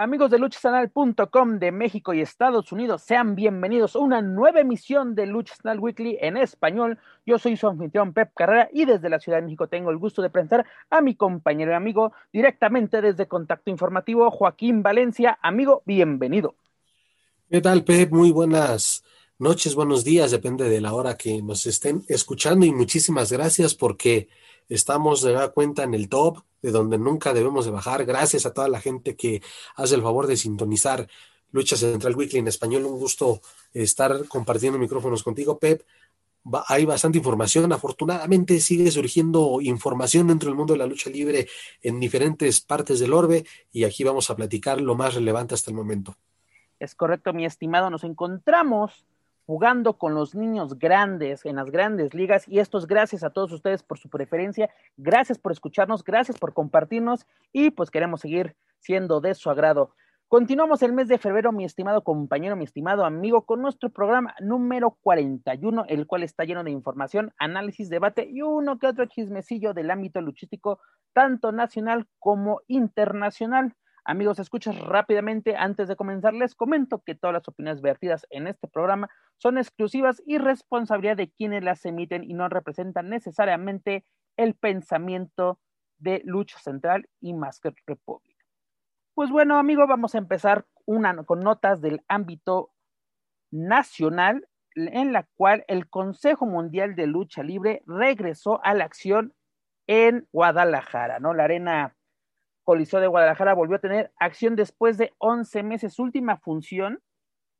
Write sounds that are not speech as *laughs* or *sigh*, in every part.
Amigos de luchasanal.com de México y Estados Unidos, sean bienvenidos a una nueva emisión de Lucha Sanal Weekly en español. Yo soy su anfitrión Pep Carrera y desde la Ciudad de México tengo el gusto de presentar a mi compañero y amigo directamente desde Contacto Informativo, Joaquín Valencia. Amigo, bienvenido. ¿Qué tal, Pep? Muy buenas noches, buenos días, depende de la hora que nos estén escuchando y muchísimas gracias porque estamos de la cuenta en el top de donde nunca debemos de bajar. Gracias a toda la gente que hace el favor de sintonizar Lucha Central Weekly en español. Un gusto estar compartiendo micrófonos contigo, Pep. hay bastante información. Afortunadamente sigue surgiendo información dentro del mundo de la lucha libre en diferentes partes del orbe y aquí vamos a platicar lo más relevante hasta el momento. Es correcto, mi estimado. Nos encontramos jugando con los niños grandes en las grandes ligas y esto es gracias a todos ustedes por su preferencia, gracias por escucharnos, gracias por compartirnos y pues queremos seguir siendo de su agrado. Continuamos el mes de febrero, mi estimado compañero, mi estimado amigo, con nuestro programa número 41, el cual está lleno de información, análisis, debate y uno que otro chismecillo del ámbito luchístico, tanto nacional como internacional. Amigos, escuchas rápidamente, antes de comenzar, les comento que todas las opiniones vertidas en este programa son exclusivas y responsabilidad de quienes las emiten y no representan necesariamente el pensamiento de Lucha Central y Masker Republic. Pues bueno, amigos, vamos a empezar una, con notas del ámbito nacional, en la cual el Consejo Mundial de Lucha Libre regresó a la acción en Guadalajara, ¿no? La arena Coliseo de Guadalajara volvió a tener acción después de 11 meses. Su última función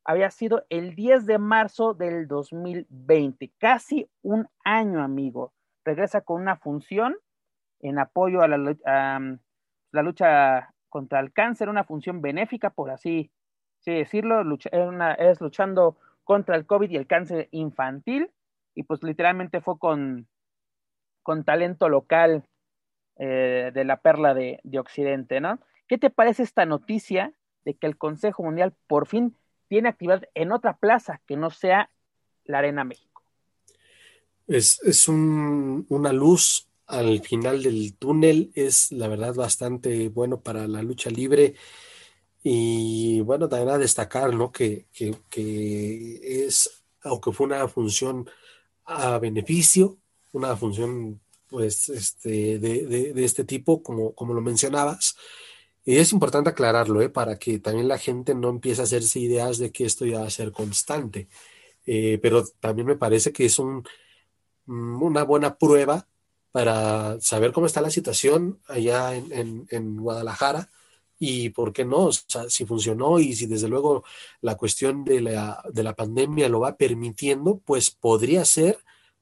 había sido el 10 de marzo del 2020, casi un año, amigo. Regresa con una función en apoyo a la, la lucha contra el cáncer, una función benéfica, por así, decirlo, es luchando contra el COVID y el cáncer infantil, y pues literalmente fue con talento local eh, de la perla de, Occidente, ¿no? ¿Qué te parece esta noticia de que el Consejo Mundial por fin tiene actividad en otra plaza que no sea la Arena México? Es, es una luz al final del túnel, es la verdad bastante bueno para la lucha libre. Y bueno, también a destacar, ¿no? Que, que, que es, aunque fue una función a beneficio, una función pues, este, de, de, este tipo, como, como lo mencionabas. Y es importante aclararlo, ¿eh? para que también la gente no empiece a hacerse ideas de que esto ya va a ser constante. Eh, pero también me parece que es un, mm, una buena prueba para saber cómo está la situación allá en, en, en Guadalajara y por qué no, si funcionó y si desde luego la cuestión de la, de la pandemia lo va permitiendo, pues podría ser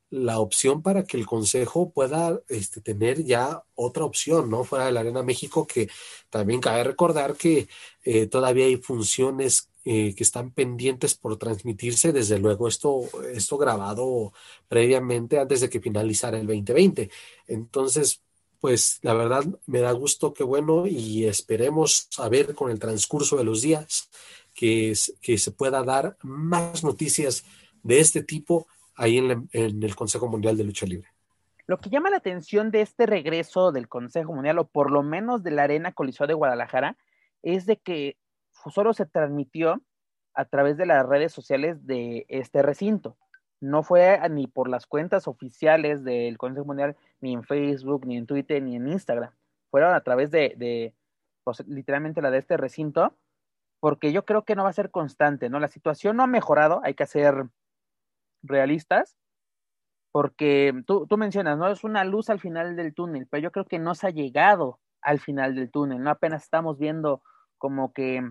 la opción para que el Consejo pueda este, tener ya otra opción, ¿no? Fuera de la Arena México, que también cabe recordar que eh, todavía hay funciones eh, que están pendientes por transmitirse, desde luego esto, esto grabado previamente antes de que finalizara el 2020. Entonces, pues la verdad me da gusto, que bueno, y esperemos saber con el transcurso de los días que, que se pueda dar más noticias de este tipo ahí en, el Consejo Mundial de Lucha Libre. Lo que llama la atención de este regreso del Consejo Mundial, o por lo menos de la Arena Coliseo de Guadalajara, es de que solo se transmitió a través de las redes sociales de este recinto. No fue ni por las cuentas oficiales del Consejo Mundial, ni en Facebook, ni en Twitter, ni en Instagram. Fueron a través de, de pues, literalmente la de este recinto, porque yo creo que no va a ser constante, ¿no? La situación no ha mejorado, hay que hacer realistas, porque tú, tú mencionas, ¿no? Es una luz al final del túnel, pero yo creo que no se ha llegado al final del túnel, ¿no? Apenas estamos viendo como que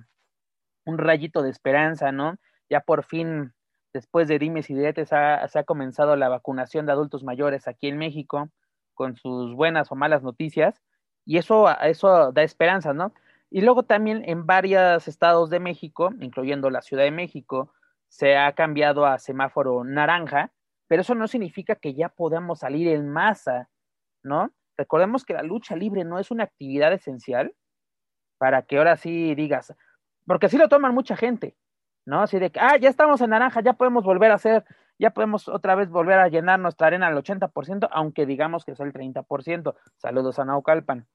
un rayito de esperanza, ¿no? Ya por fin, después de dimes y diretes, se ha comenzado la vacunación de adultos mayores aquí en México, con sus buenas o malas noticias, y eso, eso da esperanza, ¿no? Y luego también en varios estados de México, incluyendo la Ciudad de México, se ha cambiado a semáforo naranja, pero eso no significa que ya podamos salir en masa, ¿no? Recordemos que la lucha libre no es una actividad esencial para que ahora sí digas, porque así lo toman mucha gente, ¿no? Así de que, ah, ya estamos en naranja, ya podemos volver a hacer, ya podemos otra vez volver a llenar nuestra arena al 80%, aunque digamos que es el 30%. Saludos a Naucalpan.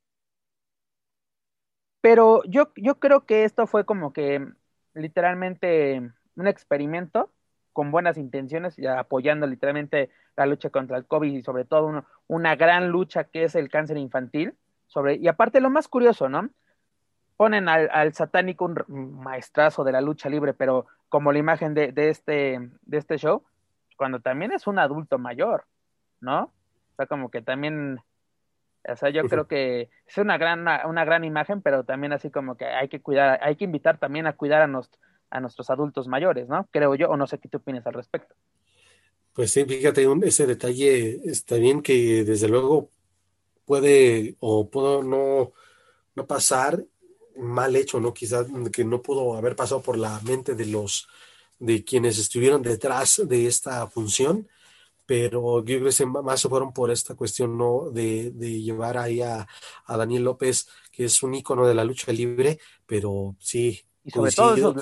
Pero yo, yo creo que esto fue como que literalmente un experimento con buenas intenciones y apoyando literalmente la lucha contra el COVID y sobre todo una gran lucha que es el cáncer infantil. Sobre, y aparte lo más curioso, ¿no? Ponen al, satánico un maestrazo de la lucha libre, pero como la imagen de, este, de este show, cuando también es un adulto mayor, ¿no? O sea, como que también, o sea, yo creo que es una gran, una gran imagen, pero también así como que hay que cuidar, hay que invitar también a cuidar a, nos, a nuestros adultos mayores, ¿no? Creo yo, o no sé qué tú opinas al respecto. Pues sí, fíjate, ese detalle está bien que desde luego puede o puedo no, no pasar mal hecho, ¿no? Quizás que no pudo haber pasado por la mente de los de quienes estuvieron detrás de esta función, pero yo creo que más se fueron por esta cuestión ¿no? de, de llevar ahí a, a, Daniel López, que es un ícono de la lucha libre, pero sí, y sobre todo esos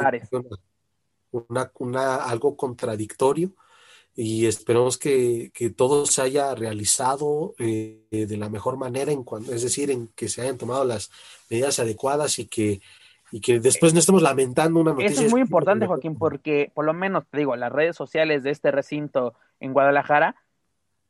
Una, una, algo contradictorio y esperemos que, que todo se haya realizado eh, de la mejor manera, en cuanto, es decir, en que se hayan tomado las medidas adecuadas y que, y que después no estemos lamentando una noticia. Eso es muy importante, Joaquín, porque por lo menos, te digo, las redes sociales de este recinto en Guadalajara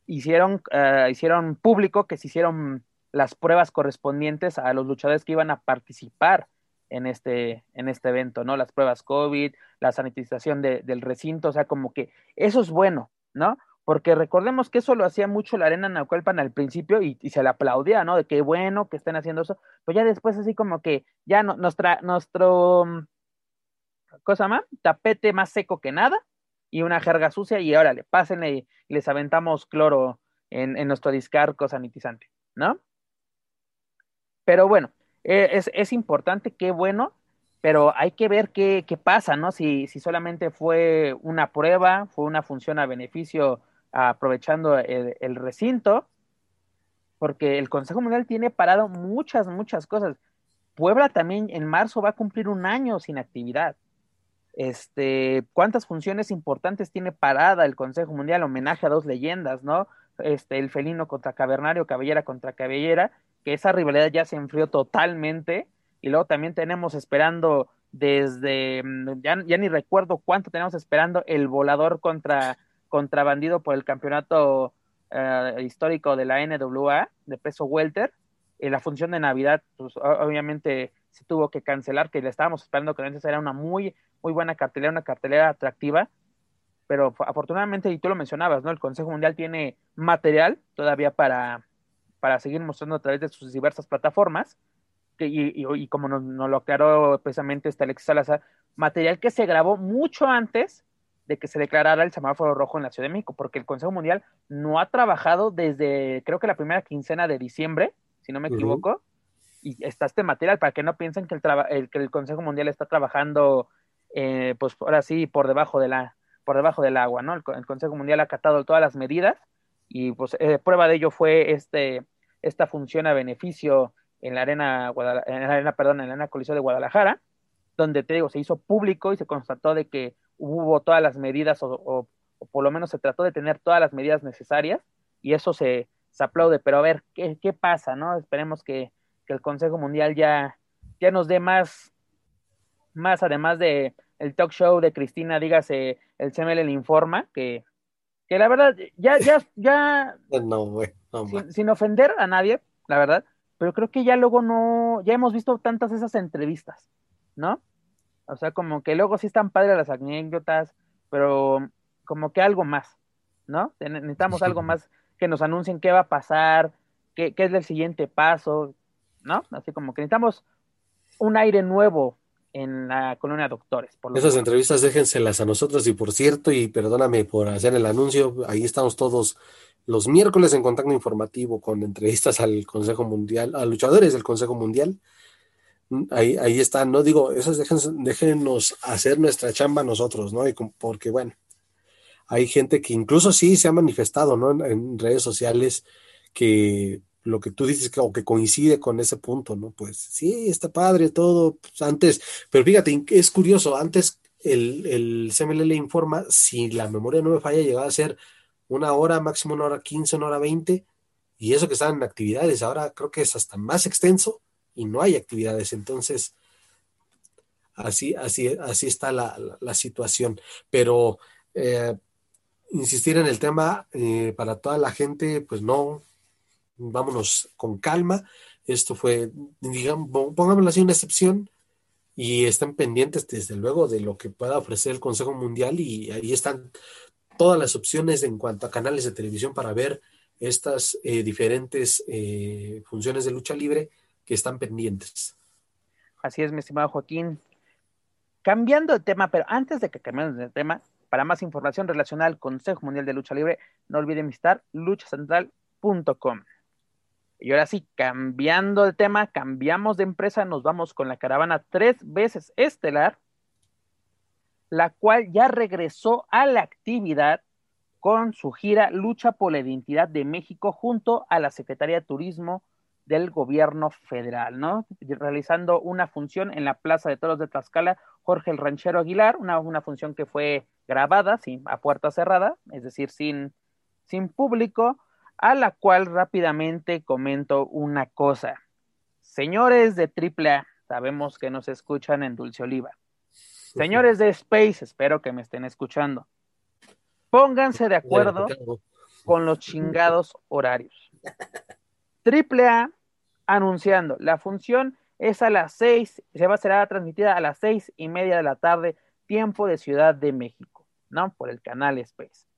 hicieron, uh, hicieron público que se hicieron las pruebas correspondientes a los luchadores que iban a participar en este, en este evento, ¿no? Las pruebas COVID, la sanitización de, del recinto, o sea, como que eso es bueno, ¿no? Porque recordemos que eso lo hacía mucho la Arena Naucalpan al principio y, se le aplaudía, ¿no? De qué bueno que estén haciendo eso, pero ya después así como que ya no, nuestra, nuestro, cosa más, tapete más seco que nada y una jerga sucia y ahora le pásenle y les aventamos cloro en, en nuestro discarco sanitizante, ¿no? Pero bueno, es, es, importante, qué bueno, pero hay que ver qué, qué pasa, ¿no? Si, si, solamente fue una prueba, fue una función a beneficio aprovechando el, el, recinto, porque el Consejo Mundial tiene parado muchas, muchas cosas. Puebla también en marzo va a cumplir un año sin actividad. Este, ¿cuántas funciones importantes tiene parada el Consejo Mundial? Homenaje a dos leyendas, ¿no? Este, el felino contra cavernario, cabellera contra cabellera, que esa rivalidad ya se enfrió totalmente. Y luego también tenemos esperando desde, mm, ya, ya ni recuerdo cuánto tenemos esperando el volador contra, contra bandido por el campeonato uh, histórico de la NWA de peso welter. En la función de Navidad, pues obviamente se tuvo que cancelar, que le estábamos esperando que antes era una muy, muy buena cartelera, una cartelera atractiva, pero afortunadamente, y tú lo mencionabas, ¿no? El Consejo Mundial tiene material todavía para, para seguir mostrando a través de sus diversas plataformas, y, y, como nos, nos, lo aclaró precisamente este Alexis Salazar, material que se grabó mucho antes de que se declarara el semáforo rojo en la Ciudad de México, porque el Consejo Mundial no ha trabajado desde, creo que la primera quincena de diciembre, si no me equivoco, uh -huh. y está este material para que no piensen que el, el que el Consejo Mundial está trabajando, eh, pues ahora sí, por debajo de la por debajo del agua, ¿no? El, el Consejo Mundial ha acatado todas las medidas y pues eh, prueba de ello fue este, esta función a beneficio en la arena, en la arena, perdón, en la arena Coliseo de Guadalajara, donde te digo, se hizo público y se constató de que hubo todas las medidas, o, o, o por lo menos se trató de tener todas las medidas necesarias, y eso se, se aplaude, pero a ver, ¿qué, qué pasa, no? Esperemos que, que, el Consejo Mundial ya, ya nos dé más, más además de el talk show de Cristina, dígase, el CML informa, que que la verdad, ya, ya, ya, *laughs* no, güey, no, sin, sin, ofender a nadie, la verdad, pero creo que ya luego no, ya hemos visto tantas esas entrevistas, ¿no? O sea, como que luego sí están padres las anécdotas, pero como que algo más, ¿no? Necesitamos algo más que nos anuncien qué va a pasar, qué, qué es el siguiente paso, ¿no? Así como que necesitamos un aire nuevo en la colonia Doctores. Por Esas entrevistas déjenselas a nosotros y por cierto, y perdóname por hacer el anuncio, ahí estamos todos los miércoles en contacto informativo con entrevistas al Consejo Mundial, a luchadores del Consejo Mundial. Ahí, ahí están, no digo, esas déjenos hacer nuestra chamba nosotros, ¿no? Y porque bueno, hay gente que incluso sí se ha manifestado, ¿no? En, redes sociales que lo que tú dices que, o que coincide con ese punto, ¿no? Pues sí, está padre todo, pues, antes, pero fíjate, es curioso, antes el, el CMLL informa, si la memoria no me falla, llegaba a ser una hora, máximo una hora quince, una hora veinte, y eso que estaban en actividades, ahora creo que es hasta más extenso y no hay actividades, entonces así, así, así está la, la, situación, pero eh, insistir en el tema eh, para toda la gente, pues no, vámonos con calma. Esto fue, digamos, pongámoslo así, una excepción y están pendientes desde luego de lo que pueda ofrecer el Consejo Mundial y ahí están todas las opciones en cuanto a canales de televisión para ver estas eh, diferentes eh, funciones de lucha libre que están pendientes. Así es, mi estimado Joaquín. Cambiando de tema, pero antes de que cambiemos de tema, para más información relacionada al Consejo Mundial de Lucha Libre, no olviden visitar luchacentral.com. Y ahora sí, cambiando de tema, cambiamos de empresa, nos vamos con la caravana tres veces estelar, la cual ya regresó a la actividad con su gira Lucha por la Identidad de México junto a la Secretaría de Turismo del gobierno federal, ¿no? Realizando una función en la Plaza de Toros de Tlaxcala, Jorge el Ranchero Aguilar, una, una función que fue grabada, sí, a puerta cerrada, es decir, sin, sin público, a la cual rápidamente comento una cosa. Señores de AAA, sabemos que nos escuchan en Dulce Oliva. Señores de Space, espero que me estén escuchando. Pónganse de acuerdo con los chingados horarios. AAA anunciando. La función es a las seis, se va a ser transmitida a las seis y media de la tarde, tiempo de Ciudad de México, ¿no? Por el canal Space.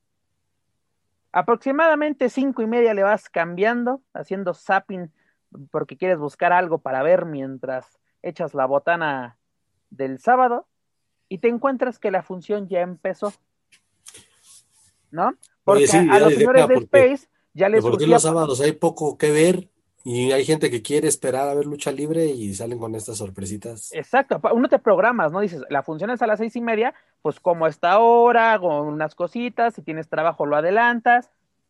Aproximadamente cinco y media le vas cambiando, haciendo zapping porque quieres buscar algo para ver mientras echas la botana del sábado y te encuentras que la función ya empezó. ¿No? Porque a los señores de Space ya les Porque los sábados hay poco que ver y hay gente que quiere esperar a ver lucha libre y salen con estas sorpresitas. Exacto, uno te programas, ¿no? Dices, la función es a las seis y media, pues como está ahora, con unas cositas, si tienes trabajo lo adelantas.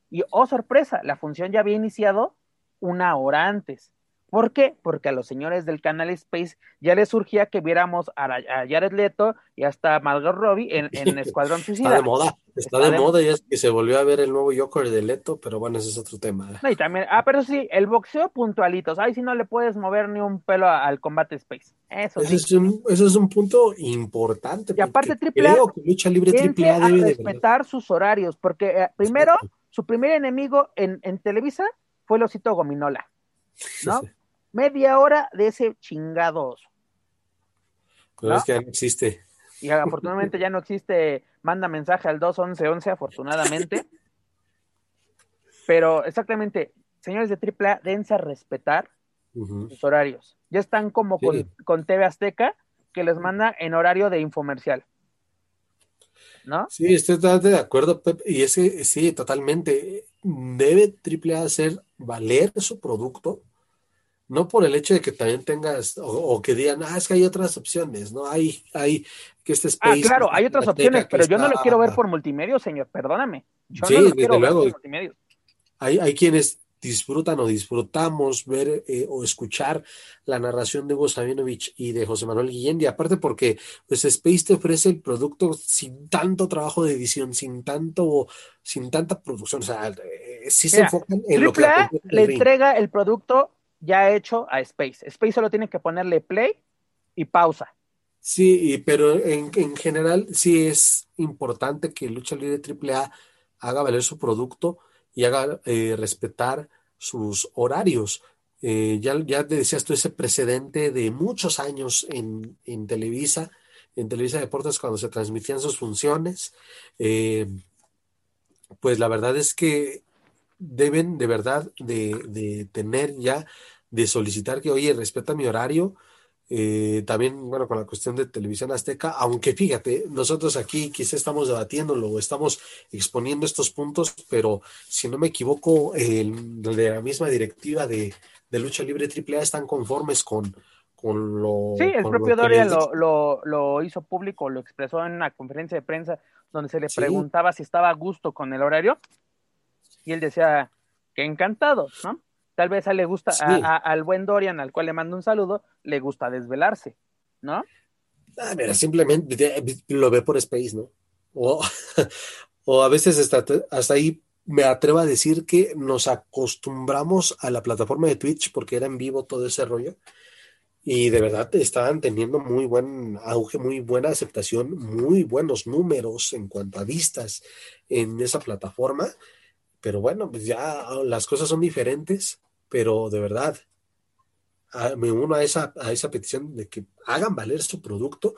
Y, oh sorpresa, la función ya había iniciado una hora antes. ¿Por qué? Porque a los señores del canal Space ya les surgía que viéramos a, Jared Leto y hasta Margot Robbie en, *laughs* Escuadrón Suicida. Está de moda, está, de, moda y es que se volvió a ver el nuevo Joker de Leto, pero bueno, ese es otro tema. No, y también, ah, pero sí, el boxeo puntualitos, ay, si no le puedes mover ni un pelo al combate Space. Eso, sí. es un, eso es un punto importante. Y aparte, triple lucha libre triple A debe respetar sus horarios, porque eh, primero, su primer enemigo en, en Televisa fue el osito Gominola, ¿no? *laughs* media hora de ese chingado Pero es que ya no existe. Y afortunadamente ya no existe, manda mensaje al 21111, afortunadamente. *laughs* Pero exactamente, señores de AAA, dense a respetar sus horarios. Ya están como con, con, TV Azteca, que les manda en horario de infomercial. ¿No? Sí, estoy totalmente de acuerdo, Pep. Y ese, sí, totalmente. Debe AAA hacer valer su producto no por el hecho de que también tengas o, que digan, ah, es que hay otras opciones, ¿no? Hay, hay que este Ah, claro, hay otras opciones, pero yo no lo quiero ver por multimedia, señor, perdóname. Yo sí, no lo quiero luego. Ver por multimedia. Hay, hay quienes disfrutan o disfrutamos ver eh, o escuchar la narración de Hugo Sabinovich y de José Manuel Guillén, y aparte porque pues Space te ofrece el producto sin tanto trabajo de edición, sin tanto, sin tanta producción, o sea, eh, sí se enfocan en lo que le entrega el producto ya hecho a Space. Space solo tiene que ponerle play y pausa. Sí, pero en, general sí es importante que Lucha Libre AAA haga valer su producto y haga eh, respetar sus horarios. Eh, ya, ya te decías tú ese precedente de muchos años en, en Televisa, en Televisa Deportes cuando se transmitían sus funciones. Eh, pues la verdad es que deben de verdad de, de tener ya, de solicitar que, oye, respeta mi horario, eh, también, bueno, con la cuestión de televisión azteca, aunque fíjate, nosotros aquí quizá estamos debatiéndolo o estamos exponiendo estos puntos, pero si no me equivoco, el, de la misma directiva de, lucha libre AAA están conformes con, con lo. Sí, el propio Doria lo, lo, hizo público, lo expresó en una conferencia de prensa donde se le preguntaba si estaba a gusto con el horario y él decía que encantado, ¿no? Tal vez a le gusta, al buen Dorian, al cual le mando un saludo, le gusta desvelarse, ¿no? Ah, mira, simplemente lo ve por Space, ¿no? O, *laughs* o a veces hasta, hasta ahí me atrevo a decir que nos acostumbramos a la plataforma de Twitch porque era en vivo todo ese rollo y de verdad estaban teniendo muy buen auge, muy buena aceptación, muy buenos números en cuanto a vistas en esa plataforma pero bueno, pues ya las cosas son diferentes, pero de verdad, me uno a esa, a esa petición de que hagan valer su producto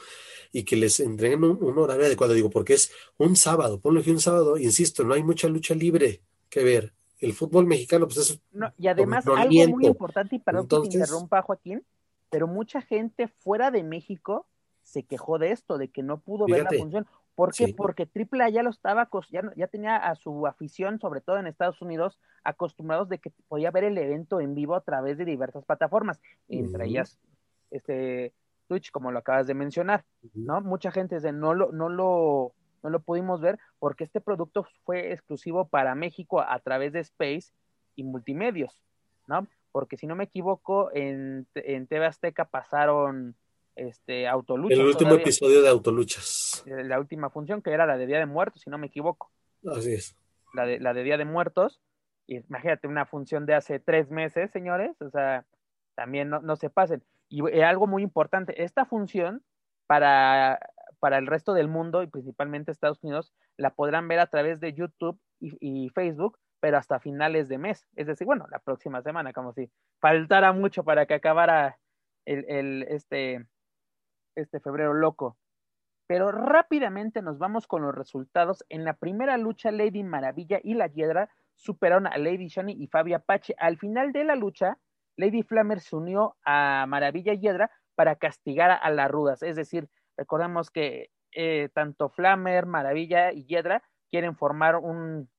y que les entreguen un, horario adecuado. Digo, porque es un sábado, ponlo que un sábado, insisto, no hay mucha lucha libre que ver. El fútbol mexicano, pues es. y además, algo muy importante, y perdón que te interrumpa, Joaquín, pero mucha gente fuera de México se quejó de esto, de que no pudo ver la función. ¿Por qué? Porque AAA ya lo estaba, ya, ya tenía a su afición, sobre todo en Estados Unidos, acostumbrados de que podía ver el evento en vivo a través de diversas plataformas, entre ellas este Twitch, como lo acabas de mencionar, ¿no? Mucha gente dice, no lo, no lo, no lo pudimos ver porque este producto fue exclusivo para México a través de Space y multimedios, ¿no? Porque si no me equivoco, en, en TV Azteca pasaron este, Autoluchas. El último episodio de Autoluchas. Eh, la última función, que era la de Día de Muertos, si no me equivoco. Así es. La de, la de Día de Muertos. Y imagínate una función de hace tres meses, señores. O sea, también no, se pasen. Y eh, algo muy importante, esta función para, para el resto del mundo y principalmente Estados Unidos, la podrán ver a través de YouTube y, y Facebook, pero hasta finales de mes. Es decir, bueno, la próxima semana, como si faltara mucho para que acabara el, el, este, este febrero loco. Pero rápidamente nos vamos con los resultados. En la primera lucha, Lady Maravilla y la Hiedra superaron a Lady Shani y Fabi Apache. Al final de la lucha, Lady Flammer se unió a Maravilla y Hiedra para castigar a, las rudas. Es decir, recordemos que eh, tanto Flammer, Maravilla y Hiedra quieren formar un,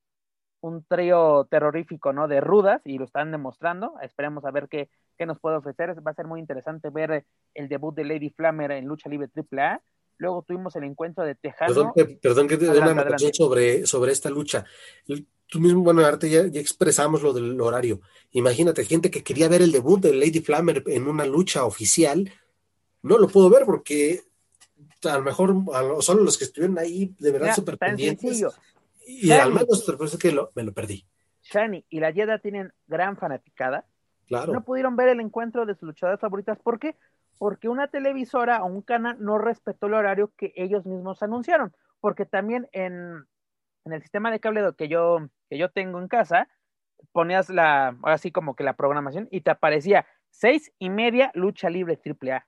un trío terrorífico, ¿no? De rudas y lo están demostrando. Esperemos a ver qué, qué nos puede ofrecer. Va a ser muy interesante ver el debut de Lady Flammer en lucha libre AAA. Luego tuvimos el encuentro de Tejano. Perdón, que te dé una sobre, sobre esta lucha. Tú mismo, bueno, Arte, ya, ya, expresamos lo del horario. Imagínate, gente que quería ver el debut de Lady Flammer en una lucha oficial, no lo puedo ver porque a lo mejor solo los que estuvieron ahí de verdad súper pendientes. Y al menos es que me lo perdí. Shani y la Yeda tienen gran fanaticada. No pudieron ver el encuentro de sus luchadoras favoritas. ¿Por qué? Porque una televisora o un canal no respetó el horario que ellos mismos anunciaron. Porque también en, el sistema de cable que yo, que yo tengo en casa, ponías la, ahora sí como que la programación y te aparecía seis y media lucha libre triple A.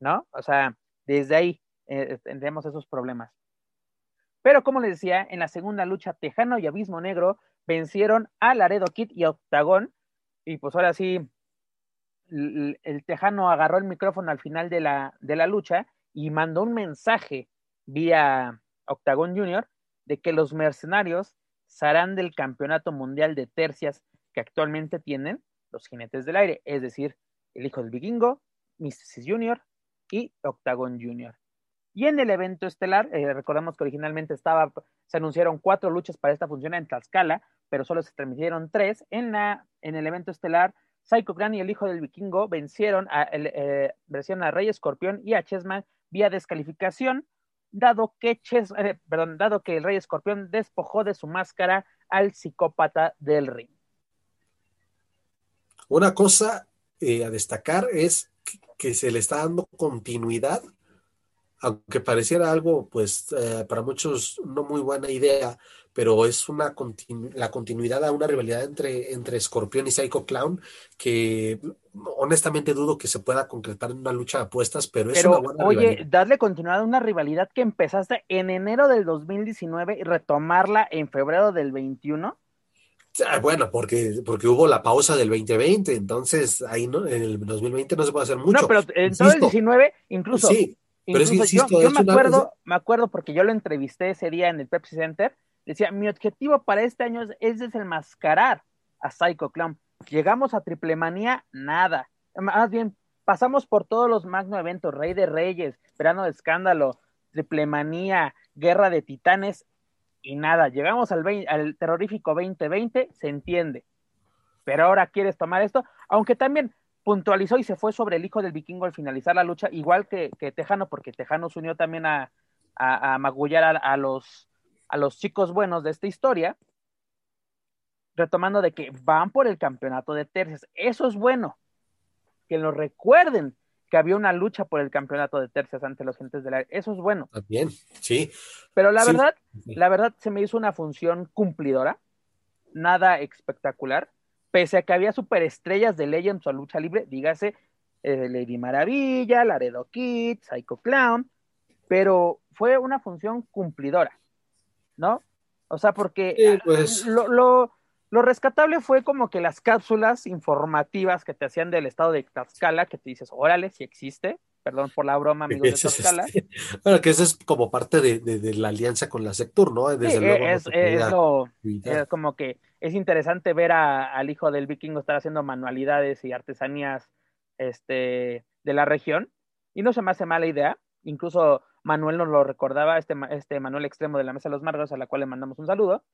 ¿No? O sea, desde ahí eh, esos problemas. Pero como les decía, en la segunda lucha, Tejano y Abismo Negro vencieron a Laredo Kid y Octagón. Y pues ahora sí, el, Tejano agarró el micrófono al final de la, de la lucha y mandó un mensaje vía Octagón Junior de que los mercenarios serán del campeonato mundial de tercias que actualmente tienen los jinetes del aire, es decir, el hijo del vikingo, Mysticis Junior y Octagon Junior. Y en el evento estelar, eh, recordamos que originalmente estaba, se anunciaron cuatro luchas para esta función en Tlaxcala, pero solo se transmitieron tres. En, la, en el evento estelar, Psycho Clan y el hijo del vikingo vencieron a, eh, a Rey Escorpión y a Chessman vía descalificación, dado que, eh, perdón, dado que el Rey Escorpión despojó de su máscara al psicópata del ring. Una cosa a destacar es que se le está dando continuidad aunque pareciera algo, pues, eh, para muchos no muy buena idea, pero es una la continuidad a una rivalidad entre, entre Scorpion y Psycho Clown que honestamente dudo que se pueda concretar en una lucha de apuestas, pero es una buena oye, darle continuidad a una rivalidad que empezaste en enero del 2019 y retomarla en febrero del 21. Ah, bueno, porque, porque hubo la pausa del 2020, entonces ahí no, en el 2020 no se puede hacer mucho. No, pero en todo el 19, incluso. Sí, pero es que insisto, yo, me acuerdo, me acuerdo porque yo lo entrevisté ese día en el Pepsi Center. Decía, mi objetivo para este año es, desenmascarar a Psycho Clown. Llegamos a Triple Manía, nada. Más bien, pasamos por todos los magno eventos, Rey de Reyes, Verano de Escándalo, Triple Manía, Guerra de Titanes, y nada, llegamos al, al terrorífico 2020, se entiende. Pero ahora quieres tomar esto, aunque también puntualizó y se fue sobre el hijo del vikingo al finalizar la lucha, igual que, Tejano, porque Tejano se unió también a, a, magullar a, los, a los chicos buenos de esta historia, retomando de que van por el campeonato de tercias. Eso es bueno, que lo recuerden, que había una lucha por el campeonato de tercias ante los gentes del aire. Eso es bueno. Bien, sí. Pero la verdad, la verdad se me hizo una función cumplidora, nada espectacular, pese a que había superestrellas de Legends o lucha libre, dígase eh, Lady Maravilla, Laredo Kid, Psycho Clown, pero fue una función cumplidora, ¿no? O sea, porque pues. lo, lo rescatable fue como que las cápsulas informativas que te hacían del estado de Tlaxcala, que te dices, órale, si existe, perdón por la broma, amigos de *laughs* Tlaxcala. bueno, que eso es como parte de, la alianza con la Sectur, ¿no? Desde luego. Es, es, como que es interesante ver al hijo del vikingo estar haciendo manualidades y artesanías este, de la región, y no se me hace mala idea, incluso Manuel nos lo recordaba, este, este Manuel Extremo de la Mesa de los Margos, a la cual le mandamos un saludo,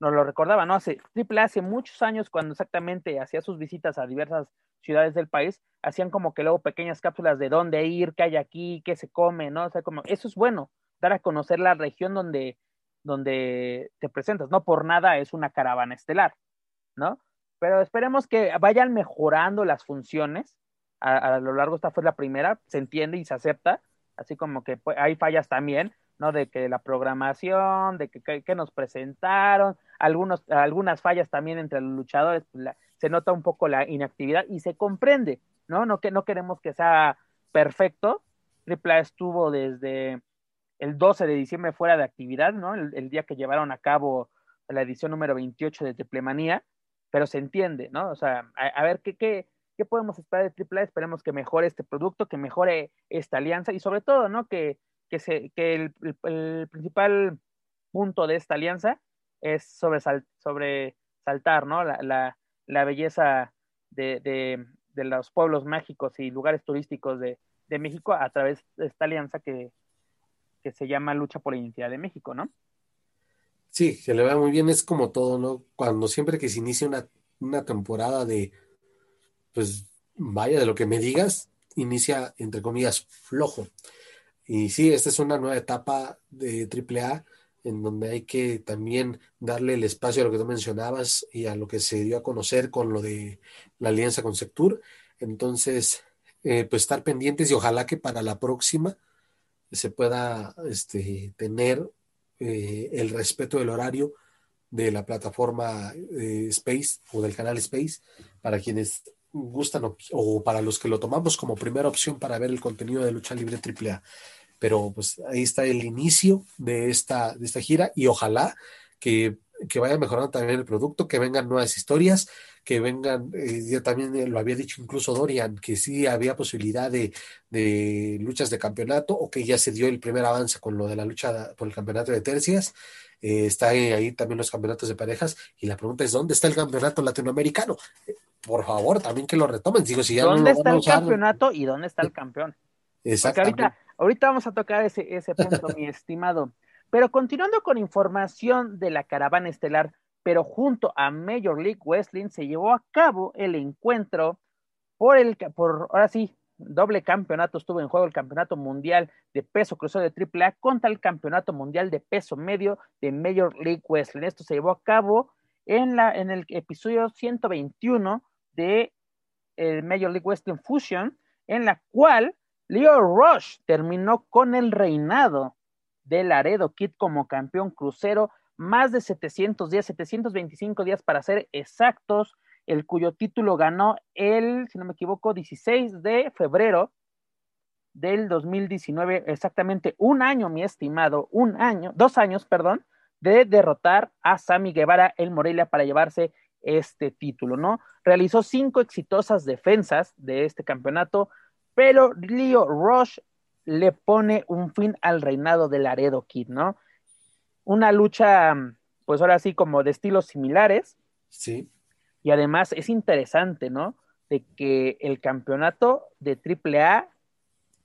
nos lo recordaba, ¿no? Hace Triple hace muchos años, cuando exactamente hacía sus visitas a diversas ciudades del país, hacían como que luego pequeñas cápsulas de dónde ir, qué hay aquí, qué se come, ¿no? O sea, eso es bueno, dar a conocer la región donde, donde te presentas, no por nada es una caravana estelar, ¿no? Pero esperemos que vayan mejorando las funciones. A, lo largo, esta fue la primera, se entiende y se acepta, así como que pues, hay fallas también, ¿no? De que la programación, de que, que, nos presentaron, algunos, algunas fallas también entre los luchadores, pues, se nota un poco la inactividad y se comprende, ¿no? No, que, no queremos que sea perfecto. Triple estuvo desde el 12 de diciembre fuera de actividad, ¿no? El, día que llevaron a cabo la edición número 28 de Triplemanía, pero se entiende, ¿no? O sea, a, ver qué, qué, qué podemos esperar de Triple Esperemos que mejore este producto, que mejore esta alianza y sobre todo, ¿no? Que, que, se, que el, principal punto de esta alianza es sobre saltar ¿no? La, la, la belleza de, de, de, los pueblos mágicos y lugares turísticos de, de, México a través de esta alianza que, que se llama Lucha por la Identidad de México, ¿no? Sí, se le va muy bien, es como todo, ¿no? Cuando siempre que se inicia una, una temporada de, pues, vaya, de lo que me digas, inicia, entre comillas, flojo. Y sí, esta es una nueva etapa de AAA en donde hay que también darle el espacio a lo que tú mencionabas y a lo que se dio a conocer con lo de la alianza con Sectur. Entonces, eh, pues estar pendientes y ojalá que para la próxima se pueda este, tener eh, el respeto del horario de la plataforma eh, Space o del canal Space para quienes gustan o, para los que lo tomamos como primera opción para ver el contenido de lucha libre AAA. Pero pues ahí está el inicio de esta, de esta gira y ojalá que, que vaya mejorando también el producto, que vengan nuevas historias, que vengan, eh, ya también lo había dicho incluso Dorian, que sí había posibilidad de, de, luchas de campeonato o que ya se dio el primer avance con lo de la lucha por el campeonato de tercias. Eh, está ahí, también los campeonatos de parejas y la pregunta es, ¿dónde está el campeonato latinoamericano? por favor, también que lo retomen. Digo, si ya ¿Dónde está el campeonato y dónde está el campeón? Exactamente. Ahorita, ahorita, vamos a tocar ese, ese punto, *laughs* mi estimado. Pero continuando con información de la caravana estelar, pero junto a Major League Wrestling se llevó a cabo el encuentro por el, por, ahora sí, doble campeonato, estuvo en juego el campeonato mundial de peso cruzado de AAA contra el campeonato mundial de peso medio de Major League Wrestling. Esto se llevó a cabo en, la, en el episodio 121 de el Major League Wrestling Fusion, en la cual Leo Rush terminó con el reinado de Laredo Kid como campeón crucero, más de 700 días, 725 días para ser exactos, el cuyo título ganó el, si no me equivoco, 16 de febrero del 2019, exactamente un año, mi estimado, un año, dos años, perdón, de derrotar a Sammy Guevara el Morelia para llevarse este título, ¿no? Realizó cinco exitosas defensas de este campeonato, pero Leo Rush le pone un fin al reinado de Laredo Kid, ¿no? Una lucha, pues ahora sí, como de estilos similares. Sí. Y además es interesante, ¿no? De que el campeonato de AAA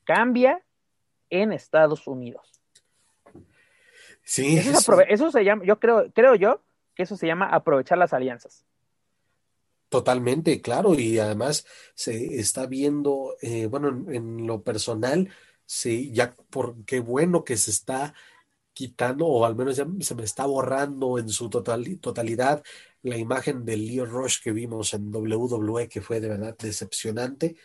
cambia en Estados Unidos. Sí. Eso, se llama, yo creo, creo yo que eso se llama aprovechar las alianzas. Totalmente, claro, y además se está viendo, eh, bueno, en, lo personal, sí, ya por qué bueno que se está quitando, o al menos ya se me está borrando en su total, totalidad la imagen del Leo Rush que vimos en WWE, que fue de verdad decepcionante.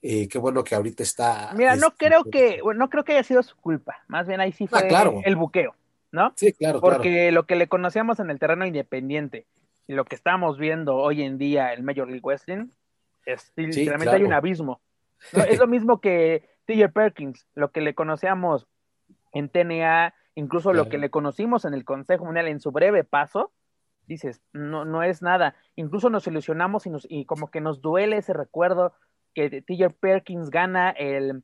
Eh, qué bueno que ahorita está. Mira, no este, creo que, no creo que haya sido su culpa. Más bien ahí sí ah, fue el buqueo, ¿no? Sí, claro. Porque lo que le conocíamos en el terreno independiente y lo que estamos viendo hoy en día el Major League Wrestling, es, literalmente hay un abismo. Es lo mismo que TJ Perkins, lo que le conocíamos en TNA, incluso lo que le conocimos en el Consejo Mundial en su breve paso, dices, no, no es nada. Incluso nos ilusionamos y, nos, y como que nos duele ese recuerdo que TJ Perkins gana el,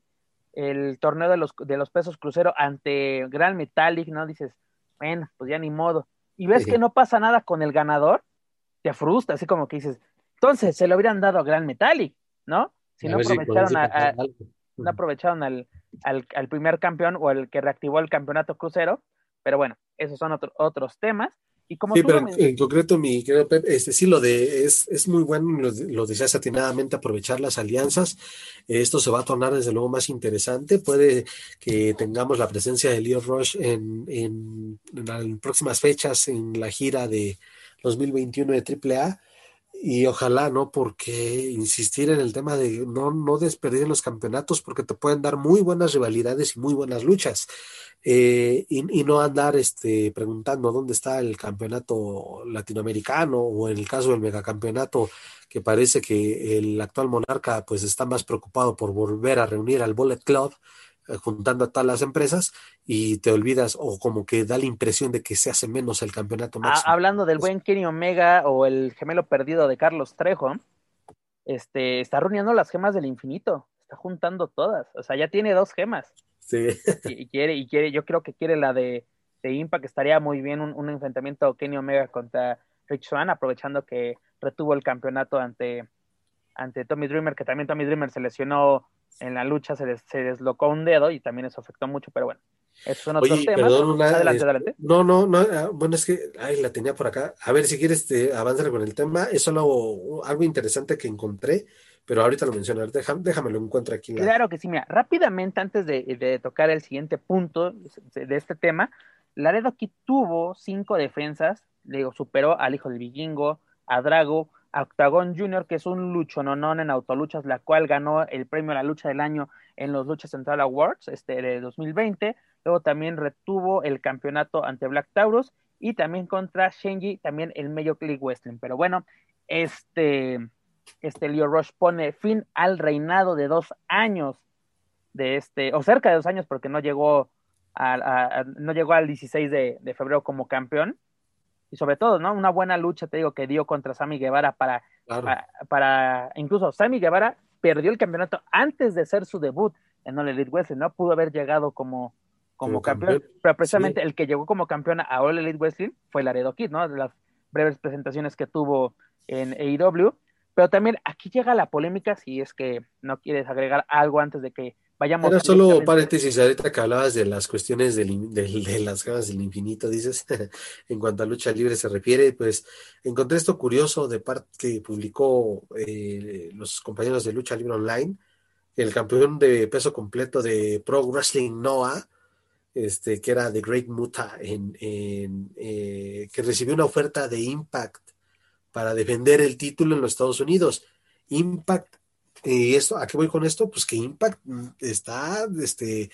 el torneo de los, de los pesos crucero ante Gran Metallic, ¿no? Dices, bueno, pues ya ni modo. Y ves que no pasa nada con el ganador, te frustra, así como que dices, entonces se lo hubieran dado a Gran Metallic, ¿no? Si no aprovecharon, a, no aprovecharon al, al, primer campeón o el que reactivó el campeonato crucero, pero bueno, esos son otros temas. Y como sí, pero en, concreto, mi querido Pep, este, sí, lo de, es, es muy bueno, lo, lo decías atinadamente, aprovechar las alianzas. Esto se va a tornar desde luego más interesante. Puede que tengamos la presencia de Leo Rush en, en, en próximas fechas en la gira de 2021 de AAA y ojalá, ¿no? Porque insistir en el tema de no, no desperdir los campeonatos porque te pueden dar muy buenas rivalidades y muy buenas luchas. Eh, y, no andar este, preguntando dónde está el campeonato latinoamericano o en el caso del megacampeonato que parece que el actual monarca pues está más preocupado por volver a reunir al Bullet Club juntando a todas las empresas y te olvidas o como que da la impresión de que se hace menos el campeonato ah, máximo. hablando del buen Kenny Omega o el gemelo perdido de Carlos Trejo, este, está reuniendo las gemas del infinito, está juntando todas, o sea, ya tiene dos gemas. Sí. Y, quiere, y quiere, yo creo que quiere la de, de Impact, estaría muy bien un, un enfrentamiento Kenny Omega contra Rich Swan, aprovechando que retuvo el campeonato ante, ante Tommy Dreamer, que también Tommy Dreamer se lesionó en la lucha se, se deslocó un dedo y también eso afectó mucho, pero bueno. Esos son otros temas. adelante, adelante. No, no, no. Ah, bueno, es que, ay, la tenía por acá. A ver si quieres te avanzar con el tema. Es solo algo interesante que encontré, pero ahorita lo menciono. Déjame, déjame lo encuentro aquí. Claro que sí, mira, rápidamente antes de, de tocar el siguiente punto de este tema, Laredo aquí tuvo cinco defensas, digo, superó al hijo del vikingo, a Drago, Octagon Junior, que es un luchononón en autoluchas, la cual ganó el premio a la lucha del año en los Lucha Central Awards este, de 2020. Luego también retuvo el campeonato ante Black Taurus y también contra Shenji, también el Major League Wrestling. Pero bueno, este, este Leo Rush pone fin al reinado de dos años de este, o cerca de dos años, porque no llegó, a, no llegó al 16 de febrero como campeón y sobre todo, ¿no? Una buena lucha, te digo, que dio contra Sammy Guevara para, para, incluso Sammy Guevara perdió el campeonato antes de hacer su debut en All Elite Wrestling, no pudo haber llegado como, como, campeón, pero precisamente el que llegó como campeón a All Elite Wrestling fue Laredo Kid, ¿no? De las breves presentaciones que tuvo en AEW, pero también aquí llega la polémica, si es que no quieres agregar algo antes de que Vayamos Era solo paréntesis, ahorita que hablabas de las cuestiones del, *laughs* de las ganas del infinito, dices, *laughs* en cuanto a lucha libre se refiere, pues encontré esto curioso de parte que publicó eh, los compañeros de Lucha Libre Online, el campeón de peso completo de Pro Wrestling Noah, este, que era The Great Muta, en, en eh, que recibió una oferta de Impact para defender el título en los Estados Unidos. Impact y esto, ¿a qué voy con esto? Pues que Impact mm, está este,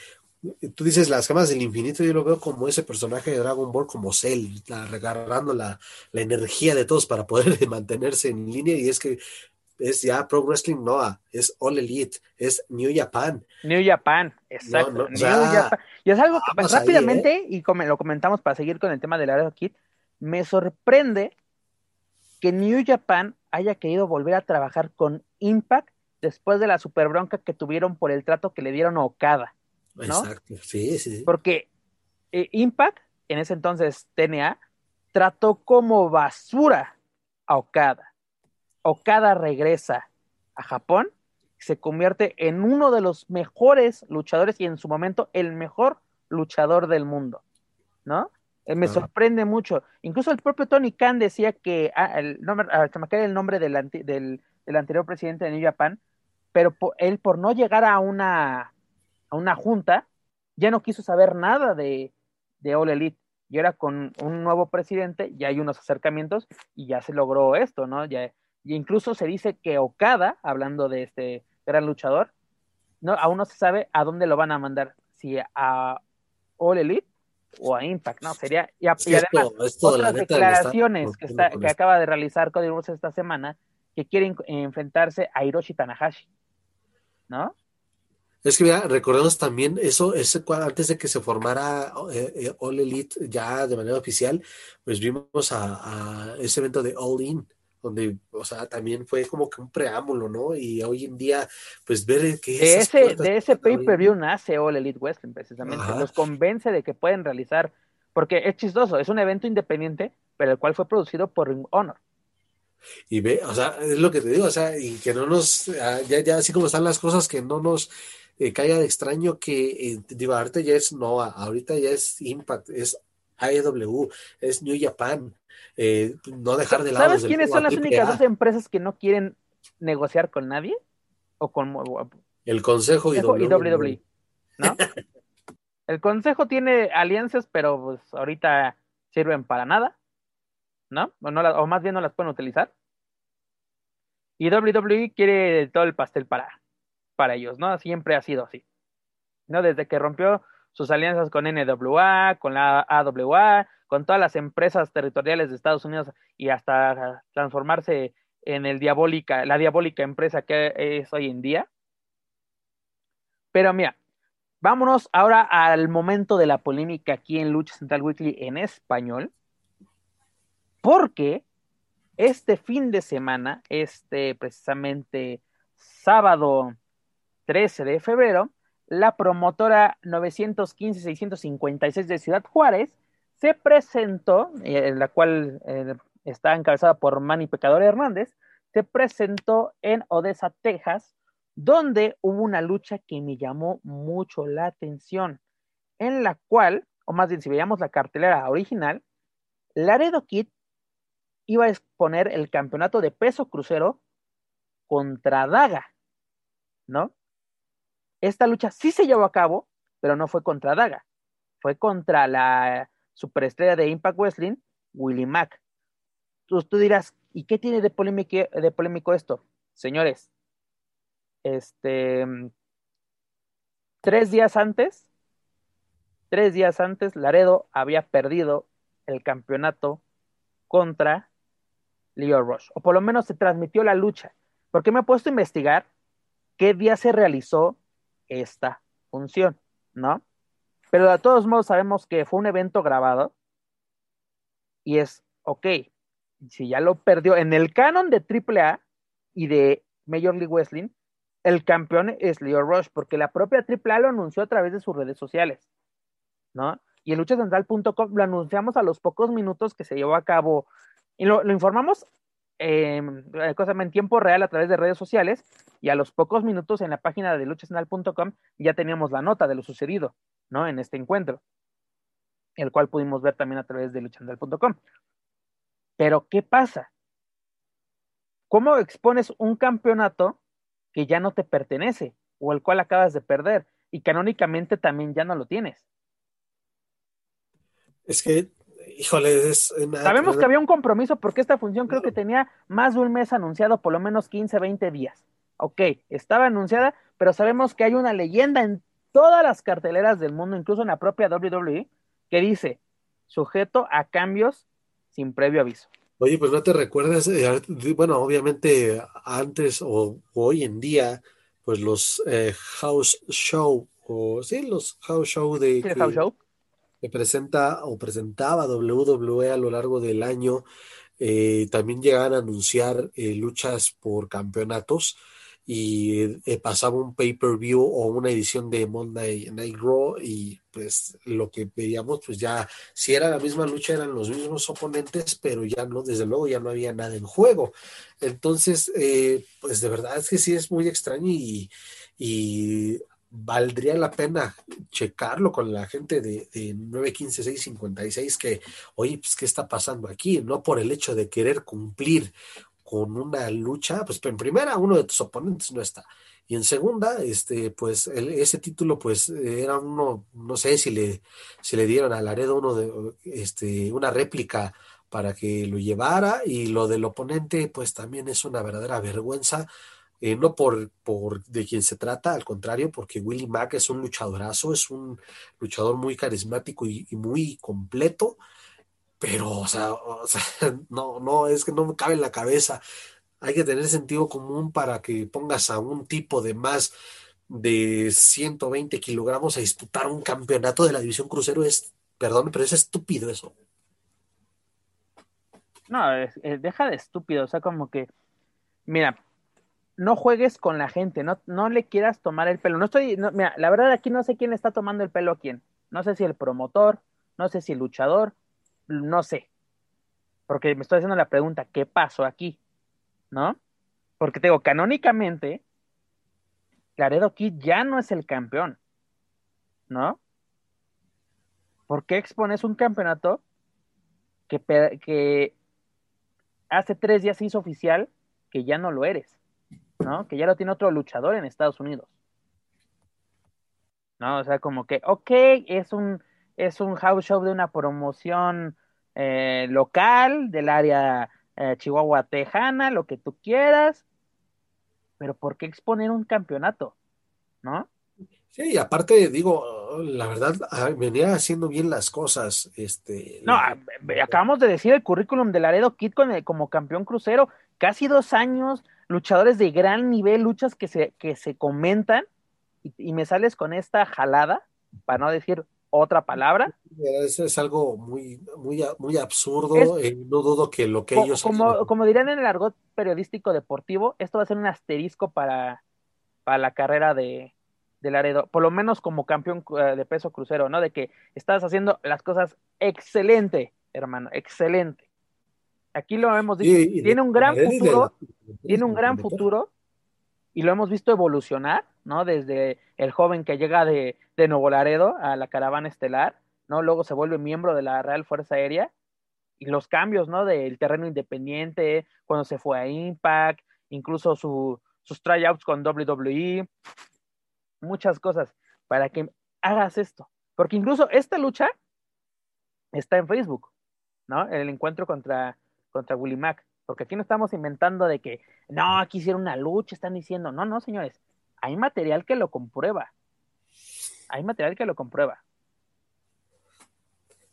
tú dices las gemas del infinito, yo lo veo como ese personaje de Dragon Ball, como Cell, recargando la, la, energía de todos para poder *laughs* mantenerse en línea. Y es que es ya Pro Wrestling Noah, es All Elite, es New Japan. New Japan, exacto. New Japan. Y es algo que rápidamente, ¿eh? y como lo comentamos para seguir con el tema del Laredo Kid, me sorprende que New Japan haya querido volver a trabajar con Impact después de la super bronca que tuvieron por el trato que le dieron a Okada. Exacto, sí, sí. Porque eh, Impact, en ese entonces TNA, trató como basura a Okada. Okada regresa a Japón, se convierte en uno de los mejores luchadores y en su momento el mejor luchador del mundo, ¿no? Eh, me sorprende mucho. Incluso el propio Tony Khan decía que, ah, el nombre, ah, se me queda el nombre del, del, anterior presidente de New Japan, pero él por no llegar a una una junta, ya no quiso saber nada de, de All Elite. Y ahora con un nuevo presidente ya hay unos acercamientos y ya se logró esto, ¿no? Ya, y incluso se dice que Okada, hablando de este gran luchador, no, aún no se sabe a dónde lo van a mandar, si a All Elite o a Impact, ¿no? Sería, y, además, otras declaraciones que, está, que acaba de realizar Cody Rhodes esta semana, que quieren enfrentarse a Hiroshi Tanahashi, ¿no? Es que mira, recordemos también eso, ese, antes de que se formara eh, eh, All Elite ya de manera oficial, pues vimos a, ese evento de All In, donde, o sea, también fue como que un preámbulo, ¿no? Y hoy en día, pues ver que... De ese, de ese pay-per-view nace All Elite Wrestling, precisamente. Los convence de que pueden realizar, porque es chistoso, es un evento independiente, pero el cual fue producido por Ring Honor. Y ve, o sea, es lo que te digo, o sea, y que no nos, ah, ya, ya así como están las cosas, que no nos eh, caiga de extraño que, eh, digo, ahorita ya es NOAA, ahorita ya es Impact, es AEW, es New Japan, eh, no dejar de lado. ¿Sabes quiénes son las únicas dos empresas que no quieren negociar con nadie? O con el Consejo y WWE. ¿no? *laughs* el Consejo tiene alianzas, pero pues ahorita sirven para nada, ¿no? O, más bien no las pueden utilizar. Y WWE quiere todo el pastel para, para ellos, ¿no? Siempre ha sido así. ¿No? Desde que rompió sus alianzas con NWA, con la AWA, con todas las empresas territoriales de Estados Unidos y hasta transformarse en el diabólica, la diabólica empresa que es hoy en día. Pero mira, vámonos ahora al momento de la polémica aquí en Lucha Central Weekly en español, porque este fin de semana, este precisamente sábado 13 de febrero, la promotora 915-656 de Ciudad Juárez se presentó, eh, la cual eh, está encabezada por Manny Pecador Hernández, se presentó en Odessa, Texas, donde hubo una lucha que me llamó mucho la atención, en la cual, o más bien si veíamos la cartelera original, Laredo Kid iba a exponer el campeonato de peso crucero contra Daga, ¿no? Esta lucha sí se llevó a cabo, pero no fue contra Daga, fue contra la superestrella de Impact Wrestling, Willie Mack. Tú, tú dirás, ¿y qué tiene de polémico, de polémico esto? Señores, este, tres días antes, tres días antes, Laredo había perdido el campeonato contra Leo Rush, o por lo menos se transmitió la lucha, porque me he puesto a investigar qué día se realizó esta función, ¿no? Pero de todos modos sabemos que fue un evento grabado y es, ok, si ya lo perdió en el canon de AAA y de Major League Wrestling, el campeón es Leo Rush, porque la propia AAA lo anunció a través de sus redes sociales, ¿no? Y en luchacentral.com lo anunciamos a los pocos minutos que se llevó a cabo y lo, informamos eh, en tiempo real a través de redes sociales y a los pocos minutos en la página de luchasenal.com ya teníamos la nota de lo sucedido, ¿no? En este encuentro, el cual pudimos ver también a través de luchasenal.com. Pero, ¿qué pasa? ¿Cómo expones un campeonato que ya no te pertenece o el cual acabas de perder y canónicamente también ya no lo tienes? Es que, híjole, es... Sabemos que había un compromiso porque esta función creo que tenía más de un mes anunciado, por lo menos 15, 20 días ok, estaba anunciada, pero sabemos que hay una leyenda todas las carteleras del mundo, incluso en la propia WWE, que dice sujeto a cambios sin previo aviso. Oye, pues no te recuerdas, eh, bueno, obviamente antes o hoy en día, pues los eh, house show, o sí, los house show de ¿Sí, house show? Que presenta o presentaba WWE a lo largo del año, eh, también llegaban a anunciar eh, luchas por campeonatos y eh, pasaba un pay-per-view o una edición de Monday Night Raw y pues lo que veíamos pues ya si era la misma lucha eran los mismos oponentes pero ya no desde luego ya no había nada en juego. Entonces pues de verdad es que sí es muy extraño y valdría la pena checarlo con la gente de, de 915-656 que, oye, pues, ¿qué está pasando aquí? No por el hecho de querer cumplir con una lucha, pues en primera uno de tus oponentes no está. Y en segunda, este, pues el, ese título, pues era uno, no sé si le, si le dieron a Laredo uno de, este, una réplica para que lo llevara y lo del oponente, pues también es una verdadera vergüenza eh, no por, por de quien se trata, al contrario, porque Willie Mack es un luchadorazo, es un luchador muy carismático y, muy completo, pero, o sea, *laughs* no, no, es que no me cabe en la cabeza. Hay que tener sentido común para que pongas a un tipo de más de 120 kilogramos a disputar un campeonato de la división crucero. Es, perdón, pero es estúpido eso. No, deja de estúpido, o sea, como que, mira, no juegues con la gente, no, no le quieras tomar el pelo. No estoy, no, mira, la verdad aquí no sé quién está tomando el pelo a quién. No sé si el promotor, no sé si el luchador, no sé. Porque me estoy haciendo la pregunta, ¿qué pasó aquí? ¿No? Porque te digo, canónicamente, Laredo Kid ya no es el campeón. ¿No? ¿Por qué expones un campeonato que, que hace tres días se hizo oficial que ya no lo eres? ¿No? Que ya lo tiene otro luchador en Estados Unidos. ¿No? O sea, como que, ok, es un, es un house show de una promoción eh, local del área eh, Chihuahua Tejana, lo que tú quieras, pero ¿por qué exponer un campeonato? ¿No? Sí, y aparte, digo, la verdad, venía haciendo bien las cosas. Este, no, acabamos de decir el currículum de Laredo Kid con el, como campeón crucero, casi dos años, luchadores de gran nivel, luchas que se, que se comentan, y, y, me sales con esta jalada, para no decir otra palabra. Es, es algo muy, muy, muy absurdo, es, eh, no dudo que lo que co ellos... Como, como dirían en el argot periodístico deportivo, esto va a ser un asterisco para, para la carrera de, de Laredo, por lo menos como campeón uh, de peso crucero, ¿no? De que estás haciendo las cosas excelente, hermano, excelente. Aquí lo hemos dicho, y, y tiene un gran futuro, tiene un gran futuro y lo hemos visto evolucionar, ¿no? Desde el joven que llega de, de Nuevo Laredo a la caravana estelar, ¿no? Luego se vuelve miembro de la Real Fuerza Aérea y los cambios, ¿no? Del terreno independiente, cuando se fue a Impact, incluso su, sus tryouts con WWE, muchas cosas para que hagas esto. Porque incluso esta lucha está en Facebook, ¿no? El encuentro contra, contra Willie Mack. Porque aquí no estamos inventando de que, no, aquí hicieron una lucha, están diciendo, no, no, señores, hay material que lo comprueba. Hay material que lo comprueba.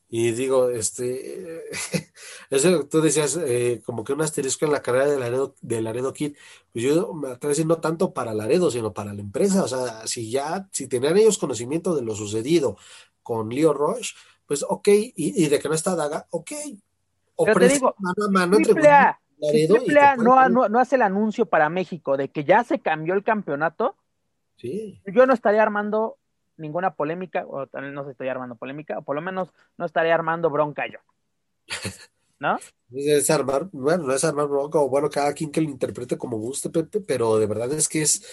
Y digo, este, *laughs* eso tú decías, eh, como que un asterisco en la carrera de Laredo, de Laredo Kid, pues yo me atrevo a decir no tanto para Laredo, sino para la empresa. O sea, si ya, si tenían ellos conocimiento de lo sucedido con Leo Roche, pues ok, y, y de que no está Daga, ok. Pero te digo, mano a mano entre A, si no, no, no hace el anuncio para México de que ya se cambió el campeonato, sí. yo no estaría armando ninguna polémica, o también no se estoy armando polémica, o por lo menos no estaría armando bronca yo. *laughs* ¿No? Es armar, bueno, no es armar bronca, o bueno, cada quien que lo interprete como guste, Pepe, pero de verdad es que es,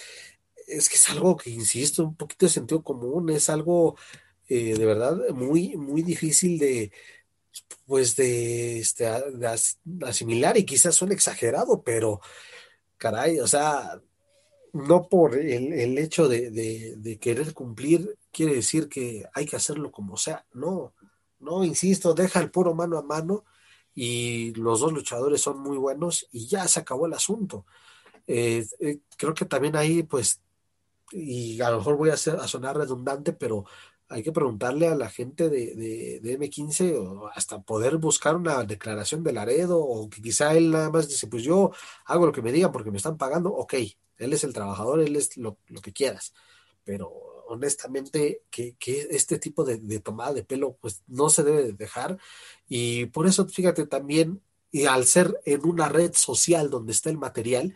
es que es algo que, insisto, un poquito de sentido común, es algo eh, de verdad muy, muy difícil de, pues de, este, asimilar y quizás suene exagerado, pero caray, o sea, no por el, hecho de, querer cumplir quiere decir que hay que hacerlo como sea. No, no, insisto, deja el puro mano a mano y los dos luchadores son muy buenos y ya se acabó el asunto. Eh, eh, creo que también ahí, pues, y a lo mejor voy a, a sonar redundante, pero hay que preguntarle a la gente de, de, M15 o hasta poder buscar una declaración de Laredo o que quizá él nada más dice, pues yo hago lo que me digan porque me están pagando, ok, él es el trabajador, él es lo, que quieras, pero honestamente que, este tipo de, de, tomada de pelo pues no se debe dejar. Y por eso fíjate también y al ser en una red social donde está el material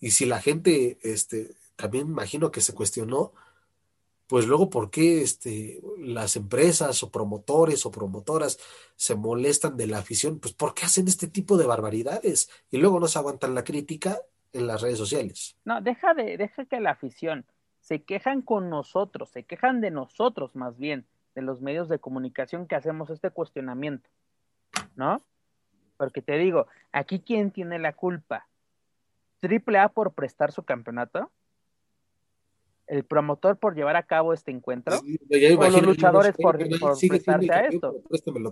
y si la gente este también imagino que se cuestionó pues luego por qué este, las empresas o promotores o promotoras se molestan de la afición, pues ¿por qué hacen este tipo de barbaridades y luego no se aguantan la crítica en las redes sociales. No, deja de, deja que la afición se quejan con nosotros, se quejan de nosotros más bien, de los medios de comunicación que hacemos este cuestionamiento, ¿no? Porque te digo, aquí quién tiene la culpa, Triple A por prestar su campeonato, el promotor por llevar a cabo este encuentro o los luchadores por, prestarse a esto.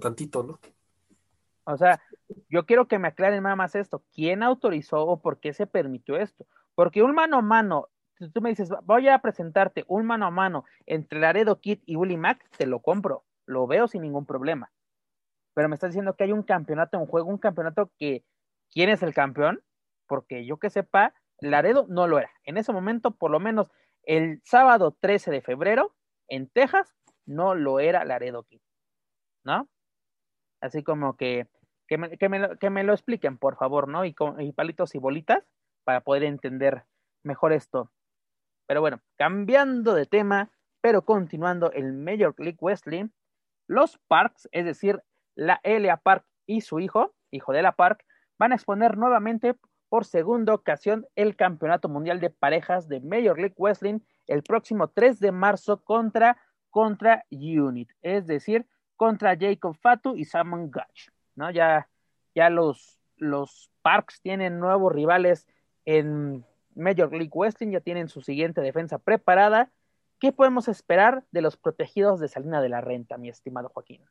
tantito, ¿no? O sea, yo quiero que me aclaren nada más esto. ¿Quién autorizó o por qué se permitió esto? Porque un mano a mano, si tú me dices, voy a presentarte un mano a mano entre Laredo Kid y Willy Mac, te lo compro, lo veo sin ningún problema. Pero me estás diciendo que hay un campeonato en juego, un campeonato que, ¿quién es el campeón? Porque yo que sepa, Laredo no lo era. En ese momento, por lo menos, el sábado 13 de febrero, en Texas, no lo era Laredo Kid, ¿no? Así como que, que me, que me, lo expliquen, por favor, ¿no? Y, con, palitos y bolitas para poder entender mejor esto. Pero bueno, cambiando de tema, pero continuando el Major League Wrestling, los Parks, es decir, la Elia Park y su hijo, hijo de la Park, van a exponer nuevamente por segunda ocasión el Campeonato Mundial de Parejas de Major League Wrestling el próximo 3 de marzo contra, contra Unit, es decir, contra Jacob Fatu y Simon Gutch, ¿no? Ya, ya los, los Parks tienen nuevos rivales en Major League Wrestling, ya tienen su siguiente defensa preparada. ¿Qué podemos esperar de los protegidos de Salina de la Renta, mi estimado Joaquín?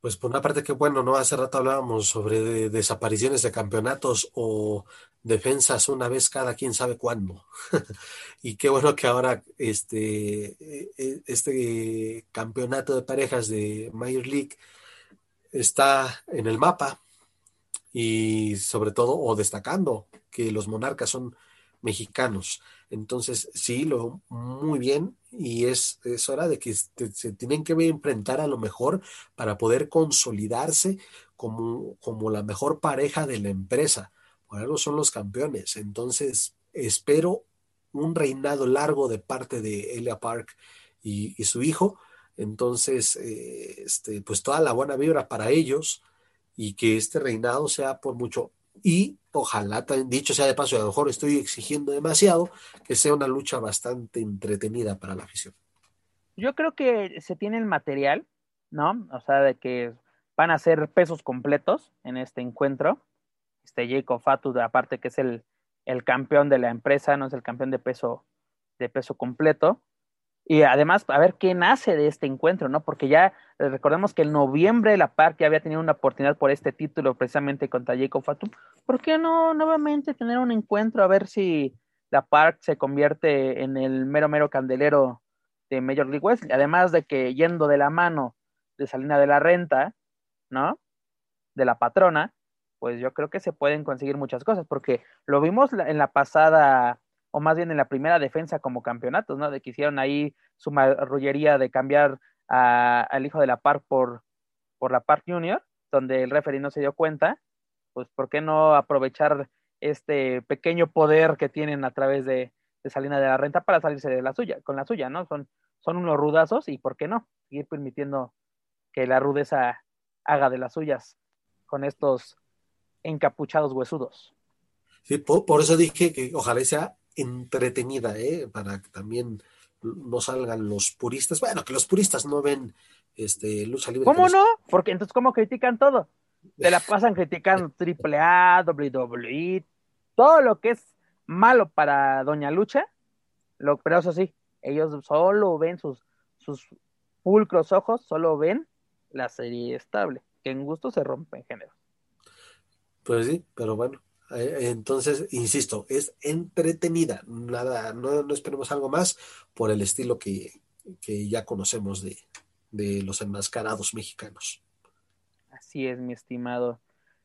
Pues por una parte que bueno, ¿no? Hace rato hablábamos sobre desapariciones de campeonatos o defensas una vez cada quien sabe cuándo. *laughs* y qué bueno que ahora este, e, e, este campeonato de parejas de Major League está en el mapa y sobre todo o destacando que los monarcas son mexicanos. Entonces, sí, lo muy bien y es, es hora de que se tienen que enfrentar a lo mejor para poder consolidarse como, como la mejor pareja de la empresa. Por algo son los campeones. Entonces, espero un reinado largo de parte de Elia Park y, su hijo. Entonces, eh, este, pues toda la buena vibra para ellos y que este reinado sea por mucho y ojalá, dicho sea de paso, a lo mejor estoy exigiendo demasiado, que sea una lucha bastante entretenida para la afición. Yo creo que se tiene el material, ¿no? O sea, de que van a ser pesos completos en este encuentro. Este Jacob Fatu, aparte que es el, el campeón de la empresa, no es el campeón de peso, de peso completo. Y además, a ver qué nace de este encuentro, ¿no? Porque ya eh, recordemos que en noviembre la PARC ya había tenido una oportunidad por este título precisamente contra Jacob Fatum. ¿Por qué no nuevamente tener un encuentro a ver si la PARC se convierte en el mero mero candelero de Major League West? Además de que yendo de la mano de Salina de la Renta, ¿no? De la patrona, pues yo creo que se pueden conseguir muchas cosas, porque lo vimos en la pasada o más bien en la primera defensa como campeonatos, ¿no? De que hicieron ahí su marrullería de cambiar al hijo de la Park por, por la Park Junior, donde el referee no se dio cuenta, pues ¿por qué no aprovechar este pequeño poder que tienen a través de, de Salina de la Renta para salirse de la suya, con la suya, ¿no? Son, son unos rudazos y ¿por qué no? Seguir permitiendo que la rudeza haga de las suyas con estos encapuchados huesudos. Sí, por eso dije que ojalá sea entretenida, ¿eh? para que también no salgan los puristas. Bueno, que los puristas no ven este, lucha libre. ¿Cómo no? Porque entonces, ¿cómo critican todo? Se la pasan criticando *laughs* AAA, WWE, todo lo que es malo para Doña Lucha, lo, pero eso sí, ellos solo ven sus, sus pulcros ojos, solo ven la serie estable, que en gusto se rompe en género. Pues sí, pero bueno, entonces, insisto, es entretenida, nada, no, esperemos algo más por el estilo que, que ya conocemos de, de los enmascarados mexicanos. Así es, mi estimado.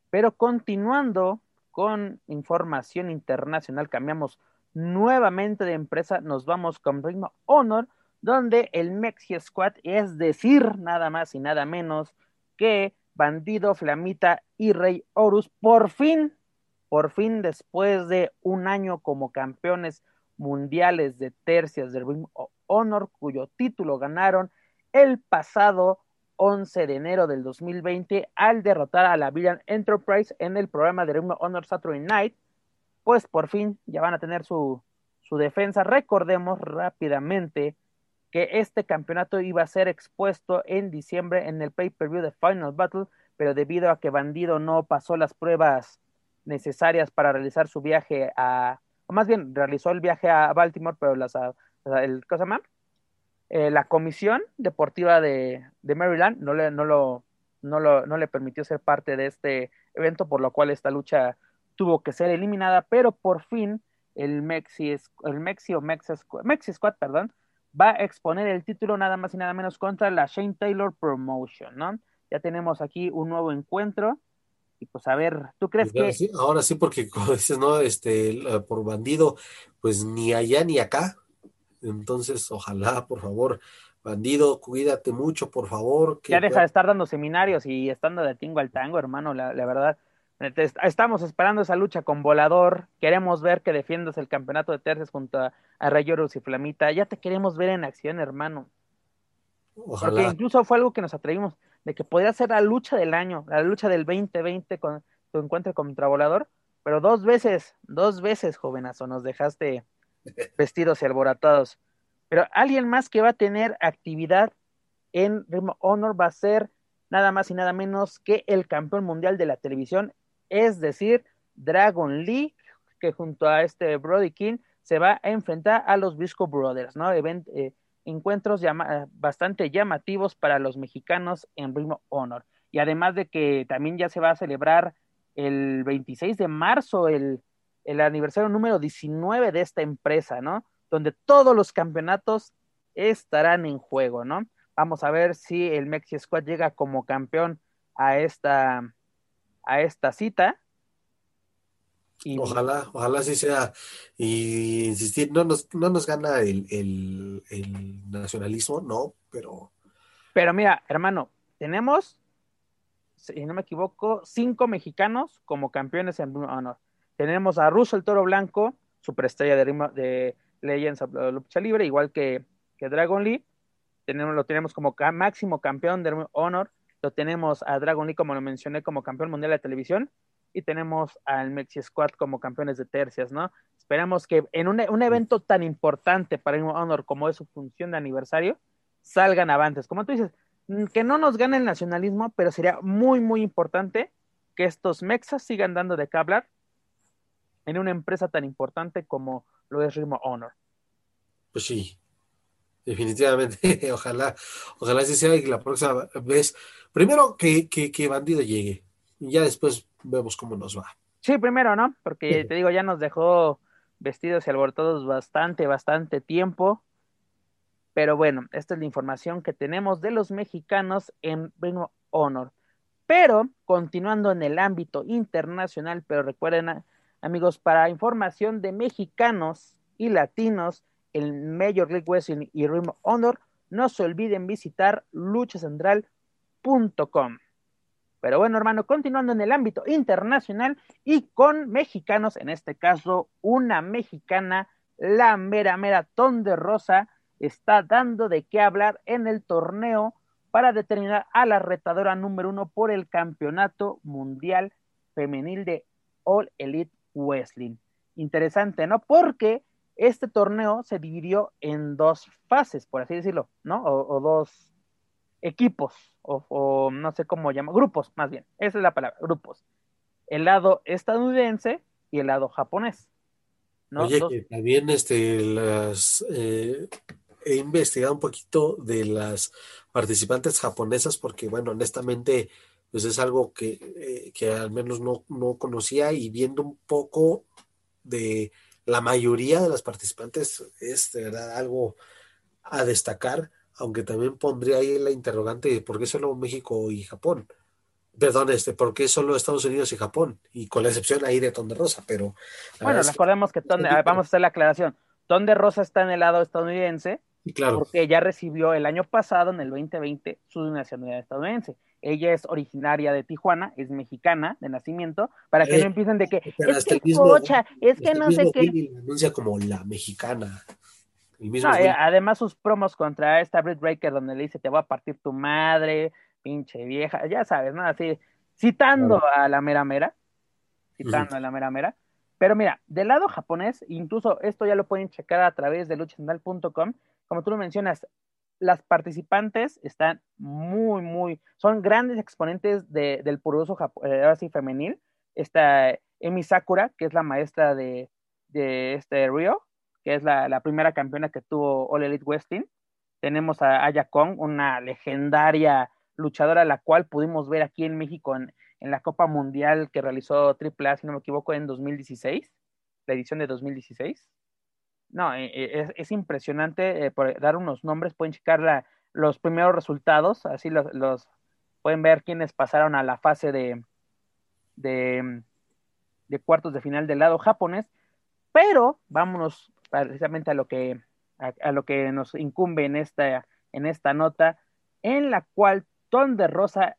Pero continuando con información internacional, cambiamos nuevamente de empresa, nos vamos con Ring Honor, donde el Mexi Squad, es decir, nada más y nada menos que Bandido, Flamita y Rey Horus, por fin, por fin, después de un año como campeones mundiales de tercias del Ring Honor, cuyo título ganaron el pasado 11 de enero del 2020 al derrotar a la Villan Enterprise en el programa de Ring Honor Saturday Night, pues por fin ya van a tener su, su defensa. Recordemos rápidamente que este campeonato iba a ser expuesto en diciembre en el pay-per-view de Final Battle, pero debido a que Bandido no pasó las pruebas necesarias para realizar su viaje a, o más bien realizó el viaje a Baltimore, pero las, el, ¿qué se llama? Eh, la comisión deportiva de, de Maryland no le, no, lo, no, lo, no le permitió ser parte de este evento, por lo cual esta lucha tuvo que ser eliminada, pero por fin el Mexi, el Mexi o Mexi Mexi Squad, perdón, va a exponer el título nada más y nada menos contra la Shane Taylor Promotion, ¿no? Ya tenemos aquí un nuevo encuentro. Y pues a ver, ¿tú crees pues que... ahora sí, porque como dices, ¿no? Este, por bandido, pues ni allá ni acá. Entonces, ojalá, por favor, bandido, cuídate mucho, por favor. ya deja de estar dando seminarios y estando de tingo al tango, hermano, la, la verdad. Estamos esperando esa lucha con Volador. Queremos ver que defiendas el campeonato de tercias junto a, a y Flamita. Ya te queremos ver en acción, hermano. Porque incluso fue algo que nos atrevimos, de que podría ser la lucha del año, la lucha del 2020 con tu encuentro contra Volador. Pero dos veces, dos veces, jovenazo, nos dejaste *laughs* vestidos y alboratados. Pero alguien más que va a tener actividad en Rim Honor va a ser nada más y nada menos que el campeón mundial de la televisión, es decir, Dragon Lee, que junto a este Brody King se va a enfrentar a los Visco Brothers, ¿no? Eh, encuentros bastante llamativos para los mexicanos en Ring Honor. Y además de que también ya se va a celebrar el 26 de marzo el, el aniversario número 19 de esta empresa, ¿no? Donde todos los campeonatos estarán en juego, ¿no? Vamos a ver si el Mexi Squad llega como campeón a esta, a esta cita. Ojalá, ojalá sí sea. Y insistir, no nos, no nos gana el, nacionalismo, no, pero. Pero mira, hermano, tenemos, si no me equivoco, cinco mexicanos como campeones en Honor. Tenemos a Russo el Toro Blanco, superestrella de, de Legends of Lucha Libre, igual que, que Dragon Lee. Tenemos, lo tenemos como máximo campeón de Honor lo tenemos a Dragon Lee, como lo mencioné, como campeón mundial de televisión, y tenemos al Mexi Squad como campeones de tercias, ¿no? Esperamos que en un, un evento tan importante para Ring Honor como es su función de aniversario, salgan avantes. Como tú dices, mm, que no nos gane el nacionalismo, pero sería muy, muy importante que estos mexas sigan dando de qué hablar en una empresa tan importante como lo es Ring Honor. Pues sí, definitivamente, *laughs* ojalá, ojalá sí sea que la próxima vez, primero que, que, Bandido llegue, y ya después vemos cómo nos va. Sí, primero, ¿no? Porque te digo, ya nos dejó vestidos y alborotados bastante, bastante tiempo. Pero bueno, esta es la información que tenemos de los mexicanos en Ring Honor. Pero continuando en el ámbito internacional, pero recuerden, amigos, para información de mexicanos y latinos, el Major League Wrestling y Ring Honor, no se olviden visitar luchacentral.com. Pero bueno, hermano, continuando en el ámbito internacional y con mexicanos, en este caso, una mexicana, la mera mera de Rosa, está dando de qué hablar en el torneo para determinar a la retadora número uno por el campeonato mundial femenil de All Elite Wrestling. Interesante, ¿no? Porque este torneo se dividió en dos fases, por así decirlo, ¿no? O, dos equipos, o, no sé cómo llama, grupos, más bien, esa es la palabra, grupos. El lado estadounidense y el lado japonés. ¿no? Oye, que también este, las, eh, he investigado un poquito de las participantes japonesas, porque, bueno, honestamente, pues es algo que, eh, que al menos no, no conocía y viendo un poco de la mayoría de las participantes es de verdad algo a destacar, aunque también pondría ahí la interrogante de por qué solo México y Japón. Perdón, este, ¿por qué solo Estados Unidos y Japón? Y con la excepción ahí de Ton de Rosa, pero... Bueno, recordemos que Ton vamos a hacer la aclaración, Ton de Rosa está en el lado estadounidense, claro. porque ella recibió el año pasado, en el 2020, su nacionalidad estadounidense. Ella es originaria de Tijuana, es mexicana de nacimiento, para que no empiecen de que es que cocha, es que no sé qué. anuncia como la mexicana. No, eh, además sus promos contra esta Britt Breaker donde le dice te voy a partir tu madre, pinche vieja, ya sabes, ¿no? Así, citando a la mera mera, citando a la mera mera. Pero mira, del lado japonés, incluso esto ya lo pueden checar a través de luchasandal.com, como tú lo mencionas, las participantes están muy, muy, son grandes exponentes del puroso eh, ahora sí, femenil. Está Emi Sakura, que es la maestra de, de este Rio, que es la, primera campeona que tuvo All Elite Wrestling. Tenemos a Aya Kong, una legendaria luchadora, la cual pudimos ver aquí en México en, en la Copa Mundial que realizó AAA, si no me equivoco, en 2016, la edición de 2016 no, eh, eh, es, impresionante, eh, por dar unos nombres, pueden checar los primeros resultados, así los, pueden ver quiénes pasaron a la fase de, de, cuartos de final del lado japonés, pero vámonos precisamente a lo que, a, lo que nos incumbe en esta, en esta nota, en la cual Ton de Rosa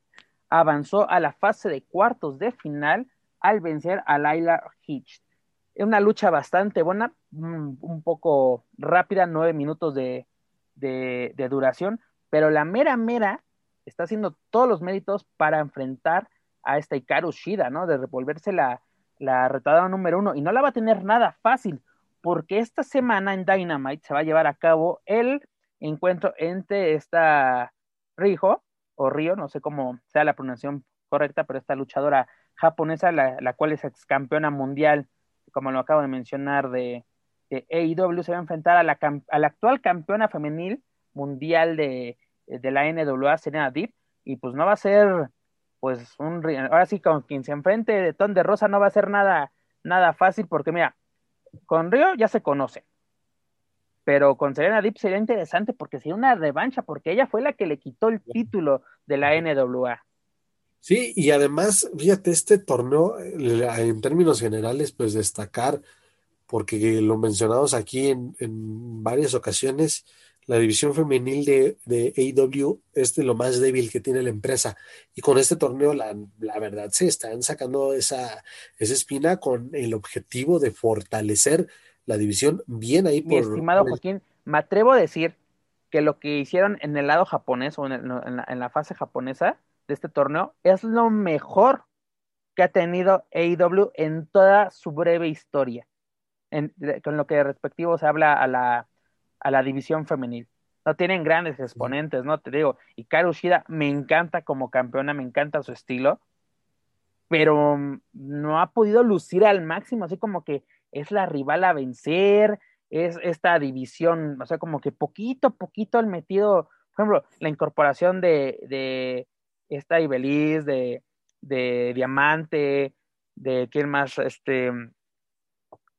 avanzó a la fase de cuartos de final al vencer a Laila Hitch. Es una lucha bastante buena, un, poco rápida, nueve minutos de, duración, pero la mera mera está haciendo todos los méritos para enfrentar a esta Hikaru Shida, ¿no? De revolverse la, la retadora número uno. Y no la va a tener nada fácil, porque esta semana en Dynamite se va a llevar a cabo el encuentro entre esta Rijo, o Río, no sé cómo sea la pronunciación correcta, pero esta luchadora japonesa, la, cual es ex campeona mundial, como lo acabo de mencionar, de, de AEW se va a enfrentar a la, a la actual campeona femenil mundial de, de la NWA, Serena Deep, y pues no va a ser, pues, un, ahora sí, con quien se enfrente de Ton de Rosa no va a ser nada, nada fácil, porque mira, con Río ya se conoce, pero con Serena Deep sería interesante porque sería una revancha, porque ella fue la que le quitó el título de la NWA. Sí, y además, fíjate, este torneo, en términos generales, pues destacar porque lo mencionamos aquí en, varias ocasiones, la división femenil de, de AEW es de lo más débil que tiene la empresa. Y con este torneo, la, verdad, se están sacando esa, esa espina con el objetivo de fortalecer la división bien ahí por. Mi estimado Joaquín, me atrevo a decir que lo que hicieron en el lado japonés o en, la, en la fase japonesa de este torneo es lo mejor que ha tenido AEW en toda su breve historia con lo que respectivo se habla a la, a la división femenil. No tienen grandes exponentes, ¿no? Te digo, y Karu Shida me encanta como campeona, me encanta su estilo, pero mm, no ha podido lucir al máximo, así como que es la rival a vencer, es esta división, o sea, como que poquito a poquito el metido, por ejemplo, la incorporación de, de esta Ibeliz, de, de Diamante, de quién más, este,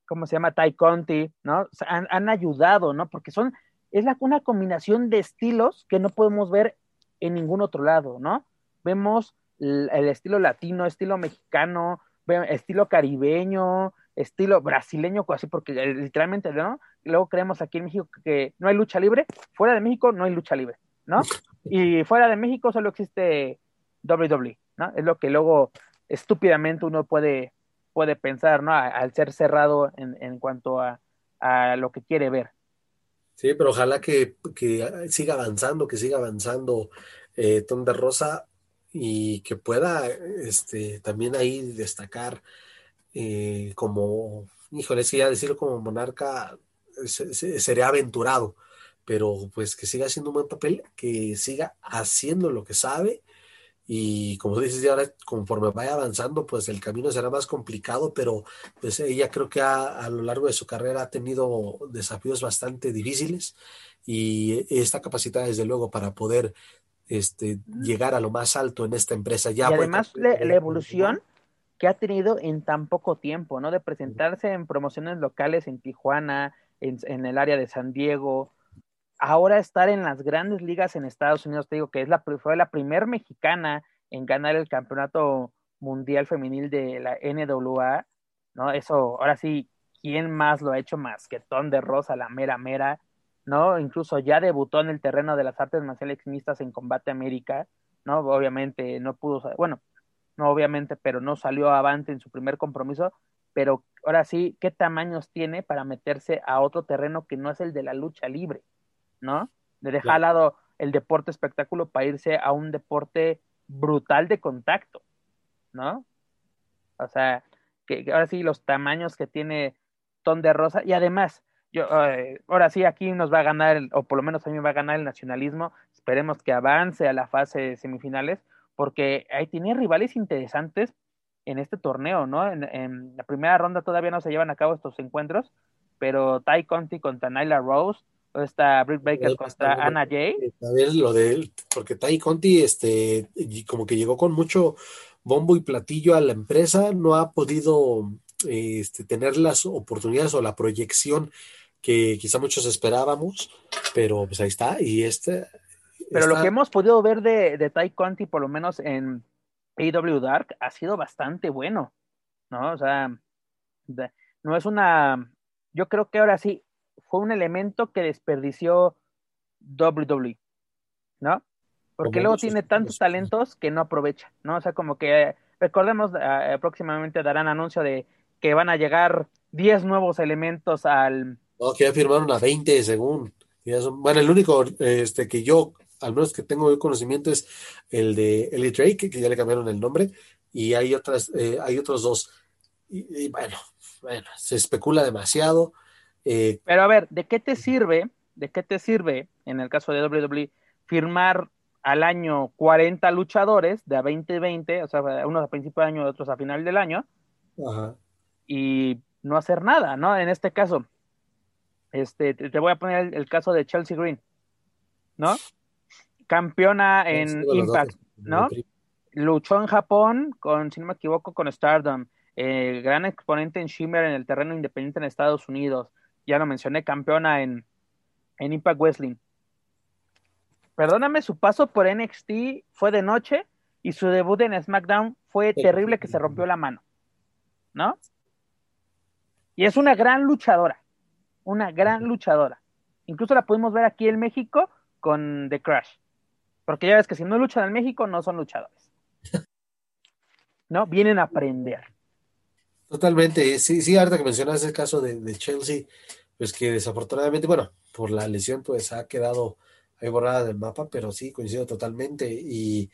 ¿cómo se llama? Tai Conti, ¿no? han, ayudado, ¿no? Porque son, es la, una combinación de estilos que no podemos ver en ningún otro lado, ¿no? Vemos el, estilo latino, estilo mexicano, estilo caribeño, estilo brasileño, así porque eh, literalmente, ¿no? Luego creemos aquí en México que no hay lucha libre, fuera de México no hay lucha libre, ¿no? *laughs* Y fuera de México solo existe WWE, ¿no? Es lo que luego estúpidamente uno puede puede pensar, ¿no? Al ser cerrado en, en cuanto a, a, lo que quiere ver. Sí, pero ojalá que, que siga avanzando, que siga avanzando eh, Tom de Rosa y que pueda este, también ahí destacar eh, como, híjole, si ya decirlo como monarca sería aventurado, pero pues que siga haciendo un buen papel, que siga haciendo lo que sabe y como dices, ya ahora conforme vaya avanzando, pues el camino será más complicado, pero pues ella creo que a lo largo de su carrera ha tenido desafíos bastante difíciles y está capacitada desde luego para poder este, llegar a lo más alto en esta empresa. Ya y además la, evolución que ha tenido en tan poco tiempo, ¿no? De presentarse en promociones locales en Tijuana, en, en el área de San Diego, ahora estar en las grandes ligas en Estados Unidos, te digo que es la, fue la primer mexicana en ganar el campeonato mundial femenil de la NWA, ¿no? Eso, ahora sí, ¿quién más lo ha hecho más que Ton de Rosa, la mera mera? ¿no? Incluso ya debutó en el terreno de las artes marciales mixtas en Combate América, ¿no? Obviamente no pudo, bueno, no obviamente, pero no salió avante en su primer compromiso, pero ahora sí, ¿qué tamaños tiene para meterse a otro terreno que no es el de la lucha libre, ¿no? De dejar al lado el deporte espectáculo para irse a un deporte brutal de contacto, ¿no? O sea, que, ahora sí los tamaños que tiene Ton de Rosa y además yo, eh, ahora sí, aquí nos va a ganar, o por lo menos a mí me va a ganar el nacionalismo. Esperemos que avance a la fase de semifinales, porque ahí tiene rivales interesantes en este torneo, ¿no? En, la primera ronda todavía no se llevan a cabo estos encuentros, pero Ty Conti contra Nyla Rose, esta Britt Baker contra Anna Jay. ver lo de él, porque Ty Conti, este, como que llegó con mucho bombo y platillo a la empresa, no ha podido este, tener las oportunidades o la proyección que quizá muchos esperábamos, pero pues ahí está. Y este. Pero lo que hemos podido ver de, de Ty Conti, por lo menos en AW Dark, ha sido bastante bueno, ¿no? O sea, no es una. Yo creo que ahora sí fue un elemento que desperdició WWE, ¿no? Porque luego tiene tantos talentos que no aprovecha, ¿no? O sea, como que recordemos, uh, próximamente darán anuncio de que van a llegar 10 nuevos elementos al, no, que ya firmaron a 20 según. bueno, el único este, que yo, al menos que tengo conocimiento, es el de Ellie Drake, que ya le cambiaron el nombre, y hay otras, eh, hay otros dos. Y, bueno, bueno, se especula demasiado. Eh, Pero a ver, ¿de qué te sirve? ¿De qué te sirve, en el caso de WWE, firmar al año 40 luchadores de a 2020, o sea, unos a principio de año otros a final del año, y no hacer nada, ¿no? En este caso, este, te voy a poner el, caso de Chelsea Green, ¿no? Campeona en Impact, ¿no? Luchó en Japón con, si no me equivoco, con Stardom. Eh, gran exponente en Shimmer en el terreno independiente en Estados Unidos. Ya lo mencioné, campeona en, en Impact Wrestling. Perdóname, su paso por NXT fue de noche y su debut en SmackDown fue terrible que se rompió la mano, ¿no? Y es una gran luchadora una gran luchadora. Incluso la pudimos ver aquí en México con The Crash. Porque ya ves que si no luchan en México, no son luchadores. *laughs* ¿No? Vienen a aprender. Totalmente. Sí, sí, ahorita que mencionas el caso de, Chelsea, pues que desafortunadamente, bueno, por la lesión, pues ha quedado ahí borrada del mapa, pero sí, coincido totalmente. Y,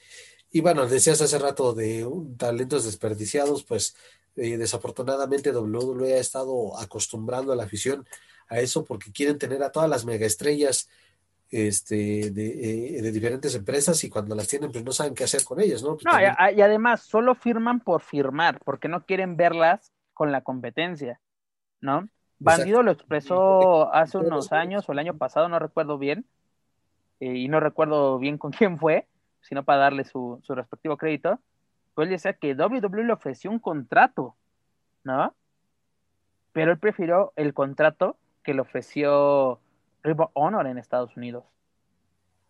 y bueno, decías hace rato de talentos desperdiciados, pues eh, desafortunadamente WWE ha estado acostumbrando a la afición a eso porque quieren tener a todas las megaestrellas este, eh, de, diferentes empresas y cuando las tienen pues no saben qué hacer con ellas, ¿no? Pues, no, y, además solo firman por firmar, porque no quieren verlas con la competencia, ¿no? Bandido lo expresó *laughs* hace unos años o el año pasado, no recuerdo bien, eh, y no recuerdo bien con quién fue, sino para darle su, su respectivo crédito, pues él decía que WWE le ofreció un contrato, ¿no? Pero él prefirió el contrato que le ofreció Ring Honor en Estados Unidos,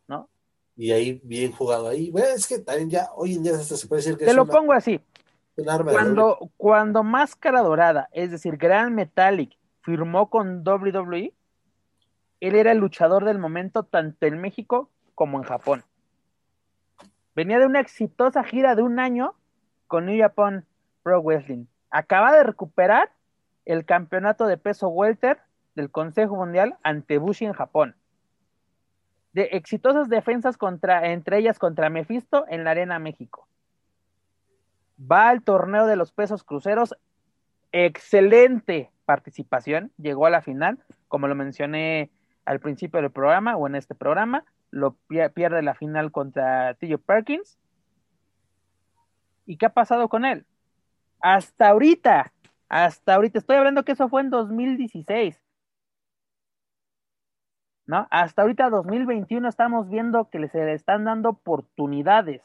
¿no? Y ahí, bien jugado ahí. Bueno, es que también ya, hoy en día se puede decir que Te lo pongo así. cuando, cuando Máscara Dorada, es decir, Grand Metallic, firmó con WWE, él era el luchador del momento tanto en México como en Japón. Venía de una exitosa gira de un año con New Japan Pro Wrestling. Acaba de recuperar el campeonato de peso welter del Consejo Mundial ante Bushi en Japón. De exitosas defensas contra, entre ellas contra Mephisto en la Arena México. Va al torneo de los pesos cruceros. Excelente participación. Llegó a la final, como lo mencioné al principio del programa o en este programa. Lo pierde la final contra Tillo Perkins. ¿Y qué ha pasado con él? Hasta ahorita, hasta ahorita, estoy hablando que eso fue en 2016 ¿no? Hasta ahorita 2021 estamos viendo que se le están dando oportunidades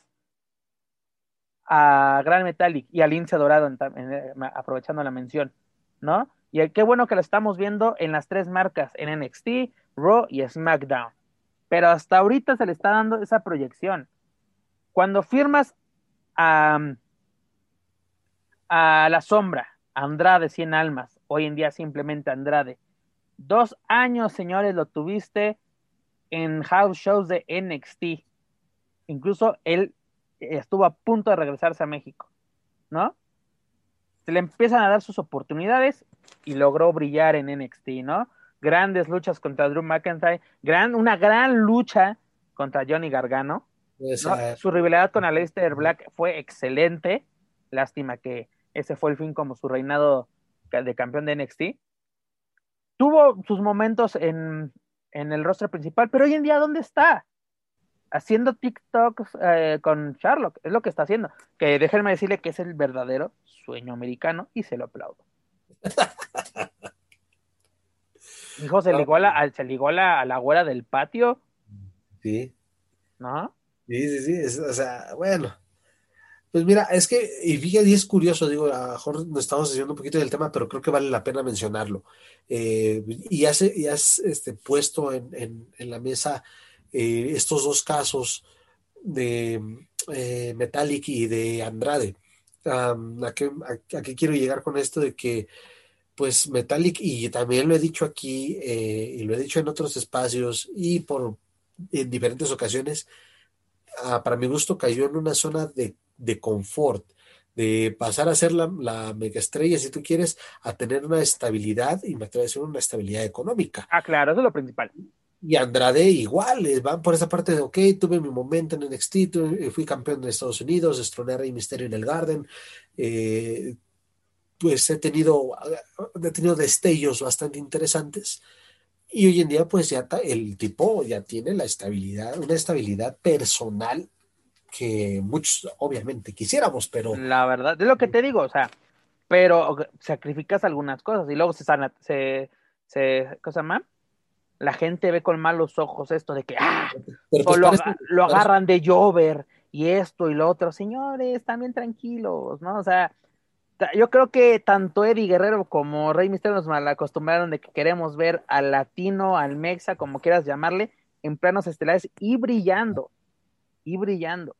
a Gran Metallic y a Lince Dorado, eh, aprovechando la mención, ¿no? Y qué bueno que lo estamos viendo en las tres marcas, en NXT, Raw y SmackDown. Pero hasta ahorita se le está dando esa proyección. Cuando firmas a, a La Sombra, Andrade 100 almas, hoy en día simplemente Andrade, dos años, señores, lo tuviste en house shows de NXT. Incluso él estuvo a punto de regresarse a México, ¿no? Se le empiezan a dar sus oportunidades y logró brillar en NXT, ¿no? Grandes luchas contra Drew McIntyre, gran, una gran lucha contra Johnny Gargano. Su rivalidad con Aleister Black fue excelente. Lástima que ese fue el fin como su reinado de campeón de NXT. Tuvo sus momentos en, en el rostro principal, pero hoy en día, ¿dónde está? haciendo TikToks eh, con Sherlock, es lo que está haciendo. Que déjenme decirle que es el verdadero sueño americano y se lo aplaudo. *laughs* Hijo, se ligó, la, se ligó la, a la güera del patio. Sí. ¿No? Sí, sí, sí. o sea, bueno. Pues mira, es que, y fíjate, es curioso, digo, a lo mejor nos estamos haciendo un poquito del tema, pero creo que vale la pena mencionarlo. Eh, y has, y has este, puesto en, en, la mesa eh, estos dos casos de eh, Metallic y de Andrade. ¿a, qué, quiero llegar con esto de que pues Metallic, y también lo he dicho aquí, eh, y lo he dicho en otros espacios y por en diferentes ocasiones, ah, para mi gusto cayó en una zona de, confort, de pasar a ser la, la, mega estrella, si tú quieres, a tener una estabilidad, y me atrevo a decir una estabilidad económica. Ah, claro, eso es lo principal. Y Andrade igual, van por esa parte de, ok, tuve mi momento en NXT, eh, fui campeón de Estados Unidos, destroné a Rey Misterio en el Garden, eh, pues he tenido, he tenido destellos bastante interesantes. Y hoy en día, pues ya el tipo ya tiene la estabilidad, una estabilidad personal que muchos obviamente quisiéramos, pero... La verdad, es lo que te digo, o sea, pero sacrificas algunas cosas y luego se sana, se, se, cosa más la gente ve con malos ojos esto de que ah, pues lo, agarran de Jover y esto y lo otro. Señores, también tranquilos, ¿no? O sea, yo creo que tanto Eddie Guerrero como Rey Misterio nos mal acostumbraron de que queremos ver al latino, al mexa, como quieras llamarle, en planos estelares y brillando, y brillando.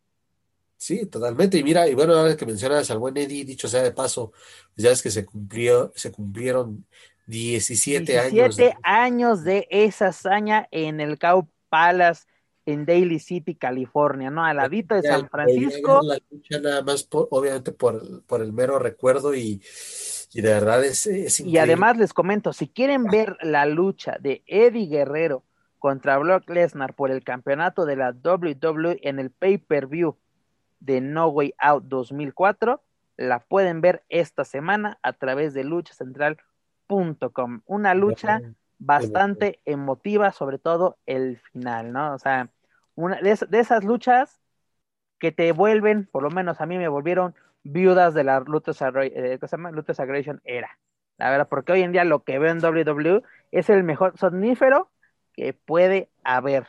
Sí, totalmente. Y mira, y bueno, ahora que mencionas al buen Eddie, dicho sea de paso, pues ya es que se cumplió, se cumplieron 17, años. 17 años de esa hazaña en el Cow Palace en Daly City, California, ¿no? Al ladito de San Francisco. La lucha nada más, obviamente, por, por, el mero recuerdo y, y de verdad es, es Y además les comento, si quieren ver la lucha de Eddie Guerrero contra Brock Lesnar por el campeonato de la WWE en el pay-per-view de No Way Out 2004, la pueden ver esta semana a través de Lucha Central Com. Una lucha bastante emotiva, sobre todo el final, ¿no? O sea, una de, esas luchas que te vuelven, por lo menos a mí me volvieron viudas de la Lutas, eh, Aggression era. La verdad, porque hoy en día lo que veo en WWE es el mejor sonífero que puede haber.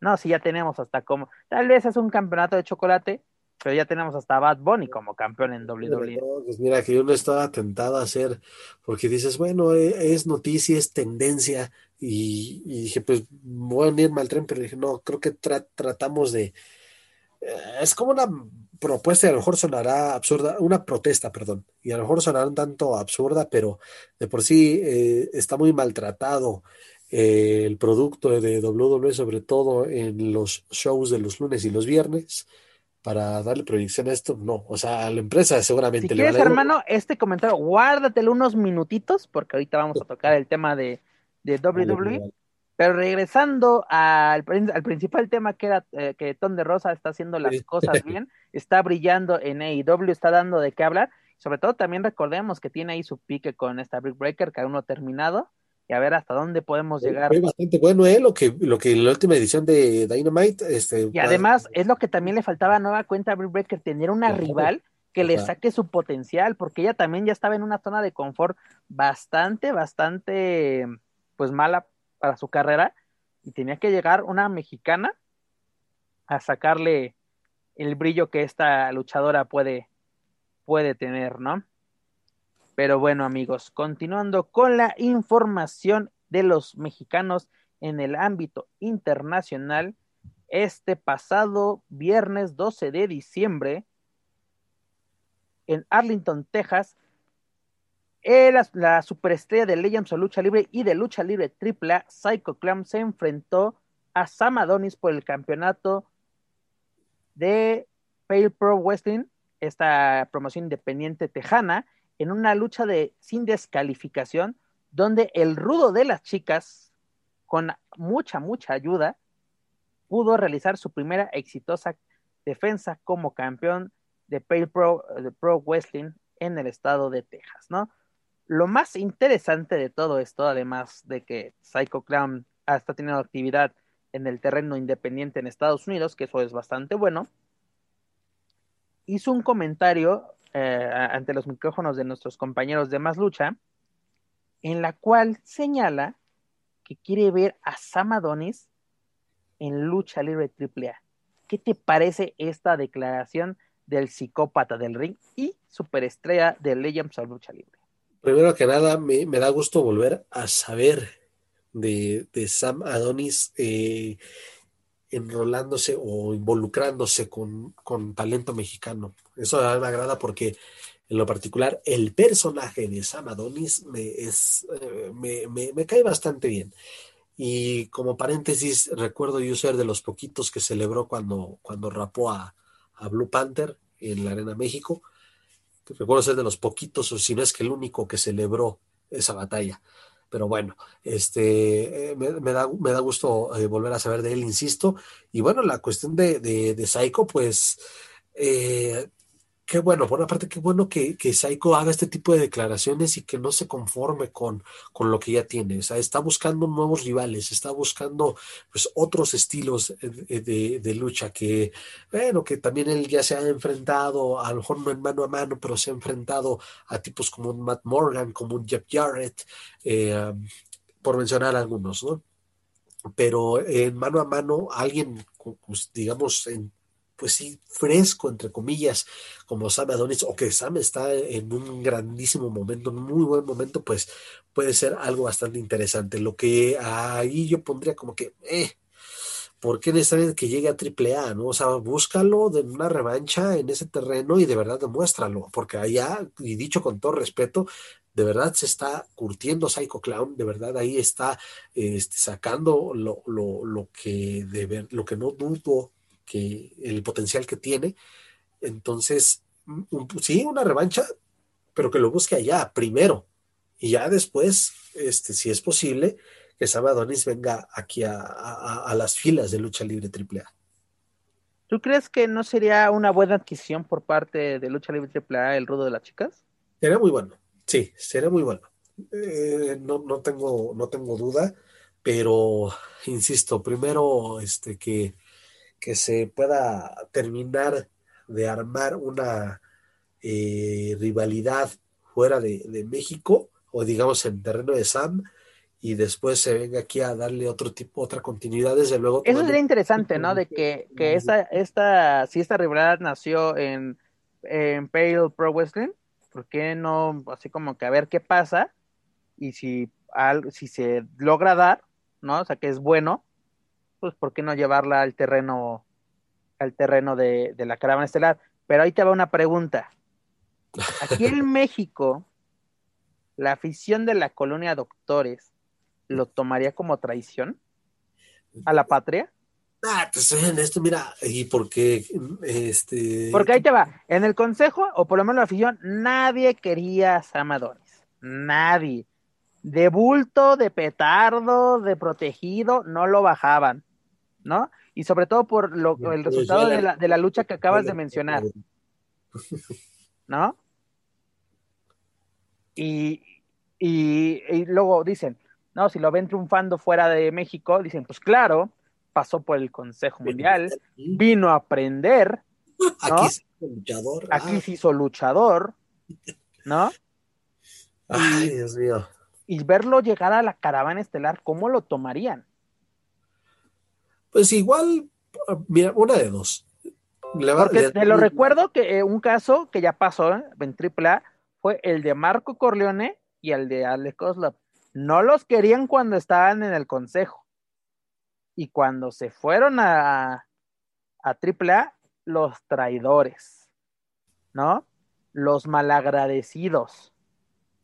No, si ya tenemos hasta como, tal vez es un campeonato de chocolate, pero ya tenemos hasta Bad Bunny como campeón en WWE. pues mira, que yo no estaba tentado a hacer, porque dices, bueno, e, es noticia, es tendencia, y, dije, pues voy a unirme al tren, pero dije, no, creo que tratamos de... Eh, es como una propuesta y a lo mejor sonará absurda, una protesta, perdón, y a lo mejor sonará un tanto absurda, pero de por sí eh, está muy maltratado eh, el producto de WWE, sobre todo en los shows de los lunes y los viernes para darle proyección a esto, no. O sea, a la empresa seguramente si le quieres, hermano, este comentario, guárdatelo unos minutitos, porque ahorita vamos a tocar el tema de, de *laughs* WWE. Pero regresando al, al principal tema que era eh, que Ton de Rosa está haciendo las cosas bien, *laughs* está brillando en AEW, está dando de qué hablar. Sobre todo también recordemos que tiene ahí su pique con esta Brick Breaker, que aún no ha terminado y a ver hasta dónde podemos llegar. Fue bastante bueno, ¿eh? Lo que, lo que en la última edición de Dynamite. Este, y además es lo que también le faltaba a Nueva Cuenta a Britt Breaker, tener una rival que le saque su potencial, porque ella también ya estaba en una zona de confort bastante, bastante, pues mala para su carrera. y tenía que llegar una mexicana a sacarle el brillo que esta luchadora puede, puede tener, ¿no? Pero bueno, amigos, continuando con la información de los mexicanos en el ámbito internacional, este pasado viernes 12 de diciembre, en Arlington, Texas, la, superestrella de Legends of Lucha Libre y de Lucha Libre AAA, Psycho Clown, se enfrentó a Sam Adonis por el campeonato de Pale Pro Wrestling, esta promoción independiente tejana, en una lucha de sin descalificación, donde el rudo de las chicas, con mucha, mucha ayuda, pudo realizar su primera exitosa defensa como campeón de Pale Pro, de Pro Wrestling en el estado de Texas, ¿no? Lo más interesante de todo esto, además de que Psycho Clown está teniendo actividad en el terreno independiente en Estados Unidos, que eso es bastante bueno, hizo un comentario eh, ante los micrófonos de nuestros compañeros de Más Lucha, en la cual señala que quiere ver a Sam Adonis en lucha libre AAA. ¿Qué te parece esta declaración del psicópata del ring y superestrella de Legends of Lucha Libre? Primero que nada, me, da gusto volver a saber de, Sam Adonis eh, enrolándose o involucrándose con, talento mexicano. Eso me agrada porque en lo particular el personaje de Sam Adonis me, es, eh, me, cae bastante bien. Y como paréntesis, recuerdo yo ser de los poquitos que celebró cuando, cuando rapó a, a Blue Panther en la Arena México. Recuerdo ser de los poquitos, o si no es que el único que celebró esa batalla. Pero bueno, este, eh, me, da, me da gusto eh, volver a saber de él, insisto. Y bueno, la cuestión de, de, de Psycho, pues eh, qué bueno, por una parte, qué bueno que, que Saiko haga este tipo de declaraciones y que no se conforme con, con lo que ya tiene. O sea, está buscando nuevos rivales, está buscando pues otros estilos de, de, lucha que, bueno, que también él ya se ha enfrentado, a lo mejor no en mano a mano, pero se ha enfrentado a tipos como un Matt Morgan, como un Jeff Jarrett, eh, por mencionar algunos, ¿no? Pero en mano a mano, alguien, pues, digamos, en pues sí, fresco, entre comillas, como Sam Adonis, o que Sam está en un grandísimo momento, un muy buen momento, pues puede ser algo bastante interesante. Lo que ahí yo pondría como que, eh, ¿por qué necesariamente que llegue a AAA? ¿no? O sea, búscalo de una revancha en ese terreno y de verdad demuéstralo, porque allá, y dicho con todo respeto, de verdad se está curtiendo Psycho Clown, de verdad ahí está este, sacando lo, lo, lo que de ver, lo que no dudo que el potencial que tiene. Entonces, sí, una revancha, pero que lo busque allá primero. Y ya después, este, si es posible, que Sam Adonis venga aquí a, las filas de lucha libre AAA. ¿Tú crees que no sería una buena adquisición por parte de lucha libre AAA el rudo de las chicas? Sería muy bueno, sí, sería muy bueno. Eh, no, no, tengo, no tengo duda, pero insisto, primero este, que que se pueda terminar de armar una eh, rivalidad fuera de, México o digamos en terreno de Sam y después se venga aquí a darle otro tipo, otra continuidad, desde luego. Eso sería interesante, ¿no? De que, *laughs* que esta, esta, si esta rivalidad nació en, en Pale Pro Wrestling, ¿por qué no, así como que a ver qué pasa? Y si, si se logra dar, ¿no? O sea, que es bueno, pues ¿por qué no llevarla al terreno, al terreno de, la caravana estelar? Pero ahí te va una pregunta. Aquí en *laughs* México, la afición de la colonia Doctores lo tomaría como traición a la patria. Ah, te soy honesto, mira, y porque este. Porque ahí te va, en el consejo, o por lo menos la afición, nadie quería a Sam Nadie. De bulto, de petardo, de protegido, no lo bajaban. ¿No? Y sobre todo por lo, el resultado de la, de la lucha que acabas de mencionar, *laughs* ¿no? Y, y, luego dicen, no, si lo ven triunfando fuera de México, dicen, pues claro, pasó por el Consejo Mundial, vino a aprender, *laughs* ¿no? Aquí se hizo luchador. Aquí ah. se hizo luchador, ¿no? *laughs* Ay, Dios mío. Y verlo llegar a la caravana estelar, ¿cómo lo tomarían? Pues igual, mira, una de dos. Porque te lo recuerdo que eh, un caso que ya pasó ¿eh? en AAA fue el de Marco Corleone y el de Alex Koslov. No los querían cuando estaban en el consejo. Y cuando se fueron a, a AAA, los traidores, ¿no? Los malagradecidos.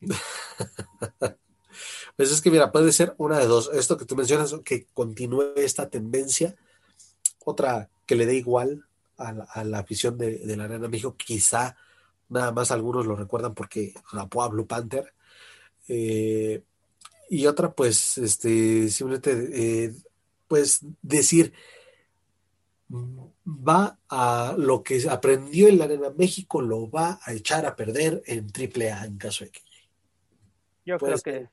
*laughs* Pues es que, mira, puede ser una de dos. Esto que tú mencionas, que continúe esta tendencia. Otra que le dé igual a la, afición de, la Arena México. Quizá nada más algunos lo recuerdan porque rapó a Blue Panther. Eh, y otra, pues, este, simplemente, eh, pues, decir, va a lo que aprendió en la Arena México, lo va a echar a perder en AAA en caso de que Yo creo que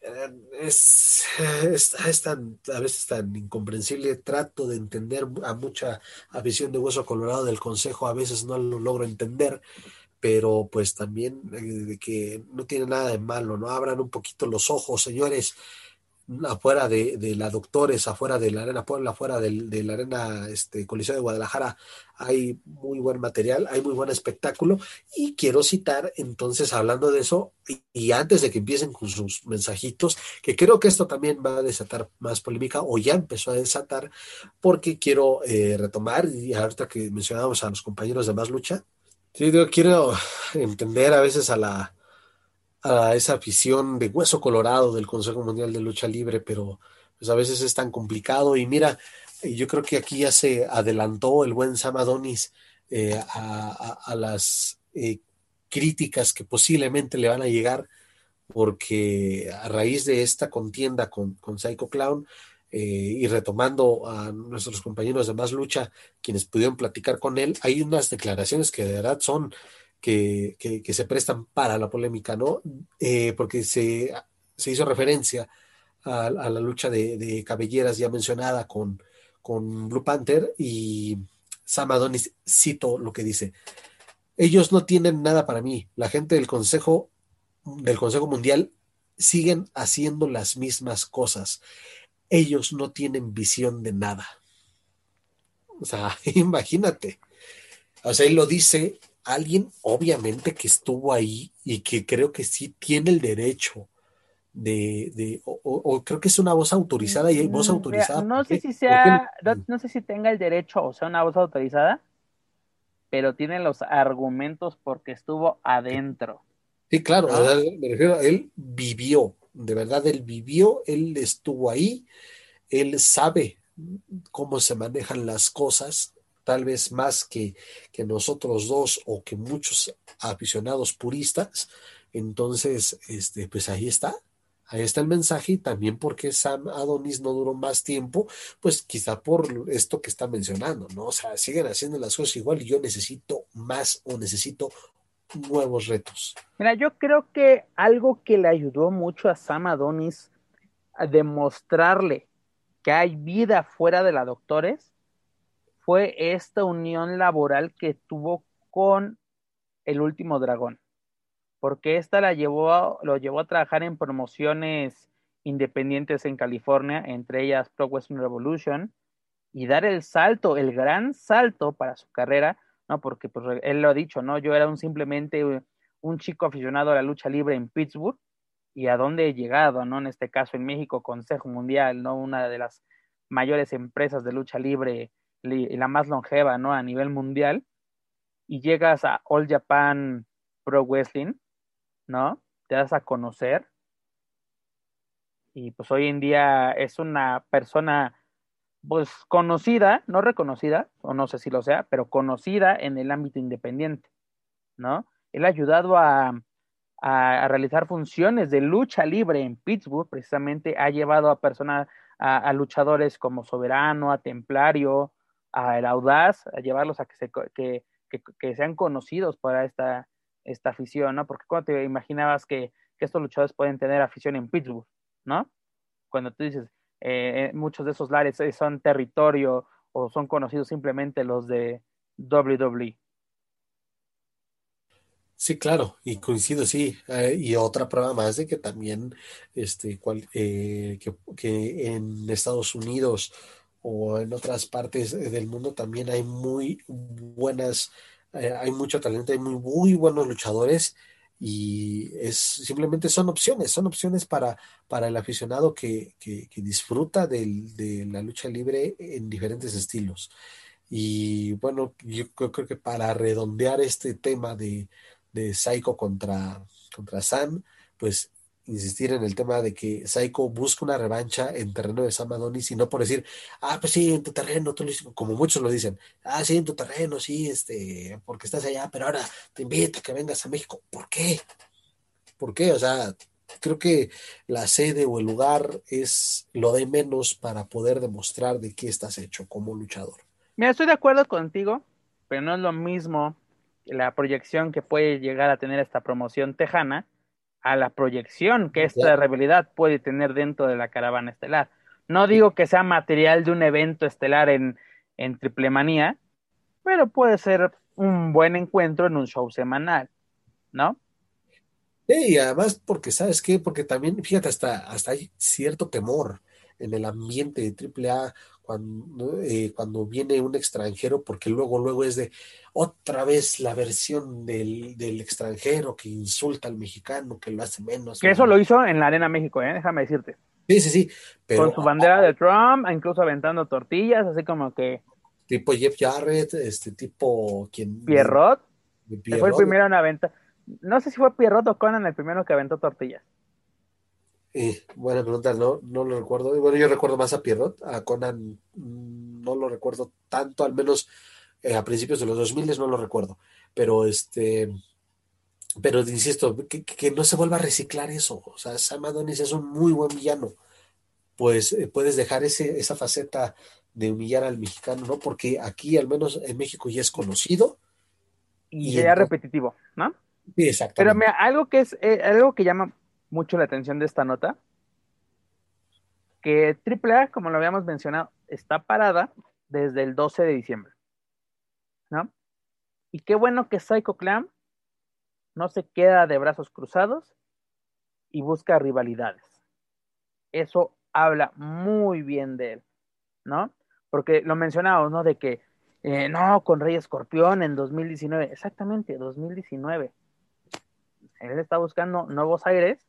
eh, es, es, tan, a veces tan incomprensible. Trato de entender a mucha afición de Hueso Colorado del Consejo, a veces no lo logro entender, pero pues también eh, que no tiene nada de malo, ¿no? Abran un poquito los ojos, señores afuera de, de, la Doctores, afuera de la Arena Puebla, afuera de la Arena este, Coliseo de Guadalajara, hay muy buen material, hay muy buen espectáculo. Y quiero citar, entonces, hablando de eso, y, antes de que empiecen con sus mensajitos, que creo que esto también va a desatar más polémica, o ya empezó a desatar, porque quiero eh, retomar, y ahorita que mencionábamos a los compañeros de Más Lucha, sí, yo quiero entender a veces a la a esa afición de hueso colorado del Consejo Mundial de Lucha Libre, pero pues a veces es tan complicado. Y mira, yo creo que aquí ya se adelantó el buen Sam Adonis eh, a, las eh, críticas que posiblemente le van a llegar, porque a raíz de esta contienda con, con Psycho Clown, eh, y retomando a nuestros compañeros de Más Lucha, quienes pudieron platicar con él, hay unas declaraciones que de verdad son que, se prestan para la polémica, ¿no? Eh, porque se, hizo referencia a, la lucha de, cabelleras ya mencionada con, Blue Panther y Sam Adonis cito lo que dice. Ellos no tienen nada para mí. La gente del Consejo, del Consejo Mundial siguen haciendo las mismas cosas. Ellos no tienen visión de nada. O sea, *laughs* imagínate. O sea, él lo dice alguien obviamente que estuvo ahí y que creo que sí tiene el derecho de, o, creo que es una voz autorizada y hay voz mm, autorizada. no sé si sea, no, sé si tenga el derecho o sea una voz autorizada, pero tiene los argumentos porque estuvo adentro. Sí, claro, me refiero, él vivió, de verdad, él vivió, él estuvo ahí, él sabe cómo se manejan las cosas, tal vez más que, que nosotros dos o que muchos aficionados puristas. Entonces, este, pues ahí está, ahí está el mensaje y también porque Sam Adonis no duró más tiempo, pues quizá por esto que está mencionando, ¿no? O sea, siguen haciendo las cosas igual y yo necesito más o necesito nuevos retos. Mira, yo creo que algo que le ayudó mucho a Sam Adonis a demostrarle que hay vida fuera de la doctores fue esta unión laboral que tuvo con el último dragón, porque esta la llevó, lo llevó a trabajar en promociones independientes en California, entre ellas Pro Western Revolution, y dar el salto, el gran salto para su carrera, ¿no? Porque pues, él lo ha dicho, ¿no? Yo era un simplemente un chico aficionado a la lucha libre en Pittsburgh, y a dónde he llegado, ¿no? En este caso en México, Consejo Mundial, ¿no? Una de las mayores empresas de lucha libre y la más longeva, ¿no? A nivel mundial, y llegas a All Japan Pro Wrestling, ¿no? Te das a conocer. Y pues hoy en día es una persona, pues conocida, no reconocida, o no sé si lo sea, pero conocida en el ámbito independiente, ¿no? Él ha ayudado a, a, realizar funciones de lucha libre en Pittsburgh, precisamente ha llevado a personas, a luchadores como Soberano, a Templario, a el audaz, a llevarlos a que, se, que, que, sean conocidos para esta, esta afición, ¿no? Porque cuando te imaginabas que, que, estos luchadores pueden tener afición en Pittsburgh, ¿no? Cuando tú dices, eh, eh, muchos de esos lares eh, son territorio o son conocidos simplemente los de WWE. Sí, claro, y coincido, sí. Eh, y otra prueba más de que también este, cual- eh, que, que en Estados Unidos o en otras partes del mundo también hay muy buenas, eh, hay mucho talento, hay muy, buenos luchadores y es simplemente son opciones, son opciones para, para el aficionado que, que, disfruta del- de la lucha libre en diferentes estilos. Y bueno, yo creo creo que para redondear este tema de, de Psycho contra, contra Sam, pues insistir en el tema de que Psycho busca una revancha en terreno de Sam Adonis y no por decir, ah, pues sí, en tu terreno, tú lo hiciste", como muchos lo dicen, ah, sí, en tu terreno, sí, este, porque estás allá, pero ahora te invito a que vengas a México. ¿Por qué? ¿Por qué? O sea, creo que la sede o el lugar es lo de menos para poder demostrar de qué estás hecho como luchador. Mira, estoy de acuerdo contigo, pero no es lo mismo la proyección que puede llegar a tener esta promoción tejana a la proyección que esta Claro. rivalidad puede tener dentro de la caravana estelar. No digo que sea material de un evento estelar en, en Triple Manía, pero puede ser un buen encuentro en un show semanal, ¿no? Sí, y además porque, ¿sabes qué? Porque también, fíjate, hasta, hasta hay cierto temor en el ambiente de AAA cuando, eh, cuando viene un extranjero, porque luego, luego es de otra vez la versión del, del extranjero que insulta al mexicano, que lo hace menos. Que eso lo hizo en la Arena México, ¿eh? déjame decirte. Sí, sí, sí, pero Con su bandera de Trump, incluso aventando tortillas, así como que tipo Jeff Jarrett, este tipo, quien... Pierrot que fue el Pierrot, primero en aventar. No sé si fue Pierrot o Conan el primero que aventó tortillas. Eh, buena pregunta, no, no lo recuerdo. Y Bueno, yo recuerdo más a Pierrot, a Conan mm, no lo recuerdo tanto, al menos eh, a principios de los 2000 no lo recuerdo. Pero este, pero insisto, que, que no se vuelva a reciclar eso. O sea, Sam Adonis es un muy buen villano. Pues eh, puedes dejar ese, esa faceta de humillar al mexicano, ¿no? Porque aquí, al menos en México, ya es conocido. Y Y sería entonces- repetitivo, ¿no? Sí, Pero exactamente. mira, algo que es eh, algo que llama mucho la atención de esta nota, que AAA, como lo habíamos mencionado, está parada desde el 12 de diciembre, ¿no? Y qué bueno que Psycho Clan no se queda de brazos cruzados y busca rivalidades. Eso habla muy bien de él, ¿no? Porque lo mencionamos, ¿no? De que, eh, no, con Rey Escorpión en 2019, exactamente, 2019. Él está buscando nuevos aires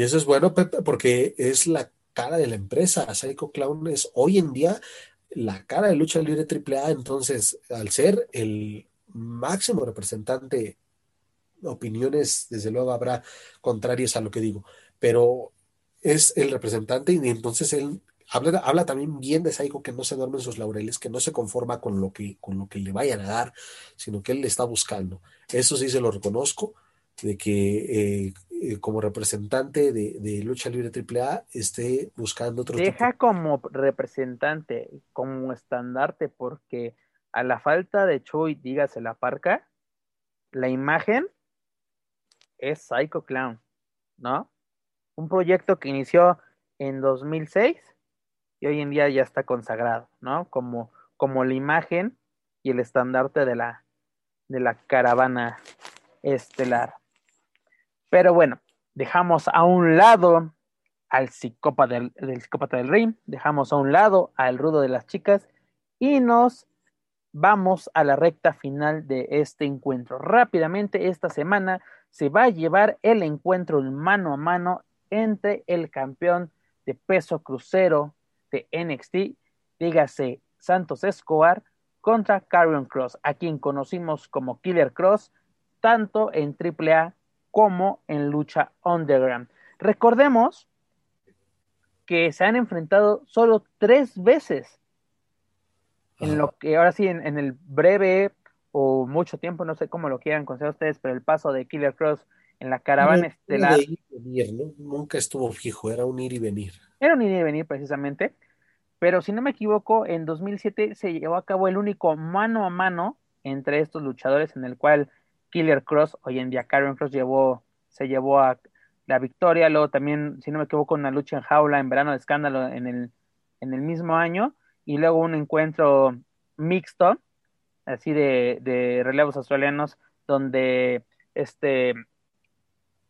Y eso es bueno, Pepe, porque es la cara de la empresa. Psycho Clown es hoy en día la cara de lucha libre AAA. Entonces, al ser el máximo representante, opiniones, desde luego habrá contrarias a lo que digo, pero es el representante y entonces él habla, también bien de Psycho que no se duerme en sus laureles, que no se conforma con lo que, con lo que le vayan a dar, sino que él le está buscando. Eso sí se lo reconozco de que eh, eh, como representante de, de lucha libre AAA esté buscando otro tipo. deja como representante, como estandarte, porque a la falta de Chuy, dígase la parca, la imagen es Psycho Clown, ¿no? Un proyecto que inició en 2006 y hoy en día ya está consagrado, ¿no? Como, como la imagen y el estandarte de la, de la caravana estelar. Pero bueno, dejamos a un lado al psicópata del, del del dejamos a un lado al rudo de las chicas y nos vamos a la recta final de este encuentro. Rápidamente, esta semana se va a llevar el encuentro mano a mano entre el campeón de peso crucero de NXT, dígase Santos Escobar, contra Carrion Cross, a quien conocimos como Killer Cross, tanto en AAA como en lucha underground. Recordemos que se han enfrentado solo tres veces en lo que ahora sí, en, en, el breve o mucho tiempo, no sé cómo lo quieran considerar ustedes, pero el paso de Killer Cross en la caravana no, estelar. Ir y venir, ¿no? Nunca estuvo fijo, era un ir y venir. Era un ir y venir precisamente, pero si no me equivoco, en 2007 se llevó a cabo el único mano a mano entre estos luchadores en el cual Killer Cross, hoy en día Karen Cross llevó, se llevó a la victoria, luego también, si no me equivoco, una lucha en jaula en verano de escándalo en el, en el mismo año, y luego un encuentro mixto, así de, de relevos australianos, donde este,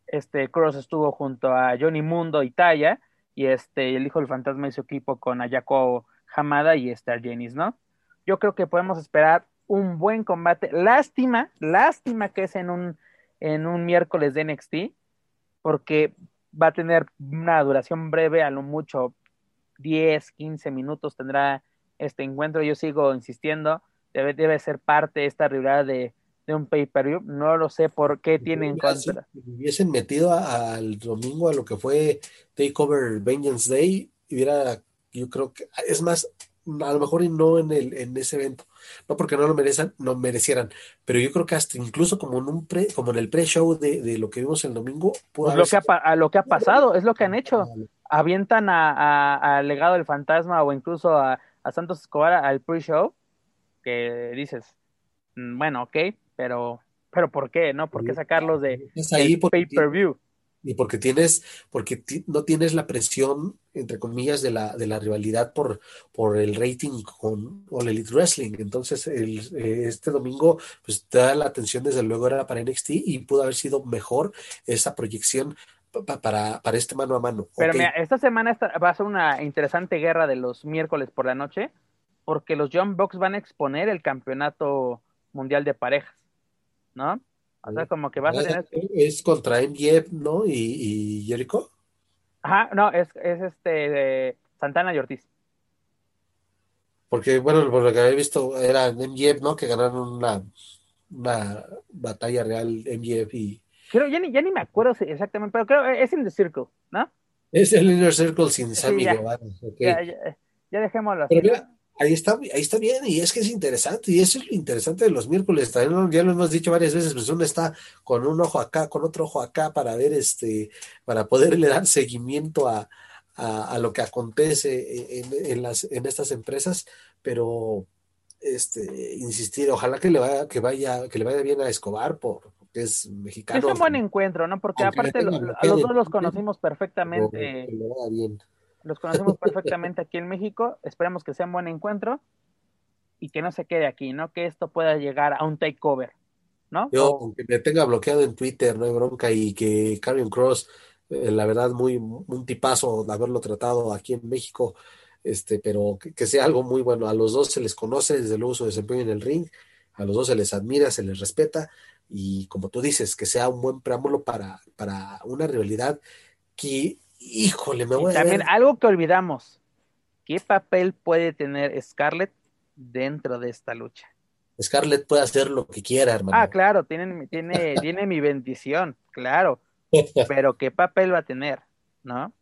este Cross estuvo junto a Johnny Mundo y Taya, y este, el hijo del fantasma su equipo con Ayako Hamada y Star Janis, ¿no? Yo creo que podemos esperar un buen combate. Lástima, lástima que es en un, en un miércoles de NXT, porque va a tener una duración breve, a lo mucho 10, 15 minutos tendrá este encuentro. Yo sigo insistiendo, debe, debe ser parte de esta rivalidad de, de un pay-per-view. No lo sé por qué tienen contra. Si hubiesen metido al domingo a lo que fue Takeover Vengeance Day, hubiera, yo creo que, es más, a lo mejor y no en, el, en ese evento, no porque no lo merezcan, no merecieran, pero yo creo que hasta incluso como en un pre, como en el pre-show de, de, lo que vimos el domingo, pues lo que ha, a lo que ha pasado, es lo que han hecho. Avientan a, a, Legado del Fantasma o incluso a, a Santos Escobar al pre-show, que dices, mm, bueno, ok, pero, pero ¿por qué? ¿No? ¿Por qué sacarlos de pay-per-view? Y porque tienes, porque no tienes la presión, entre comillas, de la, de la rivalidad por, por el rating con All Elite Wrestling. Entonces, el, este domingo, pues da la atención, desde luego, era para NXT y pudo haber sido mejor esa proyección para, para este mano a mano. Pero mira, esta semana va a ser una interesante guerra de los miércoles por la noche, porque los John Box van a exponer el campeonato mundial de parejas, ¿no? O sea, como que vas a tener. Es contra MJF, ¿no? ¿Y, y Jericho? Ajá, no, es, es este de Santana y Ortiz. Porque, bueno, por lo que había visto, era MJF, ¿no? Que ganaron una, una batalla real MJF y. Creo, ya ni, ya ni me acuerdo exactamente, pero creo es en The Circle, ¿no? Es el Inner Circle sin Sammy ya, Guevara. Okay. Ya, ya, ya, dejémoslo así. Pero mira, ahí está, ahí está bien, y es que es interesante, y eso es lo interesante de los miércoles, también ya lo hemos dicho varias veces, pues uno está con un ojo acá, con otro ojo acá para ver este, para poderle dar seguimiento a, a, a lo que acontece en, en, las, en estas empresas, pero este, insistir, ojalá que le vaya, que vaya, que le vaya bien a Escobar por, porque es mexicano. Es un buen encuentro, ¿no? Porque aparte lo, a los dos los conocimos perfectamente. Los conocemos perfectamente aquí en México, esperamos que sea un buen encuentro y que no se quede aquí, ¿no? Que esto pueda llegar a un takeover, ¿no? Yo, aunque me tenga bloqueado en Twitter, no hay bronca, y que Carrion Cross, eh, la verdad, muy un tipazo de haberlo tratado aquí en México, este, pero que, que, sea algo muy bueno. A los dos se les conoce desde luego su desempeño en el ring, a los dos se les admira, se les respeta, y como tú dices, que sea un buen preámbulo para, para una rivalidad que Híjole, me voy y también algo que olvidamos. ¿Qué papel puede tener Scarlett dentro de esta lucha? Scarlett puede hacer lo que quiera, hermano. Ah, claro, tiene, tiene, *laughs* tiene mi bendición, claro. Pero ¿qué papel va a tener? ¿No?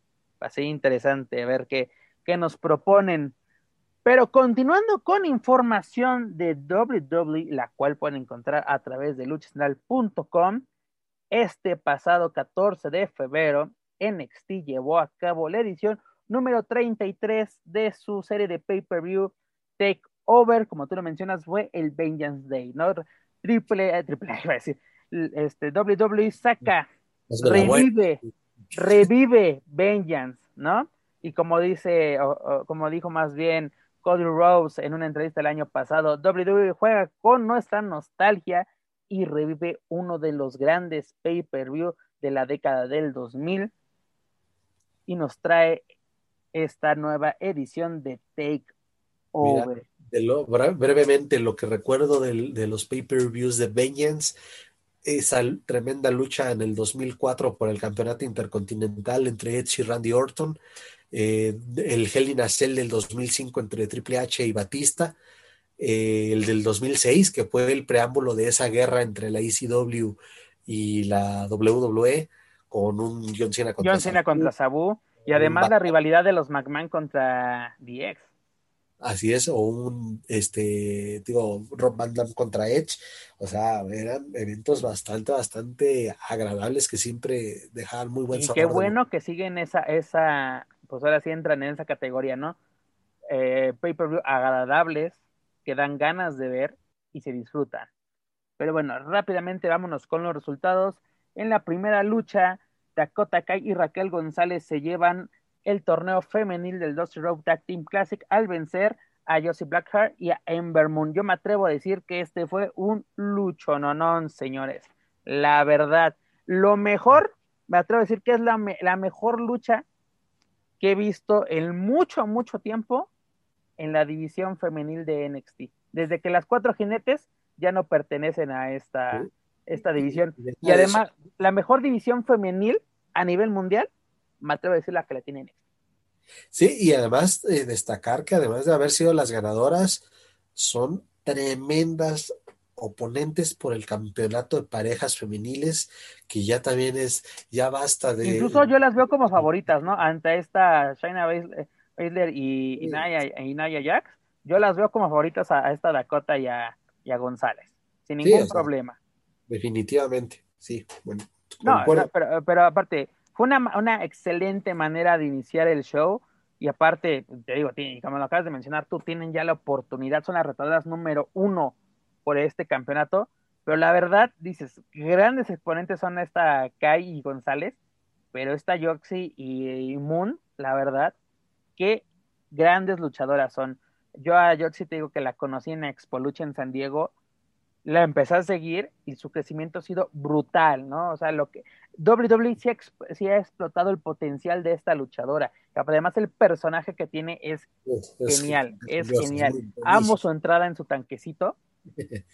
Va a ser interesante a ver qué, qué nos proponen. Pero continuando con información de WWE, la cual pueden encontrar a través de luchasnal.com, este pasado 14 de febrero, NXT llevó a cabo la edición número 33 de su serie de pay-per-view Take Over, como tú lo mencionas, fue el Vengeance Day, ¿no? Triple, eh, triple, *laughs* iba a decir, este, WWE saca, revive, revive Vengeance, ¿no? Y como dice, o, o, como dijo más bien Cody Rose en una entrevista el año pasado, WWE juega con nuestra nostalgia y revive uno de los grandes pay-per-view de la década del 2000 y nos trae esta nueva edición de Take Over. Mira, de lo, brevemente, lo que recuerdo de, de los pay-per-views de Vengeance, esa tremenda lucha en el 2004 por el campeonato intercontinental entre Edge y Randy Orton, eh, el Hell in a Cell del 2005 entre Triple H y Batista, eh, el del 2006, que fue el preámbulo de esa guerra entre la ECW y la WWE, con un John Cena contra John Cena Sabu. contra Sabu y además la rivalidad de los McMahon contra DX. Así es, o un este digo Rob Van Damme contra Edge, o sea, eran eventos bastante, bastante agradables que siempre dejaban muy buen y sabor. Qué bueno que siguen esa, esa, pues ahora sí entran en esa categoría, ¿no? Eh, pay-per-view agradables, que dan ganas de ver y se disfrutan. Pero bueno, rápidamente vámonos con los resultados. En la primera lucha, Dakota Kai y Raquel González se llevan el torneo femenil del Dusty Road Tag Team Classic al vencer a Josie Blackheart y a Ember Moon. Yo me atrevo a decir que este fue un lucho, no, señores. La verdad, lo mejor, me atrevo a decir que es la mejor lucha que he visto en mucho, mucho tiempo en la división femenil de NXT. Desde que las cuatro jinetes ya no pertenecen a esta, esta división. Y además, la mejor división femenil a nivel mundial, me atrevo a decir la que la tiene. Sí, y además eh, destacar que además de haber sido las ganadoras, son tremendas oponentes por el campeonato de parejas femeniles, que ya también es, ya basta de... Incluso yo las veo como favoritas, ¿no? Ante esta Shaina Baszler y, y, Naya, Jax, yo las veo como favoritas a, esta Dakota y a, González, sin ningún problema. Definitivamente, sí. Bueno, no, pero, pero aparte, fue una, excelente manera de iniciar el show. Y aparte, te digo, como lo acabas de mencionar, tú tienen ya la oportunidad, son las retadoras número uno por este campeonato. Pero la verdad, dices, grandes exponentes son esta Kai y González, pero esta Yoxi y, Moon, la verdad, qué grandes luchadoras son. Yo a Yoxi te digo que la conocí en Expo Lucha en San Diego la empecé a seguir y su crecimiento ha sido brutal, ¿no? O sea, lo que WWE sí ha, explotado el potencial de esta luchadora. Además, el personaje que tiene es, genial, es genial. Amo su entrada en su tanquecito. *laughs*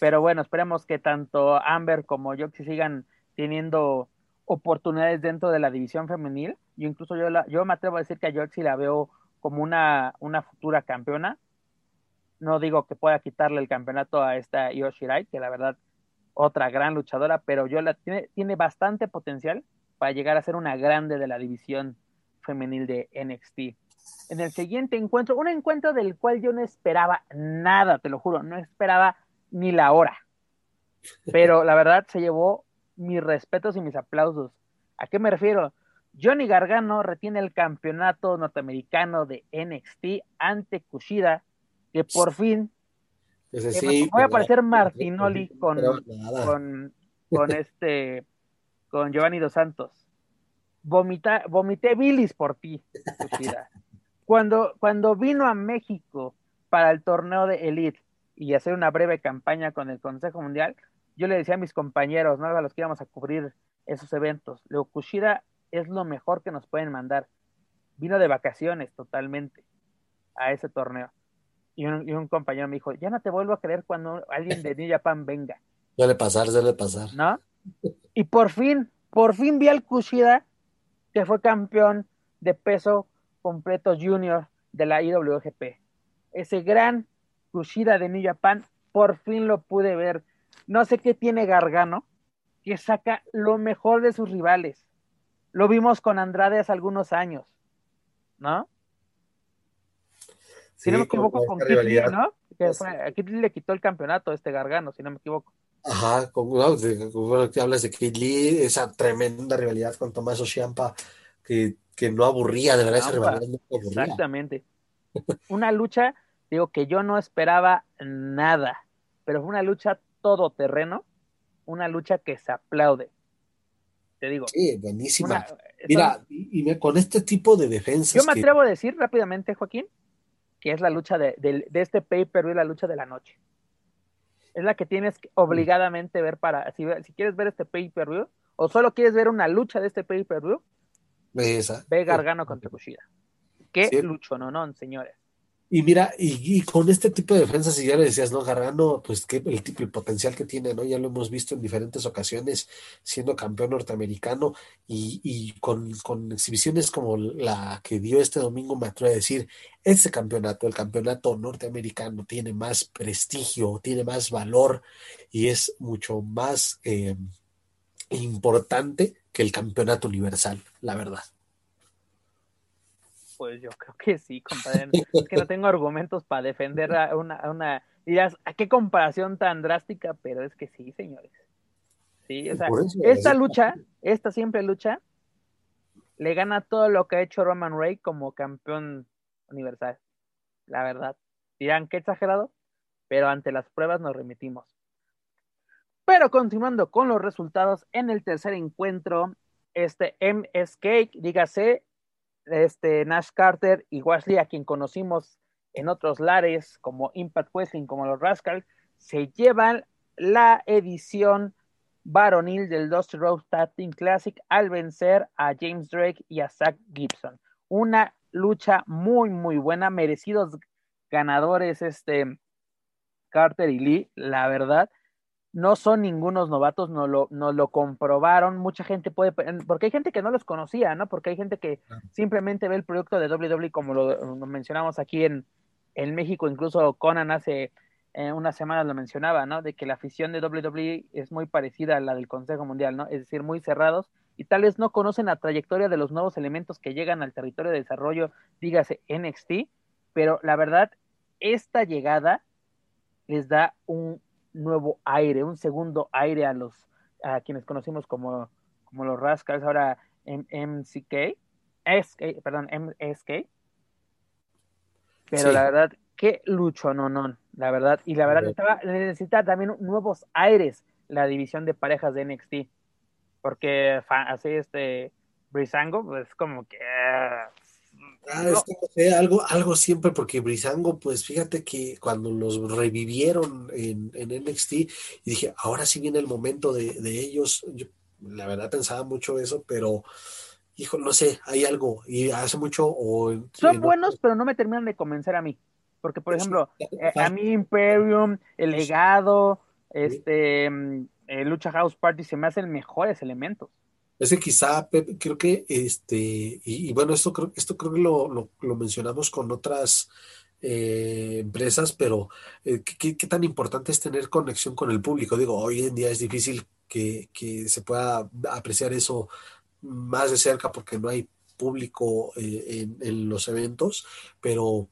Pero bueno, esperemos que tanto Amber como Joxy sigan teniendo oportunidades dentro de la división femenil. Yo incluso yo, la, yo me atrevo a decir que a Joxy la veo como una, una futura campeona no digo que pueda quitarle el campeonato a esta Yoshirai, que la verdad, otra gran luchadora, pero yo la tiene, tiene bastante potencial para llegar a ser una grande de la división femenil de NXT. En el siguiente encuentro, un encuentro del cual yo no esperaba nada, te lo juro, no esperaba ni la hora. Pero la verdad se llevó mis respetos y mis aplausos. ¿A qué me refiero? Johnny Gargano retiene el campeonato norteamericano de NXT ante Kushida que por fin voy a aparecer Martinoli con, con, con, *laughs* este con Giovanni dos Santos. Vomita, vomité bilis por ti, Cuando, cuando vino a México para el torneo de Elite y hacer una breve campaña con el Consejo Mundial, yo le decía a mis compañeros, ¿no? a los que íbamos a cubrir esos eventos, Leo Kushida es lo mejor que nos pueden mandar. Vino de vacaciones totalmente a ese torneo y un, compañero me dijo, ya no te vuelvo a creer cuando alguien de New Japan venga. Suele pasar, suele pasar. ¿No? Y por fin, por fin vi al Kushida, que fue campeón de peso completo junior de la IWGP. Ese gran Kushida de New Japan, por fin lo pude ver. No sé qué tiene Gargano, que saca lo mejor de sus rivales. Lo vimos con Andrade hace algunos años, ¿no? Si no me equivoco, con Kit Lee, ¿no? Que fue, a Kit Lee le quitó el campeonato este Gargano, si no me equivoco. Ajá, con, bueno, que hablas de Kid Lee, esa tremenda rivalidad con Tomás Ciampa, que, que no aburría, de verdad, esa rivalidad no aburría. Exactamente. Una lucha, digo, que yo no esperaba nada, pero fue una lucha todoterreno, una lucha que se aplaude. Te digo. Sí, buenísima. Mira, y, con este tipo de defensas. Yo me atrevo a decir rápidamente, Joaquín, que es la lucha de, este pay-per-view, la lucha de la noche. Es la que tienes que obligadamente ver para, si, si quieres ver este pay-per-view, o solo quieres ver una lucha de este pay-per-view, ve Gargano contra Kushida. Qué lucho, no, no, señores. Y mira, y, con este tipo de defensas, si ya le decías, ¿no? Gargano, pues que el tipo, el potencial que tiene, ¿no? Ya lo hemos visto en diferentes ocasiones siendo campeón norteamericano y, con, exhibiciones como la que dio este domingo, me atrevo a decir, este campeonato, el campeonato norteamericano, tiene más prestigio, tiene más valor y es mucho más eh, importante que el campeonato universal, la verdad. Pues yo creo que sí, compadre. Es que no tengo argumentos para defender a una, una. Dirás, ¿a qué comparación tan drástica? Pero es que sí, señores. Sí, o sea, esta lucha, esta siempre lucha, le gana todo lo que ha hecho Roman Reigns como campeón universal. La verdad. Dirán que exagerado, pero ante las pruebas nos remitimos. Pero continuando con los resultados en el tercer encuentro, este MSK, dígase este Nash Carter y Washley, a quien conocimos en otros lares como Impact Wrestling, como los Rascals, se llevan la edición varonil del Dusty Rose Tag Team Classic al vencer a James Drake y a Zach Gibson. Una lucha muy, muy buena, merecidos ganadores este Carter y Lee, la verdad. No son ningunos novatos, no lo, no lo comprobaron. Mucha gente puede, porque hay gente que no los conocía, ¿no? Porque hay gente que simplemente ve el producto de WWE, como lo, mencionamos aquí en, en México, incluso Conan hace eh, una semana lo mencionaba, ¿no? De que la afición de WWE es muy parecida a la del Consejo Mundial, ¿no? Es decir, muy cerrados y tal vez no conocen la trayectoria de los nuevos elementos que llegan al territorio de desarrollo, dígase NXT, pero la verdad, esta llegada les da un nuevo aire, un segundo aire a los a quienes conocimos como, como los Rascals, ahora MCK, SK, perdón, MSK. Pero la verdad, qué lucho, no, no, la verdad. Y la verdad, estaba, necesita también nuevos aires la división de parejas de NXT. Porque así este Brisango, pues como que ah, Ah, algo, algo siempre, porque Brisango, pues fíjate que cuando los revivieron en, en NXT, y dije, ahora sí viene el momento de, ellos, yo la verdad pensaba mucho eso, pero hijo, no sé, hay algo, y hace mucho o... Son buenos, pero no me terminan de convencer a mí, porque por ejemplo, eh, a mí Imperium, el legado, este, mm, el Lucha House Party se me hacen mejores elementos. Es que quizá, creo que, este, y, bueno, esto creo, esto creo que lo, mencionamos con otras eh, empresas, pero eh, ¿qué, tan importante es tener conexión con el público? Digo, hoy en día es difícil que, se pueda apreciar eso más de cerca porque no hay público eh, en, en, los eventos, pero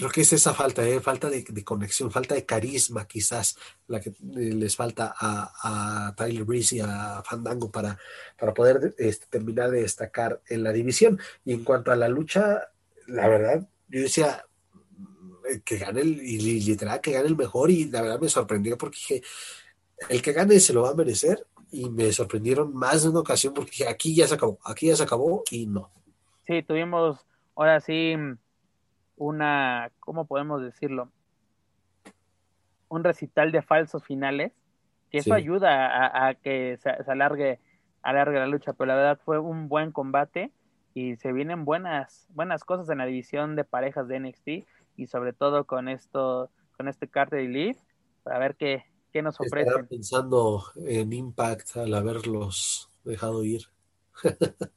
creo que es esa falta, ¿eh? falta de, conexión, falta de carisma quizás la que eh, les falta a, Tyler Breeze y a Fandango para, para poder este, terminar de destacar en la división. Y en cuanto a la lucha, la verdad, yo decía eh, que gane el, literal que gane el mejor y la verdad me sorprendió porque dije, el que gane se lo va a merecer y me sorprendieron más de una ocasión porque dije, aquí ya se acabó, aquí ya se acabó y no. Sí, tuvimos ahora sí una, ¿cómo podemos decirlo? Un recital de falsos finales, que eso ayuda a, que se, alargue, alargue la lucha, pero la verdad fue un buen combate y se vienen buenas, buenas cosas en la división de parejas de NXT y sobre todo con esto, con este Carter y Leaf, para ver qué, qué nos ofrecen. pensando en Impact al haberlos dejado ir. *laughs*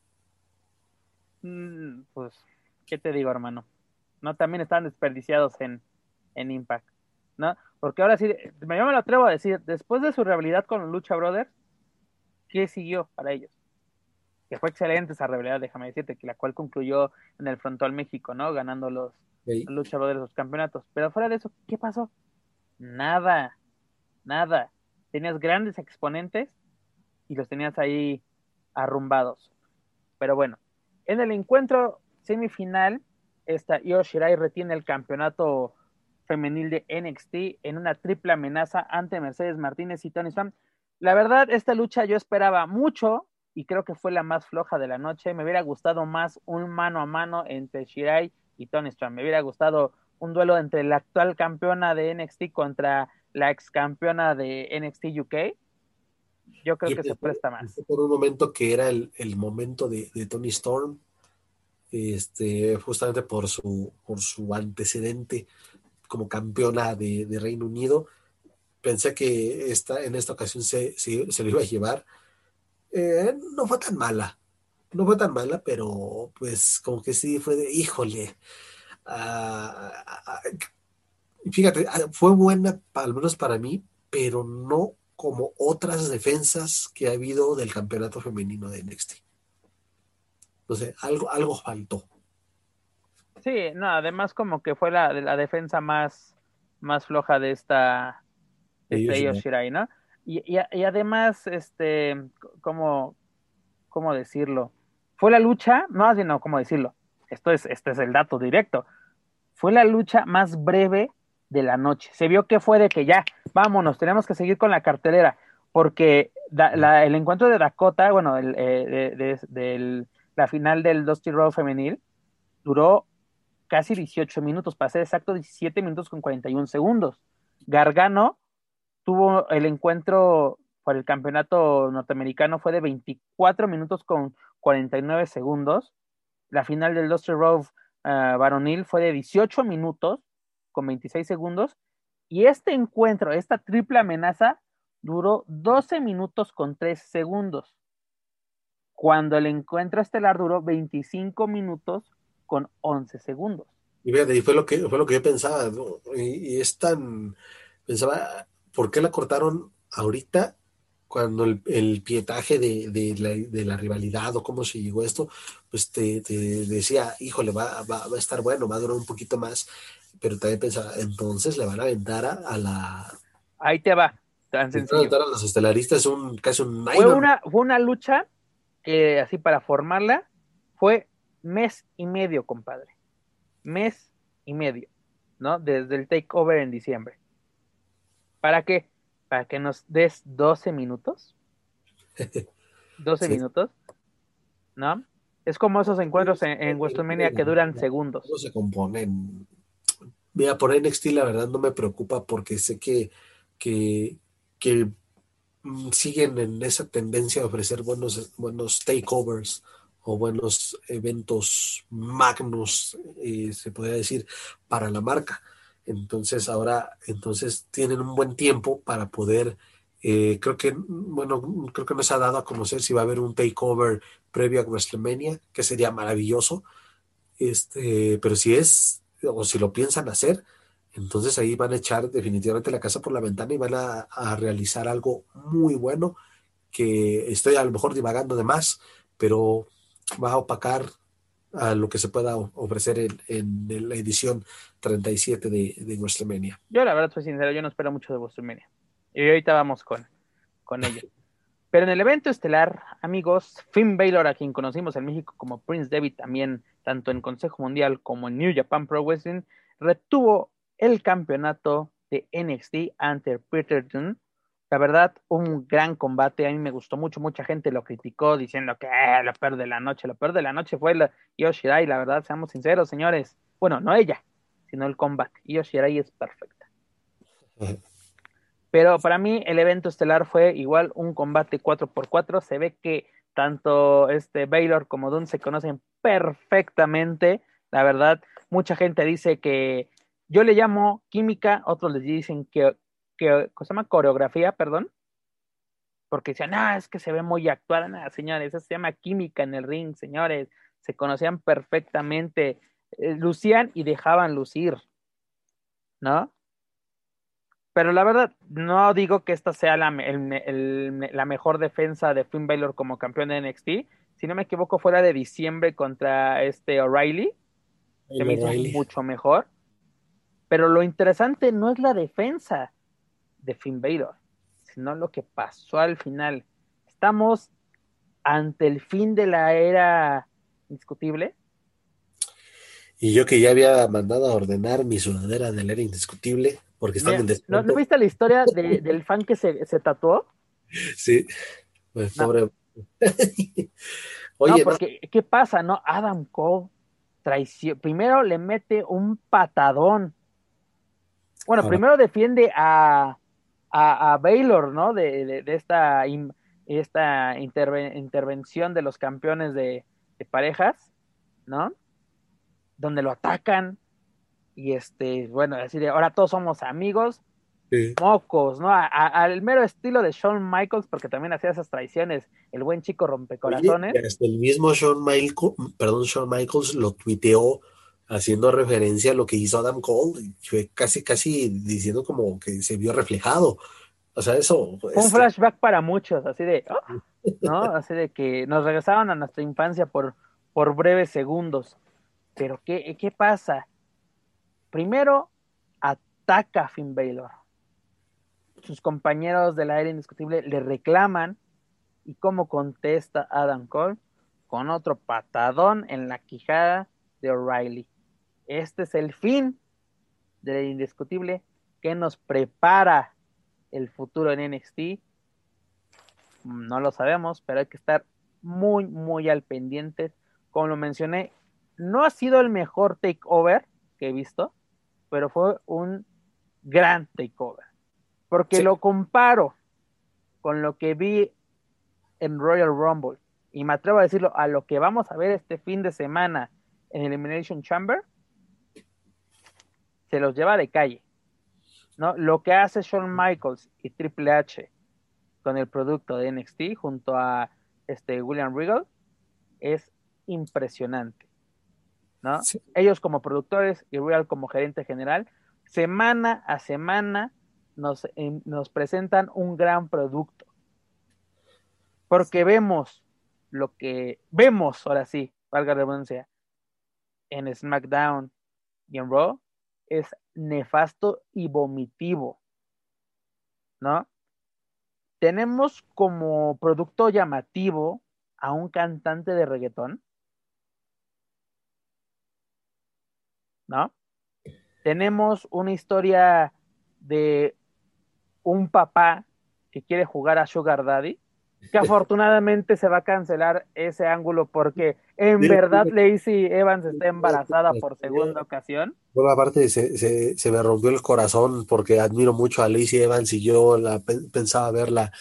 Mm, pues, ¿qué te digo, hermano? ¿No? También están desperdiciados en, en Impact, ¿no? Porque ahora sí, me, yo me lo atrevo a decir, después de su rivalidad con Lucha Brothers, ¿qué siguió para ellos? Que fue excelente esa rivalidad, déjame decirte, que la cual concluyó en el Frontal México, ¿no? Ganando los Lucha Brothers los campeonatos. Pero fuera de eso, ¿qué pasó? Nada, nada. Tenías grandes exponentes y los tenías ahí arrumbados. Pero bueno, en el encuentro semifinal, esta Io Shirai retiene el campeonato femenil de NXT en una triple amenaza ante Mercedes Martínez y Tony Storm. La verdad, esta lucha yo esperaba mucho y creo que fue la más floja de la noche. Me hubiera gustado más un mano a mano entre Shirai y Tony Storm. Me hubiera gustado un duelo entre la actual campeona de NXT contra la ex campeona de NXT UK. Yo creo que se presta más. Por un momento que era el, momento de Tony Storm este, justamente por su, por su antecedente como campeona de, Reino Unido. Pensé que esta, en esta ocasión se, se, lo iba a llevar. Eh, no fue tan mala, no fue tan mala, pero pues como que sí fue de, híjole. Ah, fíjate, fue buena, al menos para mí, pero no como otras defensas que ha habido del campeonato femenino de NXT. Entonces, algo, algo faltó. Sí, no, además como que fue la, la defensa más, más floja de esta de Shirai, ¿no? Y, y, además, este, ¿cómo, ¿cómo decirlo? Fue la lucha, no, no, ¿cómo decirlo? Esto es, este es el dato directo. Fue la lucha más breve de la noche. Se vio que fue de que ya, vámonos, tenemos que seguir con la cartelera, porque el encuentro de Dakota, bueno, eh, del la final del Dusty Road femenil duró casi 18 minutos, para ser exacto, 17 minutos con 41 segundos. Gargano tuvo el encuentro por el campeonato norteamericano fue de 24 minutos con 49 segundos. La final del Luster Road uh, varonil fue de 18 minutos con 26 segundos. Y este encuentro, esta triple amenaza, duró 12 minutos con 3 segundos. Cuando el encuentro estelar duró 25 minutos con 11 segundos. Y fíjate, y fue lo que, fue lo que yo pensaba, ¿no? y, y, es tan, pensaba, ¿por qué la cortaron ahorita cuando el, el pietaje de, de, la, de, la, rivalidad o cómo se llegó a esto, pues te, te decía, híjole, va, va, va, a estar bueno, va a durar un poquito más, pero también pensaba, entonces le van a aventar a, a la... Ahí te va, tan sencillo. Van a aventar a los estelaristas un, casi un... Fue una, fue una lucha que así para formarla fue mes y medio, compadre. Mes y medio, ¿no? Desde el takeover en diciembre. ¿Para qué? Para que nos des 12 minutos. *laughs* 12 sí. minutos, ¿no? Es como esos encuentros en, en WrestleMania que duran segundos. No se componen. Mira, por NXT la verdad no me preocupa porque sé que, que, que siguen en esa tendencia a ofrecer buenos, buenos takeovers o buenos eventos magnos, eh, se podría decir, para la marca. Entonces ahora, entonces tienen un buen tiempo para poder, eh, creo que, bueno, creo que no se ha dado a conocer si va a haber un takeover previo a WrestleMania, que sería maravilloso. Este, pero si es, o si lo piensan hacer, entonces ahí van a echar definitivamente la casa por la ventana y van a, a realizar algo muy bueno, que estoy a lo mejor divagando de más, pero va a opacar a lo que se pueda ofrecer en, en la edición 37 de, de, WrestleMania. Yo la verdad soy sincero, yo no espero mucho de WrestleMania. Y ahorita vamos con, con ello. *laughs* Pero en el evento estelar, amigos, Finn Balor, a quien conocimos en México como Prince David, también tanto en Consejo Mundial como en New Japan Pro Wrestling, retuvo el campeonato de NXT ante Peter Dunne la verdad, un gran combate. A mí me gustó mucho. Mucha gente lo criticó diciendo que eh, lo peor de la noche. Lo peor de la noche fue la Yoshirai. La verdad, seamos sinceros, señores. Bueno, no ella, sino el combate. Yoshirai es perfecta. Pero para mí, el evento estelar fue igual un combate 4x4. Se ve que tanto este Baylor como Dunn se conocen perfectamente. La verdad, mucha gente dice que yo le llamo química, otros les dicen que que se llama coreografía, perdón, porque decían, ah, es que se ve muy actuada, nada, señores, eso se llama química en el ring, señores, se conocían perfectamente, eh, lucían y dejaban lucir, ¿no? Pero la verdad, no digo que esta sea la, el, el, la mejor defensa de Finn Balor como campeón de NXT, si no me equivoco, fuera de diciembre contra este O'Reilly, se me hizo mucho mejor. Pero lo interesante no es la defensa, de Finn sino lo que pasó al final. Estamos ante el fin de la era indiscutible. Y yo que ya había mandado a ordenar mi sudadera de la era indiscutible, porque están en ¿no, ¿No viste la historia de, del fan que se, se tatuó? *laughs* Sí, pues pobre. *laughs* No. Oye, no, porque. ¿qué pasa? No, Adam Cole traición. Primero le mete un patadón. Bueno, primero defiende a, a, a Baylor, ¿no? De, de, de esta, in, esta interve, intervención de los campeones de, de, parejas, ¿no? Donde lo atacan y este, bueno, decir, ahora todos somos amigos, sí. mocos, ¿no? Al mero estilo de Shawn Michaels, porque también hacía esas traiciones, el buen chico rompecorazones. Oye, hasta el mismo Shawn Michaels, perdón, Shawn Michaels lo tuiteó haciendo referencia a lo que hizo Adam Cole, fue casi, casi diciendo como que se vio reflejado. O sea, eso. Un este... flashback para muchos, así de, oh, ¿no? Así de que nos regresaban a nuestra infancia por, por breves segundos. Pero, ¿qué, ¿qué pasa? Primero, ataca a Finn Balor. Sus compañeros de la era indiscutible le reclaman. ¿Y cómo contesta Adam Cole? Con otro patadón en la quijada de O'Reilly este es el fin del indiscutible que nos prepara el futuro en NXT. No lo sabemos, pero hay que estar muy, muy al pendiente. Como lo mencioné, no ha sido el mejor takeover que he visto, pero fue un gran takeover. Porque lo comparo con lo que vi en Royal Rumble y me atrevo a decirlo a lo que vamos a ver este fin de semana en Elimination Chamber, se los lleva de calle. ¿no? Lo que hace Shawn Michaels y Triple H con el producto de NXT junto a este William Regal es impresionante. ¿no? Ellos como productores y Regal como gerente general, semana a semana nos, nos presentan un gran producto. Porque vemos lo que vemos, ahora sí, valga la redundancia, en SmackDown y en Raw, es nefasto y vomitivo, ¿no? Tenemos como producto llamativo a un cantante de reggaetón, ¿no? Tenemos una historia de un papá que quiere jugar a Sugar Daddy, que afortunadamente se va a cancelar ese ángulo porque en verdad Lacey Evans está embarazada por segunda ocasión. Bueno, aparte se, se, me rompió el corazón porque admiro mucho a Lacey Evans y yo la pensaba verla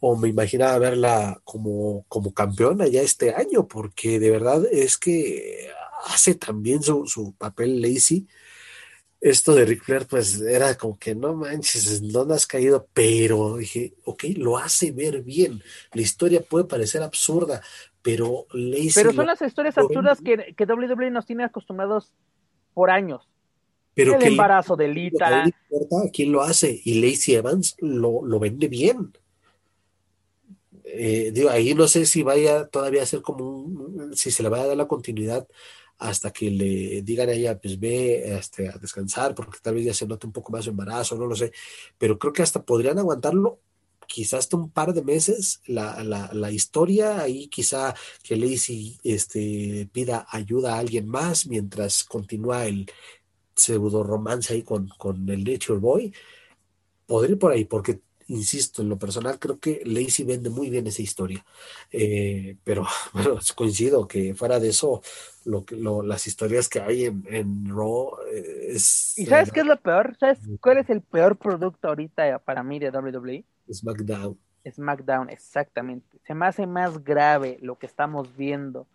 o me imaginaba verla como, como campeona ya este año, porque de verdad es que hace también su, su papel Lacey esto de Ric Flair, pues era como que no manches, no has caído, pero dije, ok, lo hace ver bien. La historia puede parecer absurda, pero Lacey. Pero son las historias absurdas que, que WWE nos tiene acostumbrados por años. Pero el embarazo de Lita. No importa quién lo hace, y Lacey Evans lo, lo vende bien. Eh, digo, ahí no sé si vaya todavía a ser como un, si se le va a dar la continuidad hasta que le digan a ella, pues ve este, a descansar, porque tal vez ya se note un poco más su embarazo, no lo sé, pero creo que hasta podrían aguantarlo quizás hasta un par de meses la, la, historia, ahí quizá que Lacey este, pida ayuda a alguien más mientras continúa el pseudo romance ahí con, con el Nature Boy, podría ir por ahí, porque insisto, en lo personal creo que Lacey vende muy bien esa historia. Eh, pero *laughs* bueno, coincido que fuera de eso, lo que las historias que hay en, en Raw eh, es. ¿Y sabes qué es lo peor? ¿Sabes cuál es el peor producto ahorita para mí de WWE? SmackDown. SmackDown, exactamente. Se me hace más grave lo que estamos viendo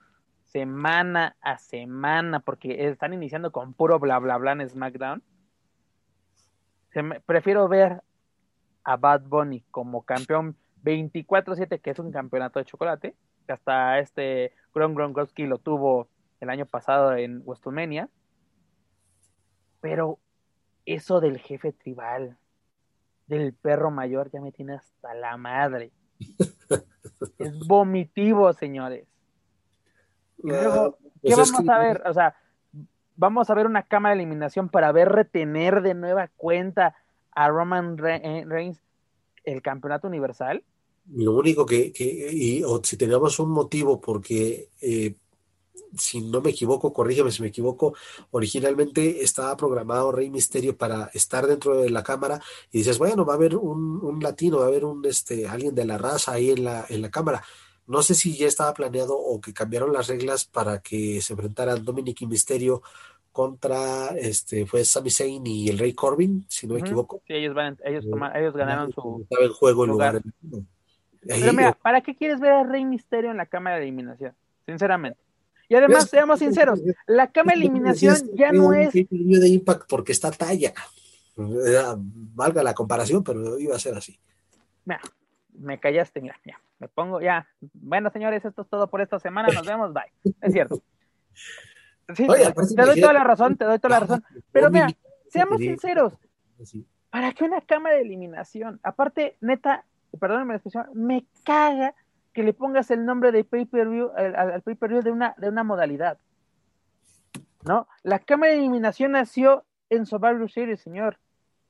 semana a semana, porque están iniciando con puro bla bla bla en SmackDown. prefiero ver a Bad Bunny como campeón 24-7, que es un campeonato de chocolate, que hasta este Gron Gronkowski lo tuvo el año pasado en WrestleMania. Pero eso del jefe tribal, del perro mayor, ya me tiene hasta la madre. *laughs* es vomitivo, señores. Y luego, ¿qué pues vamos a ver? O sea, vamos a ver una cámara de eliminación para ver retener de nueva cuenta a Roman eh, Reigns el campeonato universal? Lo único que, y, o si tenemos un motivo, porque eh, si no me equivoco, corrígeme si me equivoco, originalmente estaba programado Rey Misterio para estar dentro de la cámara y dices, bueno, va a haber un, un, latino, va a haber un este alguien de la raza ahí en la, en la cámara. No sé si ya estaba planeado o que cambiaron las reglas para que se enfrentaran Dominic y Misterio contra este fue Sami Zayn y el Rey Corbin, si no me equivoco. Sí, ellos van, ellos, eh, ellos ganaron su el juego en lugar. Pero mira, ¿para qué quieres ver a Rey Misterio en la cámara de eliminación? Sinceramente. Y además, seamos sinceros, la cámara de eliminación ya no es de Impact porque está talla. Valga la comparación, pero iba a ser así. Mira, me callaste, mira, ya, me pongo ya. Bueno, señores, esto es todo por esta semana, nos vemos, bye. Es cierto. *laughs* Sí, te doy toda la razón, te doy toda la razón. Pero mira, seamos sinceros. ¿Para qué una cámara de eliminación? Aparte, neta, perdónenme la expresión, me caga que le pongas el nombre de pay-per-view al, pay-per-view de una, de una modalidad. ¿No? La cámara de eliminación nació en Survivor Series, señor.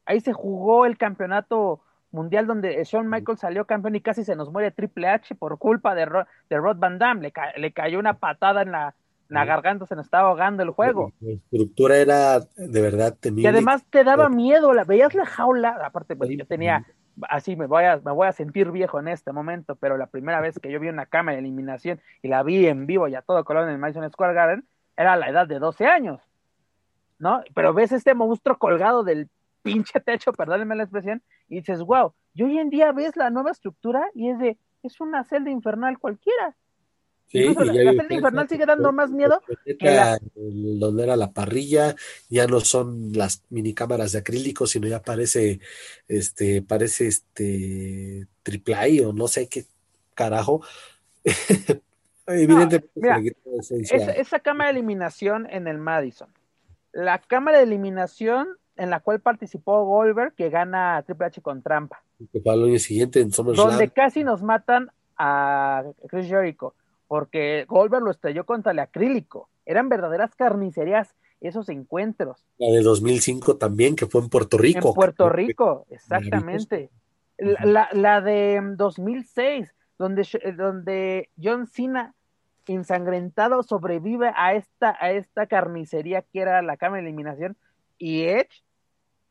Ahí se jugó el campeonato mundial donde Shawn Michaels salió campeón y casi se nos muere Triple H por culpa de, de Rod Van Damme. Le, le cayó una patada en la, la garganta se nos estaba ahogando el juego. La estructura era de verdad temible. Y además te daba miedo, la, veías la jaula, aparte pues yo tenía, así me voy, a, me voy a sentir viejo en este momento, pero la primera vez que yo vi una cámara de eliminación y la vi en vivo y a todo color en el Madison Square Garden, era la edad de 12 años, ¿no? Pero ves este monstruo colgado del pinche techo, perdónenme la expresión, y dices, wow, y hoy en día ves la nueva estructura y es de, es una celda infernal cualquiera. Sí, Incluso la, la infernal sigue dando más miedo la- donde era la parrilla, ya no son las minicámaras de acrílico, sino ya parece, este, parece este triple A o no sé qué carajo. *laughs* Evidentemente mira, esa, esa cámara de eliminación en el Madison. La cámara de eliminación en la cual participó Goldberg, que gana Triple H con trampa. que año siguiente en SummerSlam. donde casi nos matan a Chris Jericho, porque Goldberg lo estrelló contra el acrílico. Eran verdaderas carnicerías esos encuentros. La de 2005 también, que fue en Puerto Rico. En Puerto Rico, exactamente. La, la- la de mm, 2006, donde, Sh- donde John Cena ensangrentado sobrevive a esta, a esta carnicería que era la cámara de eliminación y Edge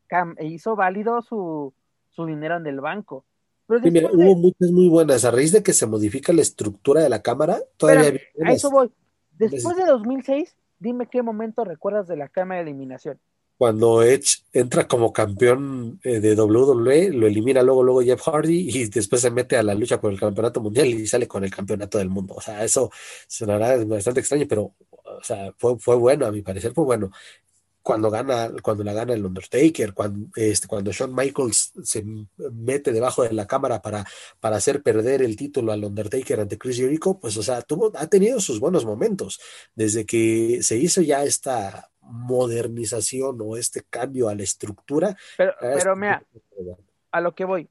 cam- hizo válido su, su dinero en el banco. Pero Sí, mira, de- hubo muchas muy buenas. A raíz de que se modifica la estructura de la cámara, todavía Espérame, a eso voy. Después de 2006, dime qué momento recuerdas de la cámara de eliminación. Cuando Edge entra como campeón eh, de WWE, lo elimina luego, luego Jeff Hardy y después se mete a la lucha por el campeonato mundial y sale con el campeonato del mundo. O sea, eso sonará bastante extraño, pero o sea, fue, fue bueno, a mi parecer fue bueno. Cuando gana, cuando la gana el Undertaker, cuando, este, cuando Shawn Michaels se mete debajo de la cámara para, para hacer perder el título al Undertaker ante Chris Jericho, pues, o sea, tuvo, ha tenido sus buenos momentos. Desde que se hizo ya esta modernización o este cambio a la estructura. Pero, pero mira, a lo que voy.